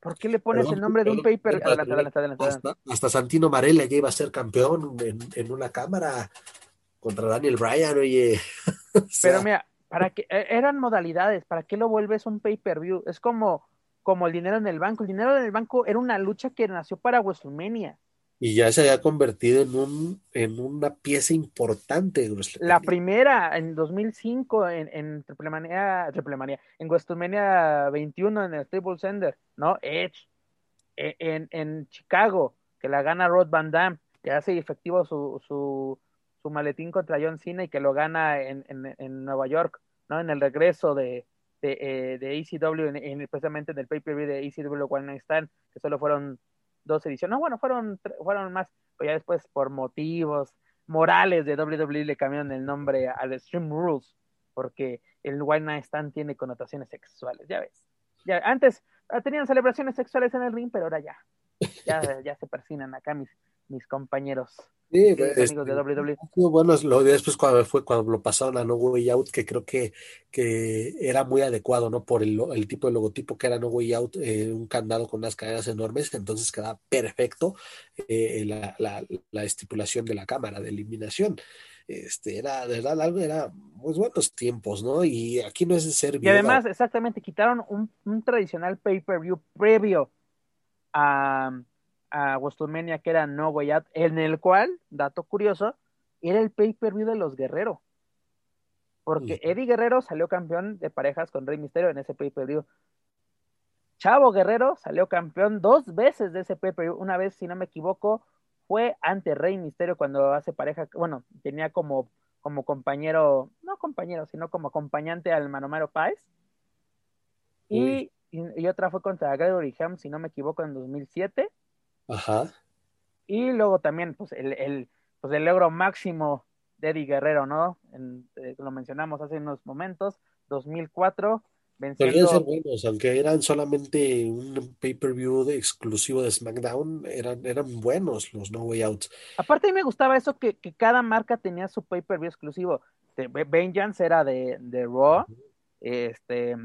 ¿Por qué le pones Perdón, el nombre de un paper? perdón, adelante, adelante, adelante. Hasta, hasta Santino Marella ya iba a ser campeón en, en una cámara contra Daniel Bryan, oye. *laughs* Pero mira, para que eran modalidades, ¿para qué lo vuelves un pay-per-view? Es como, como el dinero en el banco. El dinero en el banco era una lucha que nació para WrestleMania. y ya se había convertido en un en una pieza importante de. La primera en 2005 en, en Triplemania, Triplemania, en WrestleMania 21 en el Staples Center, ¿no? Edge. E- En, en Chicago, que la gana Rod Van Damme, que hace efectivo su, su, su maletín contra John Cena y que lo gana en, en, en Nueva York, ¿no? En el regreso de, de, eh, de ECW, en, en- precisamente en el pay-per-view de ECW One Night Stand, que solo fueron dos ediciones. No, bueno, fueron, fueron más, pero ya después por motivos morales de WWE le cambiaron el nombre al Extreme Rules, porque el One Night Stand tiene connotaciones sexuales, ya ves. Ya, antes ah, tenían celebraciones sexuales en el ring, pero ahora ya, ya, ya se persinan acá mis, mis compañeros, Sí, mis este, amigos de WWE. Bueno, lo de después cuando fue cuando lo pasaron a No Way Out, que creo que, que era muy adecuado, ¿no? Por el, tipo de logotipo que era No Way Out, eh, un candado con unas cadenas enormes, entonces quedaba perfecto eh, la, la, la estipulación de la cámara de eliminación. Este, era, de verdad, algo, era muy buenos tiempos, ¿no? Y aquí no es de ser Y además, exactamente, quitaron un, un tradicional pay-per-view previo a, a WrestleMania que era No Way Out, en el cual, dato curioso, era el pay-per-view de los Guerrero. Porque. Eddie Guerrero salió campeón de parejas con Rey Mysterio en ese pay-per-view. Chavo Guerrero salió campeón dos veces de ese pay-per-view. Una vez, si no me equivoco, fue ante Rey Misterio cuando hace pareja, bueno, tenía como, como compañero, no compañero, sino como acompañante al Manomero Páez. Y, y, y otra fue contra Gregory Ham, si no me equivoco, en 2007. Ajá. Y luego también, pues, el, el, pues, el logro máximo de Eddie Guerrero, ¿no? En, eh, lo mencionamos hace unos momentos, 2004, Solían venciendo... ser buenos, aunque eran solamente un pay-per-view exclusivo de SmackDown, eran, eran buenos los No Way Out. Aparte, a mí me gustaba eso que, que cada marca tenía su pay-per-view exclusivo. Vengeance era de, de Raw, este,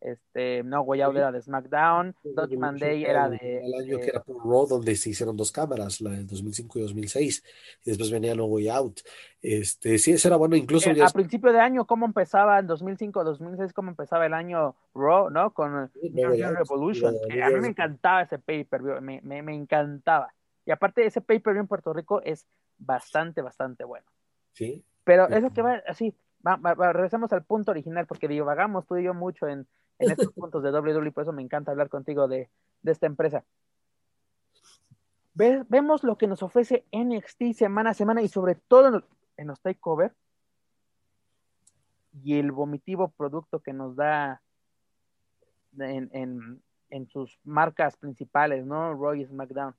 este, No Way Out Sí. era de SmackDown, Dutchman Day era de... El año de- que era por Raw, donde se hicieron dos cámaras, la del 2005 y 2006, y después venía No Way Out. Este, sí, eso era bueno, incluso eh, ya a principio de año, ¿cómo empezaba en 2005, 2006, cómo empezaba el año Raw, ¿no? Con Sí, New Year Revolution. que a mí me encantaba ese pay-per-view, me, me, me encantaba. Y aparte, ese pay-per-view en Puerto Rico es bastante, bastante bueno. sí, Pero eso que va así, va, va- regresamos al punto original, porque divagamos tú y yo mucho en, en estos puntos de WWE, por eso me encanta hablar contigo de, esta empresa. Ve- vemos lo que nos ofrece NXT semana a semana y sobre todo en los takeover y el vomitivo producto que nos da en, en, en sus marcas principales, ¿no? Roy SmackDown.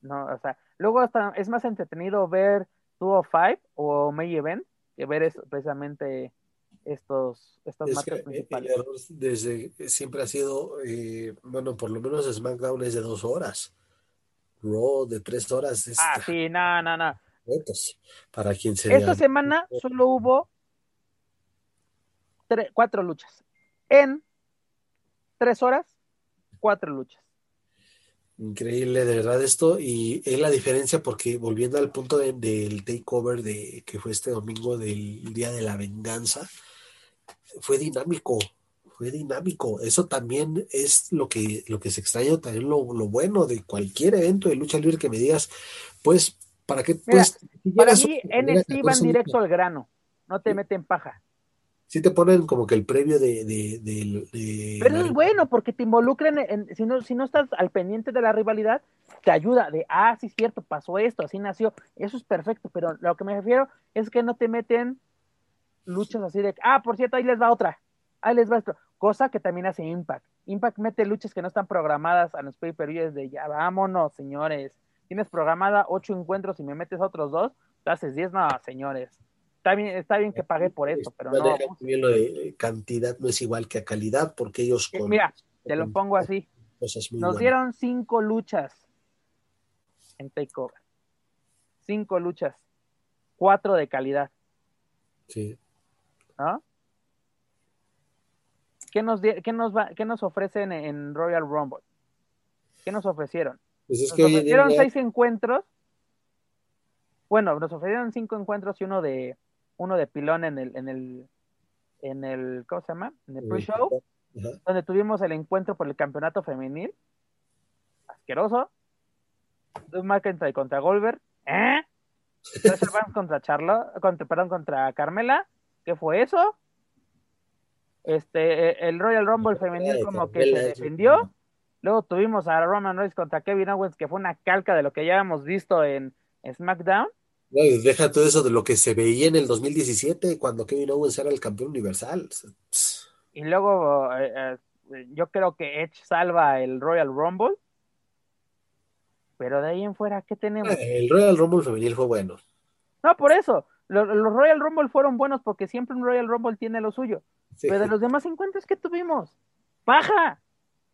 No, o sea, luego hasta es más entretenido ver 205 o May Event que ver eso, precisamente estos, estas Es marcas que principales. el error desde siempre ha sido, eh, bueno, por lo menos SmackDown es de dos horas. Raw de tres horas es Ah, sí, no, no, no. para quien se Esta semana solo hubo cuatro luchas. En tres horas, cuatro luchas. Increíble, de verdad, esto. Y es la diferencia porque volviendo al punto de- del takeover de que fue este domingo del Día de la Venganza, fue dinámico, fue dinámico. Eso también es lo que, lo que se extraña, también lo, lo bueno de cualquier evento de lucha libre que me digas, pues, ¿para qué? Mira, Pues, si Para mí, NXT van 14 directo al grano. No te meten paja. sí te ponen como que el previo de, de, de- de Pero es bueno porque te involucran en, si no, si no estás al pendiente de la rivalidad, te ayuda de, ah, sí es cierto, pasó esto, así nació, eso es perfecto, pero lo que me refiero es que no te meten luchas así de, ah, por cierto, ahí les va otra, ahí les va esto, cosa que también hace Impact. Impact mete luchas que no están programadas a los pay-per-views de, ya vámonos, señores, tienes programada ocho encuentros y me metes otros dos, te haces diez, no, señores. Está bien, está bien que pagué por esto, pero no. lo de cantidad no es igual que a calidad porque ellos Eh, con Mira, te lo pongo así. Nos buenas. dieron cinco luchas en Takeover. Cinco luchas. Cuatro de calidad, Sí. ¿No? ¿Qué nos, qué nos, va- qué nos ofrecen en Royal Rumble? ¿Qué nos ofrecieron? Pues es Nos que día ofrecieron seis encuentros. Bueno, nos ofrecieron cinco encuentros y uno de uno de pilón en el, en el, en el, ¿cómo se llama? En el pre-show. Donde tuvimos el encuentro por el campeonato femenil. Asqueroso. Drew McIntyre contra Goldberg. ¿Eh? *laughs* Contra Charlotte, contra, perdón, contra Carmela. ¿Qué fue eso? Este, eh, el Royal Rumble femenil como que se defendió. Luego tuvimos a Roman Reigns contra Kevin Owens, que fue una calca de lo que ya habíamos visto en SmackDown. No, deja todo eso de lo que se veía en el 2017 cuando Kevin Owens era el campeón universal. Y luego eh, eh, yo creo que Edge salva el Royal Rumble. Pero de ahí en fuera, ¿qué tenemos? El Royal Rumble femenil fue bueno. No, por eso. Lo- Los, Royal Rumble fueron buenos porque siempre un Royal Rumble tiene lo suyo. Sí. Pero de los demás encuentros que tuvimos, paja,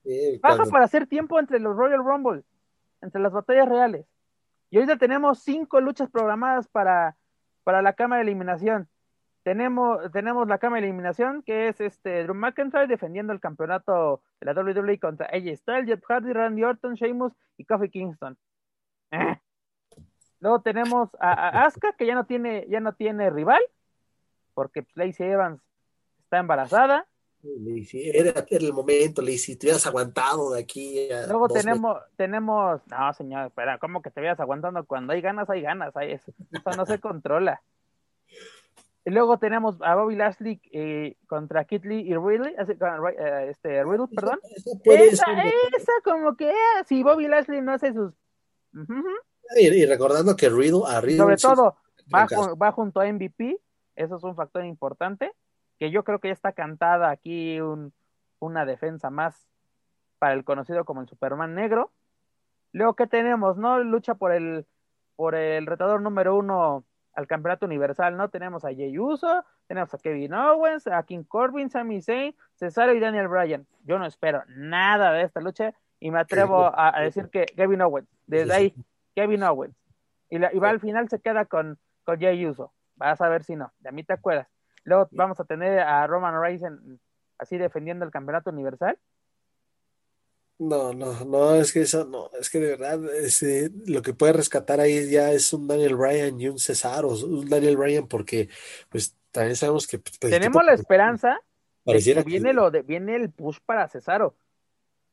Sí, cuando- para hacer tiempo entre los Royal Rumble, entre las batallas reales. Y ahorita tenemos cinco luchas programadas para, para la cama de eliminación. Tenemos, tenemos la cama de eliminación, que es este Drew McIntyre defendiendo el campeonato de la WWE contra AJ Styles, Jeff Hardy, Randy Orton, Sheamus y Kofi Kingston. Eh. Luego tenemos a, a Asuka, que ya no tiene, ya no tiene rival, porque Lacey Evans está embarazada. Lacey, era, era el momento, Lacey, te hubieras aguantado de aquí a Luego tenemos, tenemos, no señor, espera, ¿cómo que te veas aguantando? Cuando hay ganas, hay ganas, hay eso, eso no se *laughs* controla. Y luego tenemos a Bobby Lashley eh, contra Kid Lee y Riddle, eh, este, Riddle, perdón. Esa, esa como que, ah, si Bobby Lashley no hace sus... Y, y recordando que Riddle, a Riddle Sobre todo, va junto a MVP, eso es un factor importante, que yo creo que ya está cantada aquí un- una defensa más para el conocido como el Superman negro. Luego, ¿qué tenemos? ¿No? Lucha por el, por el retador número uno al campeonato universal, ¿no? Tenemos a Jey Uso, tenemos a Kevin Owens, a King Corbin, Sami Zayn, Cesaro y Daniel Bryan. Yo no espero nada de esta lucha y me atrevo a, a decir que Kevin Owens, desde ahí, Kevin Owens. Y, la- y va al final se queda con, con Jey Uso. Vas a ver si no, de mí te acuerdas. Luego vamos a tener a Roman Reigns en- así defendiendo el campeonato universal. No, no, no, es que eso, no, es que de verdad, este, lo que puede rescatar ahí ya es un Daniel Bryan y un Cesaro, un Daniel Bryan, porque pues también sabemos que pues, Tenemos la esperanza de que viene, que- lo de, viene el push para Cesaro.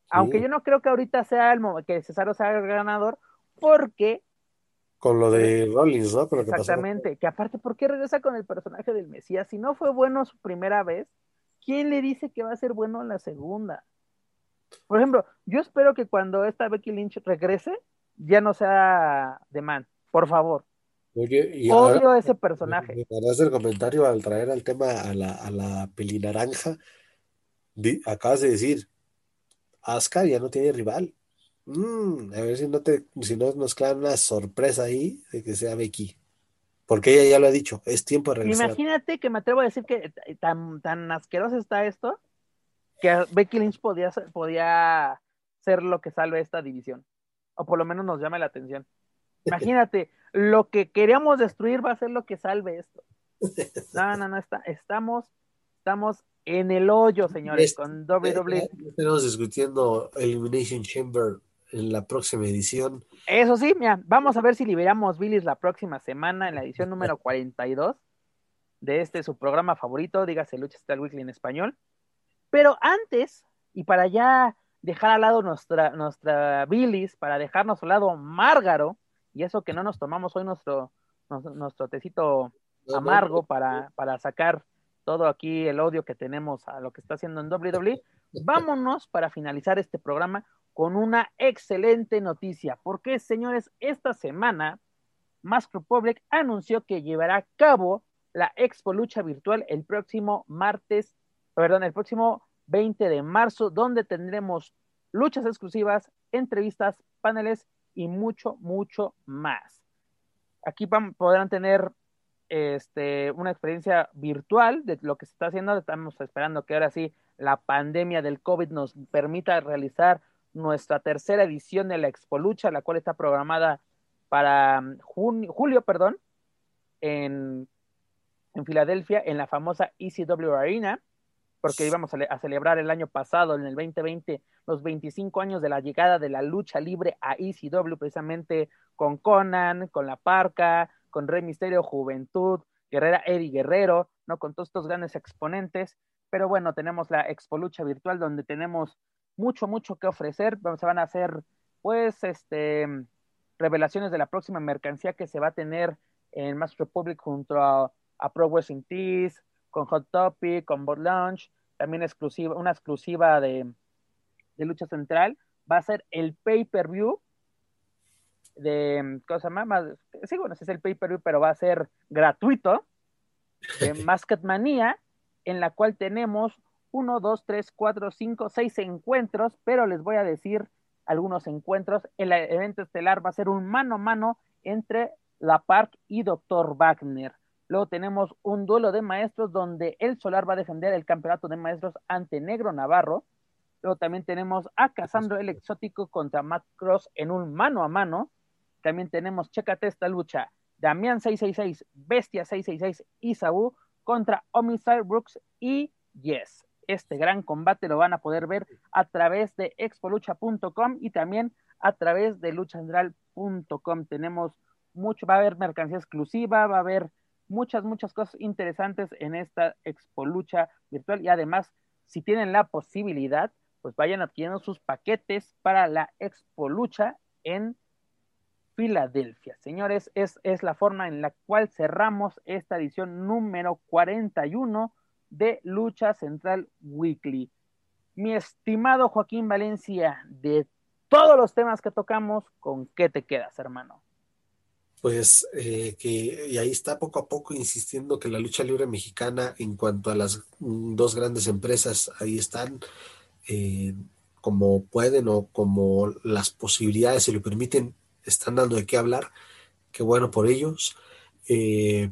Aunque yo no creo que ahorita sea el que Cesaro sea el ganador, porque con lo de Rollins, ¿no? Con lo que pasó con- exactamente, que aparte, ¿por qué regresa con el personaje del Mesías? Si no fue bueno su primera vez, ¿quién le dice que va a ser bueno en la segunda? Por ejemplo, yo espero que cuando esta Becky Lynch regrese, ya no sea de man, por favor. Oye, y Odio ahora ese me personaje. me harás el comentario al traer al tema a la, a la pelinaranja. Di- acabas de decir, Asuka ya no tiene rival. Mm, a ver si no te, si no nos queda una sorpresa ahí de que sea Becky. Porque ella ya lo ha dicho, es tiempo de regresar. Imagínate que me atrevo a decir que tan, tan asqueroso está esto que Becky Lynch podía, ser- podía ser lo que salve esta división. O por lo menos nos llame la atención. *laughs* Imagínate, lo que queríamos destruir va a ser lo que salve esto. *laughs* No, no, no, está, estamos, estamos en el hoyo, señores, Es- con WWE. ya Estaremos discutiendo Elimination Chamber en la próxima edición. Eso sí, mira, vamos a ver si liberamos Billis la próxima semana en la edición número *laughs* 42 de este su programa favorito, dígase Lucha Style Weekly en español. Pero antes, y para ya dejar al lado nuestra, nuestra Billis, para dejarnos al lado Márgaro, y eso que no nos tomamos hoy nuestro, nuestro, nuestro tecito amargo para, para sacar todo aquí el odio que tenemos a lo que está haciendo en WWE, *laughs* vámonos para finalizar este programa con una excelente noticia, porque señores, esta semana Mask Republic anunció que llevará a cabo la Expo Lucha Virtual el próximo martes, perdón, el próximo 20 de marzo, donde tendremos luchas exclusivas, entrevistas, paneles y mucho, mucho más. Aquí podrán tener este, una experiencia virtual de lo que se está haciendo. Estamos esperando que ahora sí la pandemia del COVID nos permita realizar nuestra tercera edición de la Expo Lucha, la cual está programada para mm, junio, julio, perdón, en, en Filadelfia, en la famosa ECW Arena, porque íbamos a, a celebrar el año pasado, en el 2020, los 25 años de la llegada de la lucha libre a ECW, precisamente con Conan, con La Parca, con Rey Misterio, Juventud, Guerrera Eddie Guerrero, ¿no? Con todos estos grandes exponentes. Pero bueno, tenemos la Expo Lucha Virtual donde tenemos mucho, mucho que ofrecer. Se van a hacer, pues, este, revelaciones de la próxima mercancía que se va a tener en Mass Republic junto a, a Pro Wrestling Tees, con Hot Topic, con Bot Launch, también exclusiva, una exclusiva de, de Lucha Central. Va a ser el pay-per-view de, ¿cómo se llama? Más- Sí, bueno, es el pay-per-view, pero va a ser gratuito, de *laughs* Masket Manía, en la cual tenemos uno, dos, tres, cuatro, cinco, seis encuentros, pero les voy a decir algunos encuentros. El evento estelar va a ser un mano a mano entre La Park y Dr. Wagner. Luego tenemos un duelo de maestros donde el Solar va a defender el campeonato de maestros ante Negro Navarro. Luego también tenemos a Casandro el Exótico contra Matt Cross en un mano a mano. También tenemos, chécate esta lucha, Damián 666, Bestia 666 y contra Homicide Brooks y Yes. Este gran combate lo van a poder ver a través de expolucha.com y también a través de luchacentral.com. Tenemos mucho, va a haber mercancía exclusiva, va a haber muchas, muchas cosas interesantes en esta Expo Lucha virtual y además, si tienen la posibilidad, pues vayan adquiriendo sus paquetes para la Expo Lucha en Filadelfia. Señores, es, es la forma en la cual cerramos esta edición número 41 de Lucha Central Weekly. Mi estimado Joaquín Valencia, de todos los temas que tocamos, ¿con qué te quedas, hermano? Pues eh, que y ahí está poco a poco insistiendo que la lucha libre mexicana en cuanto a las mm, dos grandes empresas ahí están eh, como pueden o como las posibilidades se lo permiten, están dando de qué hablar, qué bueno por ellos. Eh,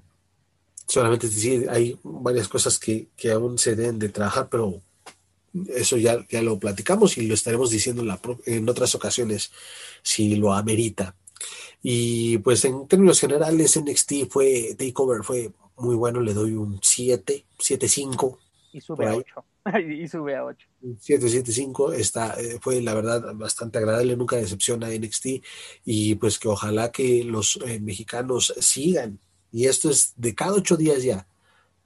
solamente decir, hay varias cosas que, que aún se deben de trabajar, pero eso ya, ya lo platicamos y lo estaremos diciendo en, la, en otras ocasiones si lo amerita. Y pues en términos generales, NXT fue, Takeover fue muy bueno, le doy un 7, 7-5, *laughs* Y sube a ahí. 8. y sube a 8. 7-7-5, está, eh, fue la verdad bastante agradable, nunca decepciona NXT y pues que ojalá que los eh, mexicanos sigan, y esto es de cada ocho días ya,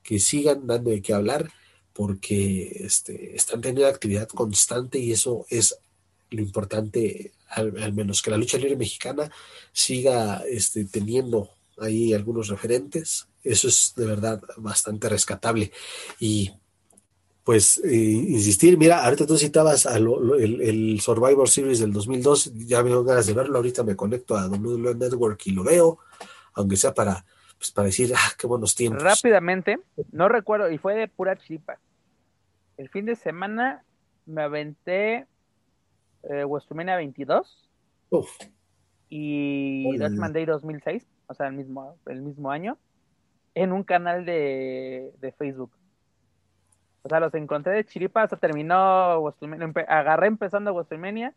que sigan dando de qué hablar porque este, están teniendo actividad constante y eso es lo importante, al, menos que la lucha libre mexicana siga este, teniendo ahí algunos referentes, eso es de verdad bastante rescatable. Y pues eh, insistir, mira, ahorita tú citabas a lo- el, el Survivor Series del 2002, ya me dio ganas de verlo, ahorita me conecto a WWE Network y lo veo, aunque sea para, pues, para decir, ah, qué buenos tiempos. Rápidamente, no recuerdo, y fue de pura chipa. El fin de semana me aventé eh, WrestleMania 22 y Deathman Day 2006, o sea, el mismo, el mismo año, en un canal de, de Facebook. O sea, los encontré de chiripa, hasta terminó WrestleMania, agarré empezando WrestleMania,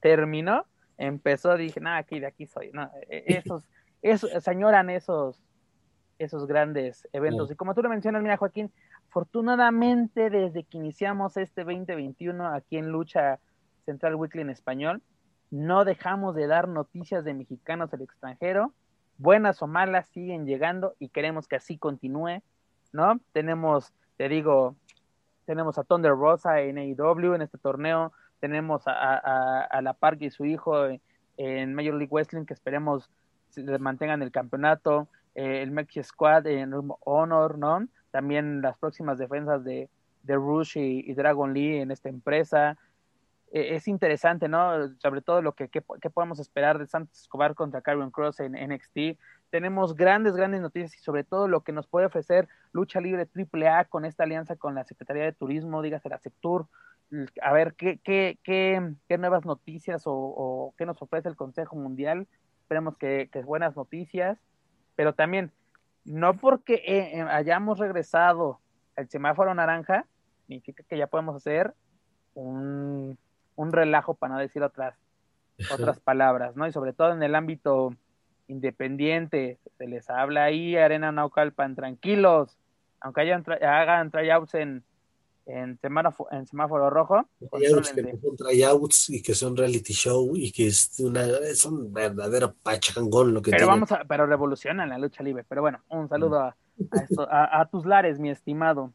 terminó, empezó, dije, nada, aquí de aquí soy. No, e, esos, esos, se añoran esos, esos grandes eventos. Y como tú lo mencionas, mira, Joaquín, afortunadamente desde que iniciamos este 2021 aquí en Lucha Central Weekly en español, no dejamos de dar noticias de mexicanos del extranjero, buenas o malas siguen llegando y queremos que así continúe, ¿no? Tenemos, te digo, tenemos a Thunder Rosa en AEW en este torneo, tenemos a, La Park y su hijo en, Major League Wrestling que esperemos mantengan el campeonato, eh, el Mexi Squad en Honor, ¿no? También las próximas defensas de, de Rush y Dragon Lee en esta empresa, e-, es interesante, ¿no? Sobre todo lo que, podemos esperar de Santos Escobar contra Karen Cross en NXT. Tenemos grandes, grandes noticias y sobre todo lo que nos puede ofrecer Lucha Libre AAA con esta alianza con la Secretaría de Turismo, dígase la Sectur. A ver qué, qué, qué, qué nuevas noticias o, qué nos ofrece el Consejo Mundial. Esperemos que, que buenas noticias, pero también no porque eh, eh, hayamos regresado al semáforo naranja, significa que ya podemos hacer un un relajo para no decir otras, otras palabras, ¿no? Y sobre todo en el ámbito independiente, se les habla ahí, Arena Naucalpan, tranquilos, aunque hayan hagan tryouts en, en, semáforo, en semáforo rojo. Tryouts que son tryouts y que son reality show y que es, una, es un verdadero pachangón lo que Pero vamos a, pero revolucionan la lucha libre. Pero bueno, un saludo a, a, a tus lares, mi estimado.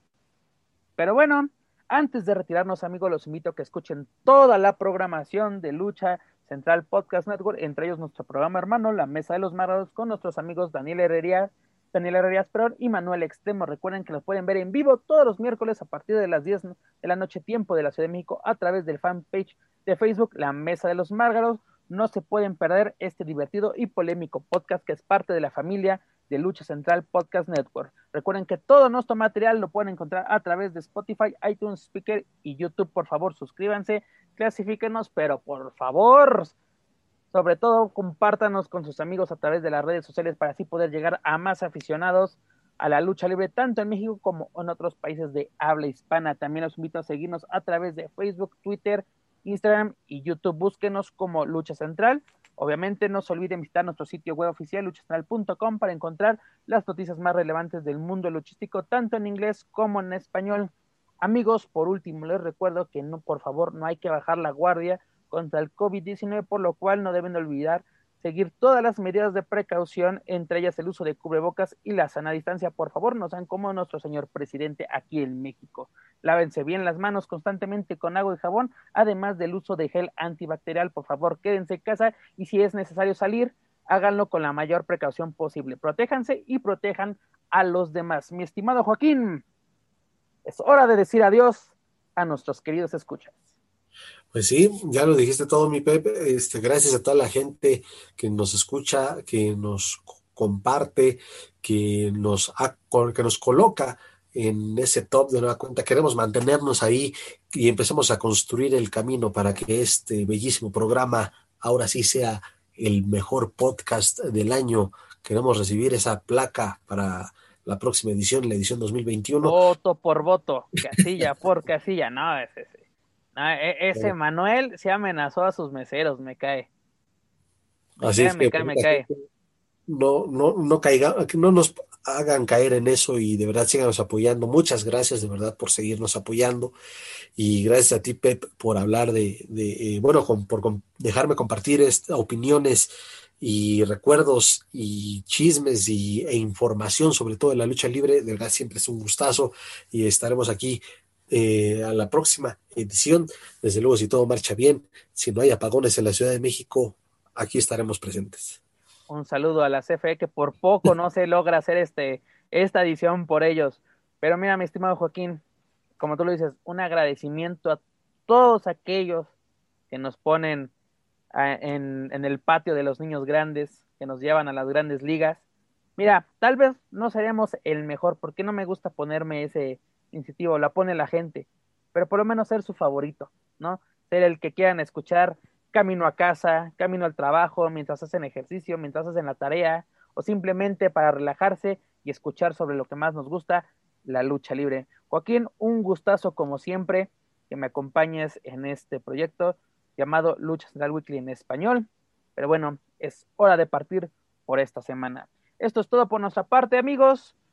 Pero bueno, antes de retirarnos, amigos, los invito a que escuchen toda la programación de Lucha Central Podcast Network, entre ellos nuestro programa hermano, La Mesa de los Marados, con nuestros amigos Daniel Herrerías, Daniel Herrerías Perón y Manuel Extremo. Recuerden que los pueden ver en vivo todos los miércoles a partir de las 10 de la noche, tiempo de la Ciudad de México, a través del fanpage de Facebook, La Mesa de los Márgaros. No se pueden perder este divertido y polémico podcast que es parte de la familia de Lucha Central Podcast Network. Recuerden que todo nuestro material lo pueden encontrar a través de Spotify, iTunes, Speaker y YouTube. Por favor, suscríbanse, clasifíquenos, pero por favor, sobre todo, compártanos con sus amigos a través de las redes sociales para así poder llegar a más aficionados a la lucha libre, tanto en México como en otros países de habla hispana. También los invito a seguirnos a través de Facebook, Twitter, Instagram y YouTube. Búsquenos como Lucha Central. Obviamente no se olviden visitar nuestro sitio web oficial luchastral.com para encontrar las noticias más relevantes del mundo luchístico, tanto en inglés como en español. Amigos, por último, les recuerdo que no, por favor, no hay que bajar la guardia contra el COVID-19, por lo cual no deben olvidar seguir todas las medidas de precaución, entre ellas el uso de cubrebocas y la sana distancia. Por favor, no sean como nuestro señor presidente aquí en México. Lávense bien las manos constantemente con agua y jabón, además del uso de gel antibacterial. Por favor, quédense en casa y si es necesario salir, háganlo con la mayor precaución posible. Protéjanse y protejan a los demás. Mi estimado Joaquín, es hora de decir adiós a nuestros queridos escuchas. Pues sí, ya lo dijiste todo, mi Pepe. Este, gracias a toda la gente que nos escucha, que nos comparte, que nos, que nos coloca en ese top de nueva cuenta. Queremos mantenernos ahí y empecemos a construir el camino para que este bellísimo programa ahora sí sea el mejor podcast del año. Queremos recibir esa placa para la próxima edición, la edición 2021. Voto por voto, casilla por casilla, no, ese, e, ese Manuel se amenazó a sus meseros, me cae. Así es me cae, me cae. No, no, no caiga, no nos hagan caer en eso y de verdad síganos apoyando. Muchas gracias de verdad por seguirnos apoyando y gracias a ti, Pep, por hablar de, de eh, bueno, por dejarme compartir opiniones y recuerdos y chismes y, e información sobre todo de la lucha libre. De verdad siempre es un gustazo y estaremos aquí eh, a la próxima edición. Desde luego, si todo marcha bien, si no hay apagones en la Ciudad de México, aquí estaremos presentes un saludo a la CFE que por poco no se logra hacer este, esta edición por ellos. Pero mira, mi estimado Joaquín, como tú lo dices, un agradecimiento a todos aquellos que nos ponen en, en, el patio de los niños grandes, que nos llevan a las grandes ligas. Mira, tal vez no seríamos el mejor, porque no me gusta ponerme ese incentivo, la pone la gente, pero por lo menos ser su favorito, ¿no? Ser el que quieran escuchar camino a casa, camino al trabajo, mientras hacen ejercicio, mientras hacen la tarea, o simplemente para relajarse y escuchar sobre lo que más nos gusta, la lucha libre. Joaquín, un gustazo como siempre que me acompañes en este proyecto llamado Lucha Central Weekly en español. Pero bueno, es hora de partir por esta semana. Esto es todo por nuestra parte, amigos.